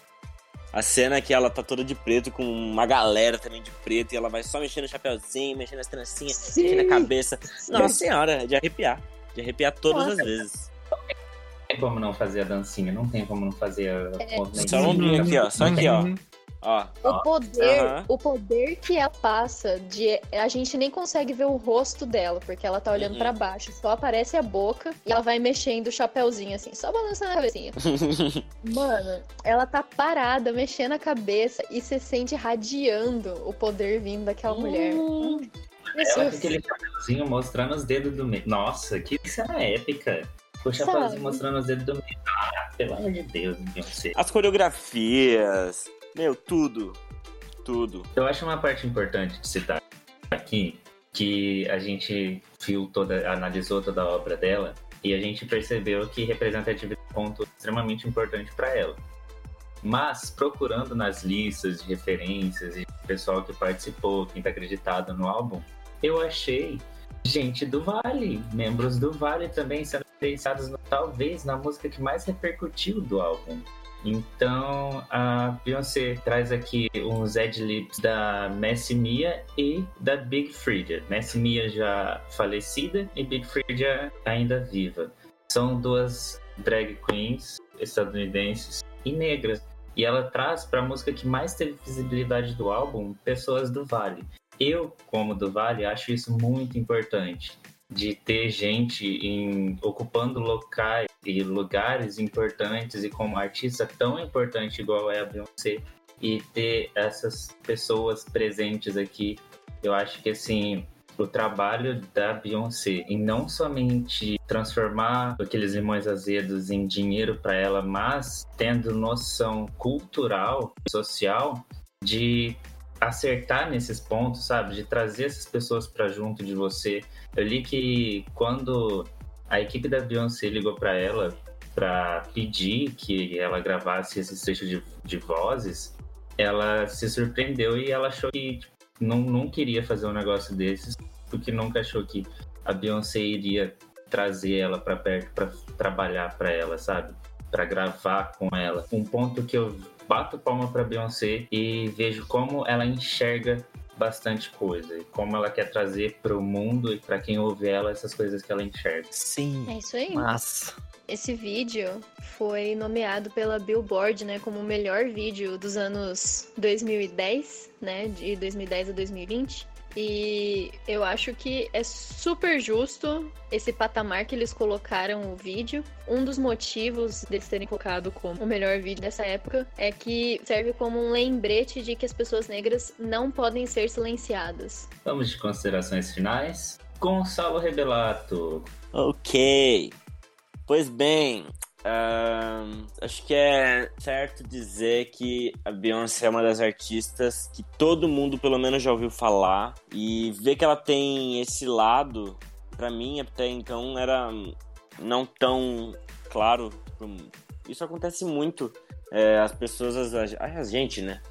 A cena que ela tá toda de preto, com uma galera também de preto, e ela vai só mexendo o chapéuzinho, mexendo as trancinhas, Sim. mexendo a cabeça. Nossa senhora, de arrepiar. De arrepiar todas Nossa. as vezes. Não tem como não fazer a dancinha, não tem como não fazer a É. movimento. Só ombrinho aqui, ó. Só aqui, ó. Ó. O poder, o poder que ela passa de a gente nem consegue ver o rosto dela, porque ela tá olhando Uhum. pra baixo, só aparece a boca e ela vai mexendo o chapéuzinho assim, só balançando a cabecinha. [laughs] Mano, ela tá parada, mexendo a cabeça e você sente radiando o poder vindo daquela mulher. Hum, Ela com aquele chapéuzinho mostrando os dedos do meio. Nossa, que cena épica. O chapéuzinho mostrando os dedos do meio. Ah, pelo amor de Deus, Beyoncé. As coreografias. Meu, tudo. Tudo. Eu acho uma parte importante de citar aqui que a gente viu toda, analisou toda a obra dela e a gente percebeu que representatividade é um ponto extremamente importante para ela. Mas procurando nas listas de referências e pessoal que participou, quem está acreditado no álbum, eu achei gente do Vale, membros do Vale também sendo no- talvez na música que mais repercutiu do álbum. Então, a Beyoncé traz aqui uns ad-libs da Messi Mia e da Big Freedia. Messi Mia já falecida e Big Freedia ainda viva. São duas drag queens estadunidenses e negras. E ela traz para a música que mais teve visibilidade do álbum, pessoas do Vale. Eu, como do Vale, acho isso muito importante de ter gente em, ocupando locais e lugares importantes e como artista tão importante igual é a Beyoncé e ter essas pessoas presentes aqui, eu acho que assim o trabalho da Beyoncé em não somente transformar aqueles limões azedos em dinheiro para ela, mas tendo noção cultural, social de acertar nesses pontos, sabe? De trazer essas pessoas para junto de você. Eu li que quando a equipe da Beyoncé ligou para ela para pedir que ela gravasse esse trecho de, de vozes, ela se surpreendeu e ela achou que tipo, não, não queria fazer um negócio desses, porque nunca achou que a Beyoncé iria trazer ela para perto para trabalhar para ela, sabe? Para gravar com ela. Um ponto que eu bato palma para Beyoncé e vejo como ela enxerga bastante coisa e como ela quer trazer para o mundo e para quem ouve ela essas coisas que ela enxerga. Sim. É isso aí. Massa. Esse vídeo foi nomeado pela Billboard, né, como o melhor vídeo dos anos 2010, né, de 2010 a 2020. E eu acho que é super justo esse patamar que eles colocaram o vídeo. Um dos motivos deles terem colocado como o melhor vídeo dessa época é que serve como um lembrete de que as pessoas negras não podem ser silenciadas. Vamos de considerações finais. Gonçalo Rebelato. Ok. Pois bem, ahn, acho que é certo dizer que a Beyoncé é uma das artistas que todo mundo pelo menos já ouviu falar e ver que ela tem esse lado, pra mim até então era não tão claro. Isso acontece muito. É, as pessoas, a, gente, né?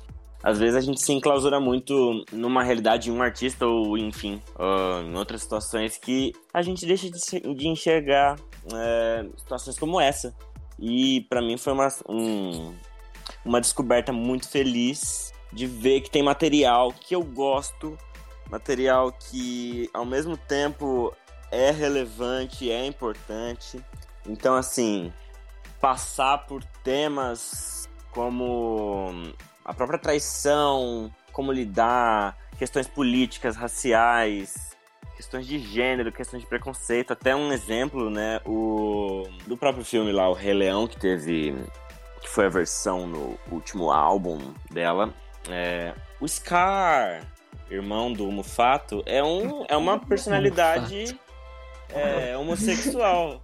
Às vezes a gente se enclausura muito numa realidade, em um artista ou, enfim, ah, em outras situações que a gente deixa de, de enxergar é, situações como essa. E pra mim foi uma, um- uma descoberta muito feliz de ver que tem material que eu gosto, material que ao mesmo tempo é relevante, é importante. Então, assim, passar por temas como a própria traição, como lidar, questões políticas, raciais, questões de gênero, questões de preconceito, até um exemplo, né, o do próprio filme lá, o Rei Leão, que teve que foi a versão no último álbum dela, é, o Scar, irmão do Mufato, é um é uma [laughs] personalidade é, homossexual,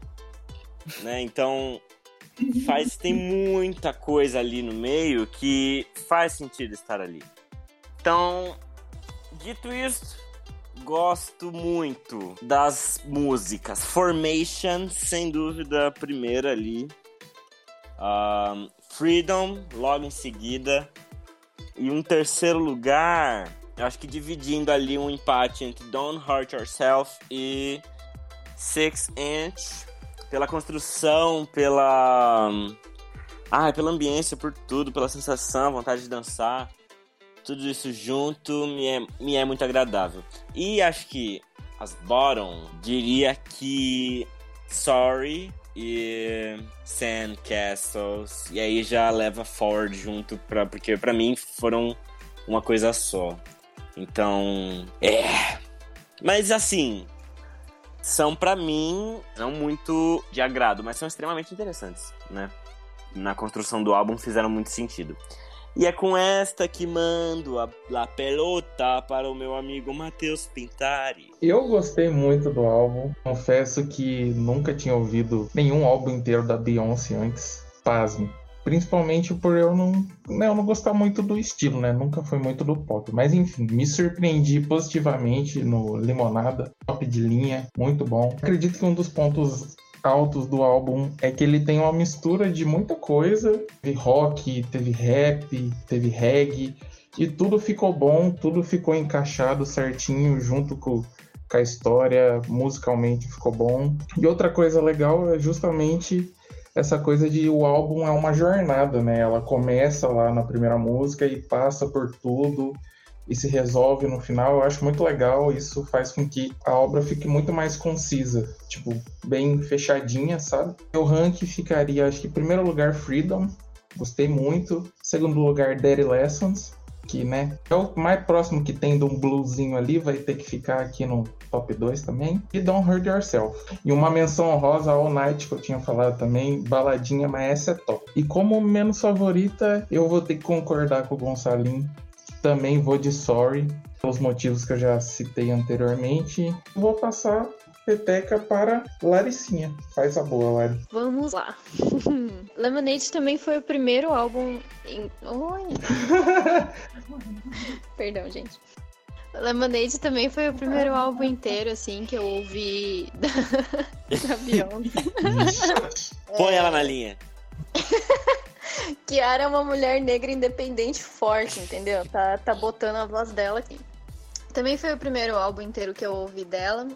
né? Então faz tem muita coisa ali no meio que faz sentido estar ali. Então, dito isso, gosto muito das músicas. Formation, sem dúvida, a primeira ali. Um, Freedom, logo em seguida. E um terceiro lugar, acho que dividindo ali um empate entre Don't Hurt Yourself e Six Inch. Pela construção, pela. Ah, pela ambiência, por tudo, pela sensação, vontade de dançar. Tudo isso junto me é, me é muito agradável. E acho que as bottom, diria que Sorry e Sandcastles. E aí já leva Ford junto, pra, porque para mim foram uma coisa só. Então, é. Mas assim, são para mim não muito de agrado, mas são extremamente interessantes, né? Na construção do álbum fizeram muito sentido. E é com esta que mando a, a pelota para o meu amigo Matheus Pintari. Eu gostei muito do álbum. Confesso que nunca tinha ouvido nenhum álbum inteiro da Beyoncé antes. Pasme. Principalmente por eu não, né, eu não gostar muito do estilo, né? Nunca foi muito do pop. Mas enfim, me surpreendi positivamente no Limonada. Top de linha, muito bom. Acredito que um dos pontos altos do álbum é que ele tem uma mistura de muita coisa. Teve rock, teve rap, teve reggae. E tudo ficou bom, tudo ficou encaixado certinho junto com, com a história. Musicalmente ficou bom. E outra coisa legal é justamente essa coisa de o álbum é uma jornada, né? Ela começa lá na primeira música e passa por tudo e se resolve no final, eu acho muito legal. Isso faz com que a obra fique muito mais concisa, tipo, bem fechadinha, sabe? Meu rank ficaria, acho que em primeiro lugar, Freedom, gostei muito. Segundo lugar, Daddy Lessons, que, né, é o mais próximo que tem de um bluesinho ali, vai ter que ficar aqui no top 2 também. E Don't Hurt Yourself. E uma menção honrosa All Night, que eu tinha falado também, baladinha, mas essa é top. E como menos favorita, eu vou ter que concordar com o Gonçalinho também vou de Sorry, pelos motivos que eu já citei anteriormente. Vou passar peteca para Laricinha. Faz a boa, Lari. Vamos lá. [laughs] Lemonade também foi o primeiro álbum. Em... Oi! [laughs] Perdão, gente. Lemonade também foi o primeiro álbum inteiro, assim, que eu ouvi [laughs] da, da Beyoncé. Põe ela na linha. [laughs] Kiara é uma mulher negra independente forte, entendeu? Tá, tá botando a voz dela aqui. Também foi o primeiro álbum inteiro que eu ouvi dela.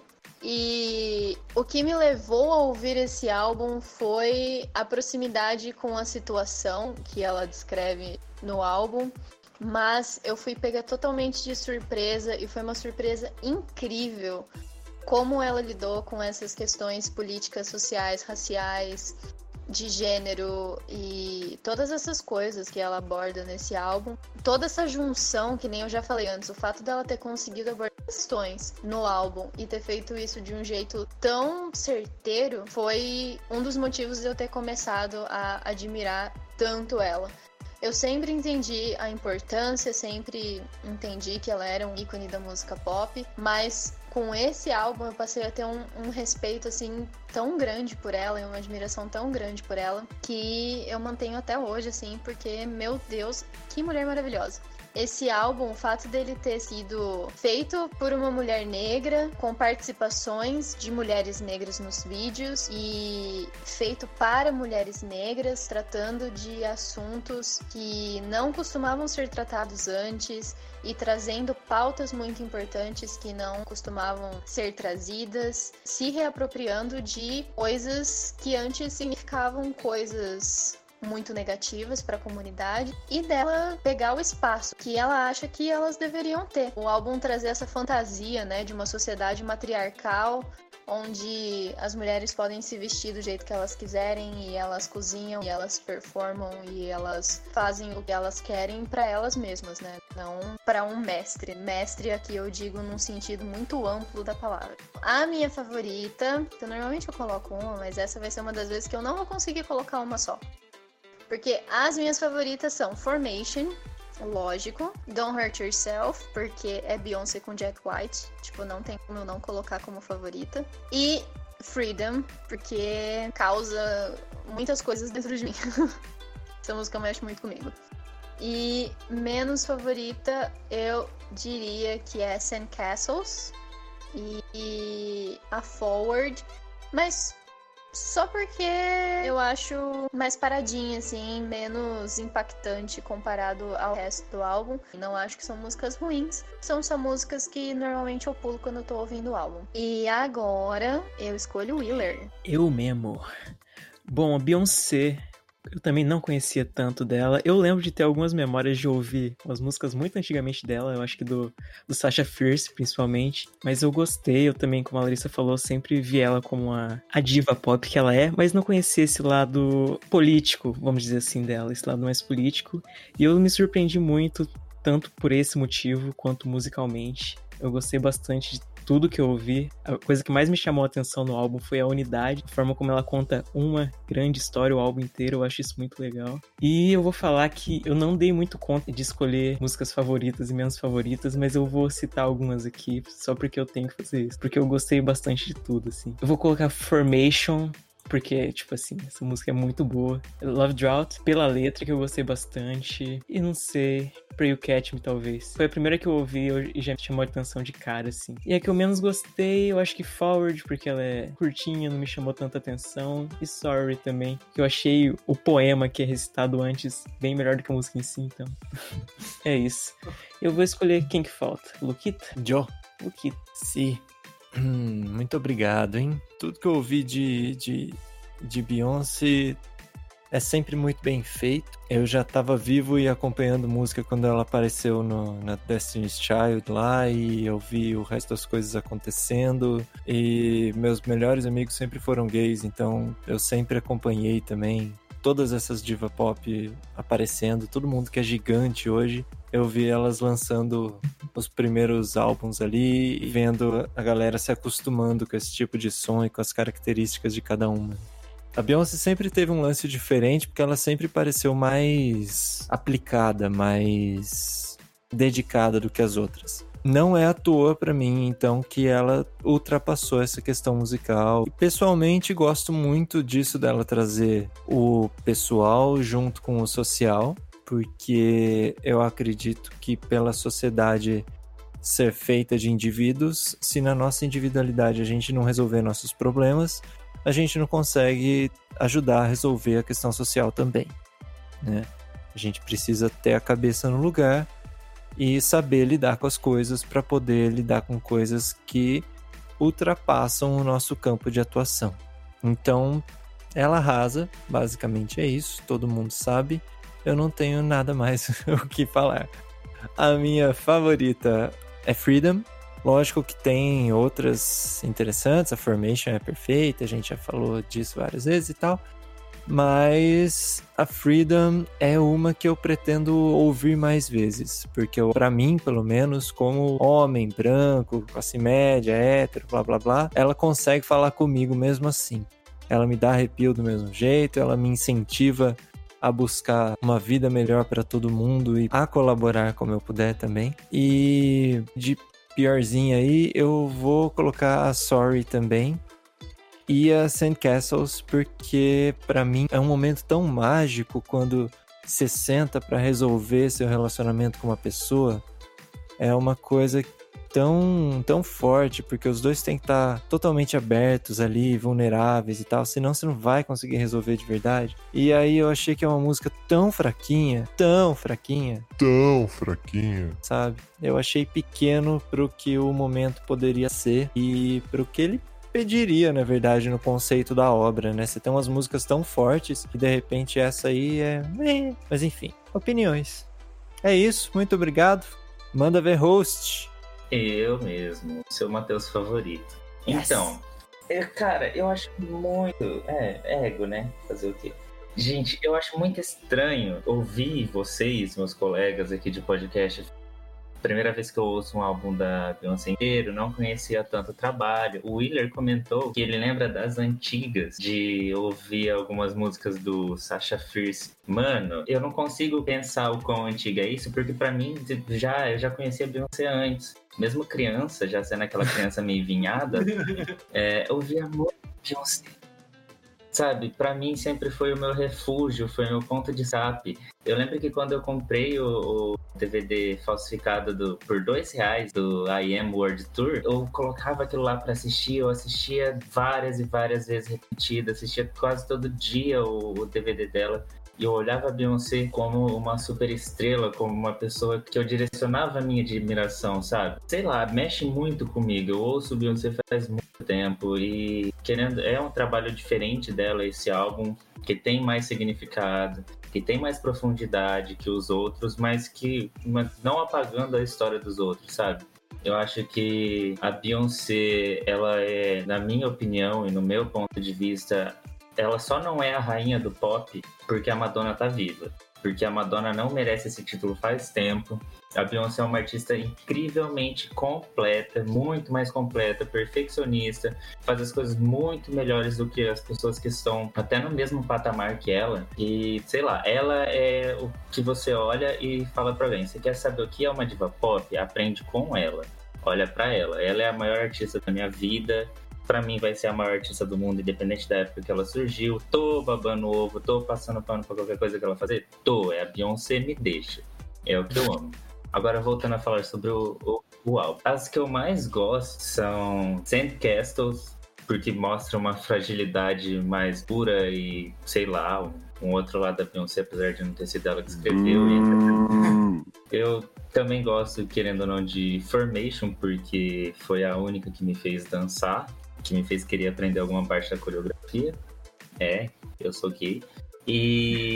E o que me levou a ouvir esse álbum foi a proximidade com a situação que ela descreve no álbum. Mas eu fui pega totalmente de surpresa e foi uma surpresa incrível como ela lidou com essas questões políticas, sociais, raciais, de gênero e todas essas coisas que ela aborda nesse álbum, toda essa junção, que nem eu já falei antes, o fato dela ter conseguido abordar questões no álbum e ter feito isso de um jeito tão certeiro foi um dos motivos de eu ter começado a admirar tanto ela. Eu sempre entendi a importância, sempre entendi que ela era um ícone da música pop, mas com esse álbum eu passei a ter um, um, respeito assim tão grande por ela e uma admiração tão grande por ela que eu mantenho até hoje assim, porque meu Deus, que mulher maravilhosa. Esse álbum, o fato dele ter sido feito por uma mulher negra, com participações de mulheres negras nos vídeos e feito para mulheres negras, tratando de assuntos que não costumavam ser tratados antes e trazendo pautas muito importantes que não costumavam ser trazidas, se reapropriando de coisas que antes significavam coisas muito negativas para a comunidade e dela pegar o espaço que ela acha que elas deveriam ter. O álbum trazer essa fantasia, né, de uma sociedade matriarcal onde as mulheres podem se vestir do jeito que elas quiserem e elas cozinham e elas performam e elas fazem o que elas querem para elas mesmas, né? Não para um mestre. Mestre aqui eu digo num sentido muito amplo da palavra. A minha favorita, que normalmente eu coloco uma, mas essa vai ser uma das vezes que eu não vou conseguir colocar uma só. Porque as minhas favoritas são Formation, lógico. Don't Hurt Yourself, porque é Beyoncé com Jack White. Tipo, não tem como eu não colocar como favorita. E Freedom, porque causa muitas coisas dentro de mim. [laughs] Essa música mexe muito comigo. E menos favorita, eu diria que é Sandcastles e, e a Forward. Mas só porque eu acho mais paradinha, assim, menos impactante comparado ao resto do álbum. Não acho que são músicas ruins, são só músicas que normalmente eu pulo quando eu tô ouvindo o álbum. E agora eu escolho Wheeler. Eu mesmo. Bom, a Beyoncé eu também não conhecia tanto dela. Eu lembro de ter algumas memórias de ouvir umas músicas muito antigamente dela, eu acho que do, do Sasha Fierce, principalmente. Mas eu gostei, eu também, como a Larissa falou, sempre vi ela como a, a diva pop que ela é, mas não conhecia esse lado político, vamos dizer assim, dela, esse lado mais político. E eu me surpreendi muito, tanto por esse motivo quanto musicalmente. Eu gostei bastante de tudo que eu ouvi, a coisa que mais me chamou a atenção no álbum foi a unidade, a forma como ela conta uma grande história o álbum inteiro, eu acho isso muito legal. E eu vou falar que eu não dei muito conta de escolher músicas favoritas e menos favoritas, mas eu vou citar algumas aqui só porque eu tenho que fazer isso, porque eu gostei bastante de tudo, assim. Eu vou colocar Formation, porque, tipo assim, essa música é muito boa. Love Drought, pela letra que eu gostei bastante. E não sei, Pray You Catch Me, talvez. Foi a primeira que eu ouvi e já me chamou a atenção de cara, assim. E a que eu menos gostei, eu acho que Forward, porque ela é curtinha, não me chamou tanta atenção. E Sorry também, que eu achei o poema que é recitado antes bem melhor do que a música em si, então. [laughs] é isso. Eu vou escolher quem que falta. Luquita? Joe. Luquita. Sim. Hum, muito obrigado, hein? Tudo que eu ouvi de, de, de Beyoncé é sempre muito bem feito. Eu já estava vivo e acompanhando música quando ela apareceu no, na Destiny's Child lá e eu vi o resto das coisas acontecendo. E meus melhores amigos sempre foram gays, então eu sempre acompanhei também todas essas diva pop aparecendo, todo mundo que é gigante hoje. Eu vi elas lançando os primeiros álbuns ali vendo a galera se acostumando com esse tipo de som e com as características de cada uma. A Beyoncé sempre teve um lance diferente porque ela sempre pareceu mais aplicada, mais dedicada do que as outras. Não é à toa para mim, então, que ela ultrapassou essa questão musical. E, pessoalmente, gosto muito disso dela trazer o pessoal junto com o social, porque eu acredito que pela sociedade ser feita de indivíduos, se na nossa individualidade a gente não resolver nossos problemas, a gente não consegue ajudar a resolver a questão social também, né? A gente precisa ter a cabeça no lugar e saber lidar com as coisas para poder lidar com coisas que ultrapassam o nosso campo de atuação. Então, ela arrasa, basicamente é isso, todo mundo sabe. Eu não tenho nada mais [laughs] o que falar. A minha favorita é Freedom, Lógico que tem outras interessantes, a Formation é perfeita, a gente já falou disso várias vezes e tal. Mas a Freedom é uma que eu pretendo ouvir mais vezes, porque para mim, pelo menos, como homem branco, classe média, hétero, blá blá blá, ela consegue falar comigo mesmo assim. Ela me dá arrepio do mesmo jeito, ela me incentiva a buscar uma vida melhor para todo mundo e a colaborar como eu puder também. E de piorzinha aí, eu vou colocar a Sorry também. E a Sandcastles, porque para mim é um momento tão mágico quando você senta para resolver seu relacionamento com uma pessoa. É uma coisa tão, tão forte, porque os dois têm que estar totalmente abertos ali, vulneráveis e tal, senão você não vai conseguir resolver de verdade. E aí eu achei que é uma música tão fraquinha, tão fraquinha, tão fraquinha, sabe? Eu achei pequeno pro que o momento poderia ser e pro que ele pediria, na verdade, no conceito da obra, né? Você tem umas músicas tão fortes e de repente essa aí é. Mas enfim, opiniões. É isso, muito obrigado. Manda ver host. Eu mesmo, seu Matheus favorito. Yes. Então, eu, cara, eu acho muito. É, ego, né? Fazer o quê? Gente, eu acho muito estranho ouvir vocês, meus colegas aqui de podcast, primeira vez que eu ouço um álbum da Beyoncé inteiro, não conhecia tanto o trabalho. O Wheeler comentou que ele lembra das antigas, de ouvir algumas músicas do Sasha Fierce. Mano, eu não consigo pensar o quão antiga é isso, porque para mim já eu já conhecia a Beyoncé antes. Mesmo criança, já sendo aquela criança meio vinhada, [laughs] é, eu ouvia muito Beyoncé sabe, para mim sempre foi o meu refúgio, foi o meu ponto de escape. Eu lembro que quando eu comprei o, o DVD falsificado do, por dois reais do I Am World Tour, eu colocava aquilo lá para assistir, eu assistia várias e várias vezes repetida, assistia quase todo dia o, o DVD dela. E eu olhava a Beyoncé como uma super estrela, como uma pessoa que eu direcionava a minha admiração, sabe? Sei lá, mexe muito comigo. Eu ouço Beyoncé faz muito tempo e querendo é um trabalho diferente dela esse álbum que tem mais significado, que tem mais profundidade que os outros, mas que não apagando a história dos outros, sabe? Eu acho que a Beyoncé, ela é, na minha opinião e no meu ponto de vista, ela só não é a rainha do pop porque a Madonna tá viva. Porque a Madonna não merece esse título faz tempo. A Beyoncé é uma artista incrivelmente completa, muito mais completa, perfeccionista, faz as coisas muito melhores do que as pessoas que estão até no mesmo patamar que ela. E sei lá, ela é o que você olha e fala para alguém: você quer saber o que é uma diva pop? Aprende com ela. Olha para ela. Ela é a maior artista da minha vida para mim vai ser a maior artista do mundo, independente da época que ela surgiu. Tô babando ovo, tô passando pano pra qualquer coisa que ela fazer. Tô, é a Beyoncé me deixa. É o que eu amo. Agora voltando a falar sobre o, o, o álbum. As que eu mais gosto são Sandcastles, porque mostra uma fragilidade mais pura e, sei lá, um, outro lado da Beyoncé, apesar de não ter sido ela que escreveu. Hum. [laughs] Eu também gosto, querendo ou não, de Formation, porque foi a única que me fez dançar que me fez querer aprender alguma parte da coreografia. É, eu sou gay. E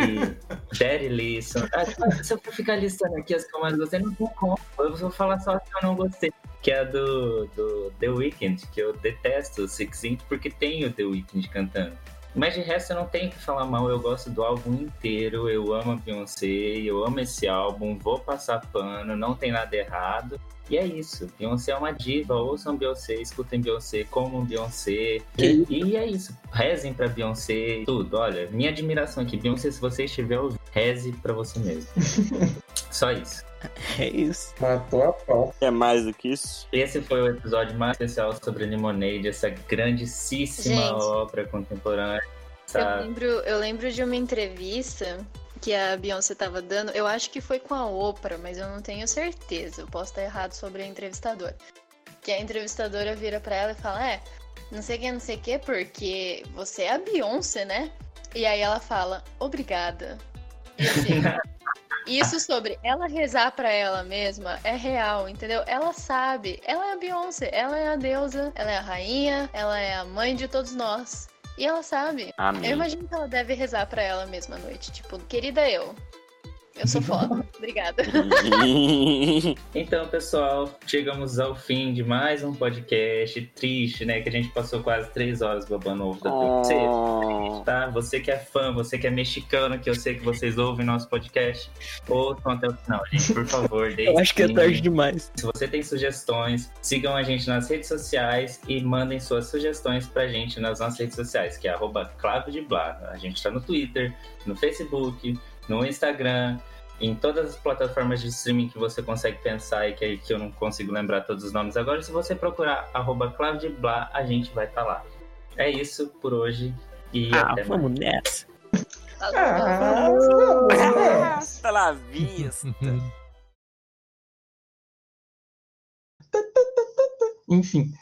[laughs] Daddy Listen. Ah, se eu for ficar listando aqui as que eu mais gostei, não tem como. Eu vou falar só as que eu não gostei. Que é a do, do The Weeknd, que eu detesto o Six Inch, porque tem o The Weeknd cantando. Mas de resto eu não tenho que falar mal, eu gosto do álbum inteiro, eu amo a Beyoncé, eu amo esse álbum, vou passar pano, não tem nada errado. E é isso. Beyoncé é uma diva. Ouçam Beyoncé, escutem Beyoncé, comam Beyoncé. E, e é isso. Rezem pra Beyoncé, tudo. Olha, minha admiração aqui. Beyoncé, se você estiver ouvindo, reze pra você mesmo. [laughs] Só isso. É isso. Matou a pau. É mais do que isso. Esse foi o episódio mais especial sobre Lemonade, essa grandíssima Gente, obra contemporânea. Eu lembro, eu lembro de uma entrevista que a Beyoncé tava dando, eu acho que foi com a Oprah, mas eu não tenho certeza. Eu posso estar errado sobre a entrevistadora. Que a entrevistadora vira para ela e fala: "É, não sei o que, não sei o que, porque você é a Beyoncé, né?" E aí ela fala: "Obrigada." E assim, [laughs] isso sobre ela rezar para ela mesma é real, entendeu? Ela sabe, ela é a Beyoncé, ela é a deusa, ela é a rainha, ela é a mãe de todos nós. E ela sabe. Amém. Eu imagino que ela deve rezar para ela mesma à noite. Tipo, querida eu, eu sou foda. [laughs] Obrigada. [laughs] então, pessoal, chegamos ao fim de mais um podcast triste, né? Que a gente passou quase três horas babando ovo da oh. tá? Você que é fã, você que é mexicano, que eu sei que vocês ouvem nosso podcast, ouçam até o final, gente, por favor. [laughs] eu acho que é tarde demais. Se você tem sugestões, sigam a gente nas redes sociais e mandem suas sugestões pra gente nas nossas redes sociais, que é arroba de Blá. A gente tá no Twitter, no Facebook, no Instagram, em todas as plataformas de streaming que você consegue pensar e que, que eu não consigo lembrar todos os nomes agora. Se você procurar arroba Blá, a gente vai estar tá lá. É isso por hoje e ah, até vamos mais. nessa. Ah, Hasta la vista. Enfim,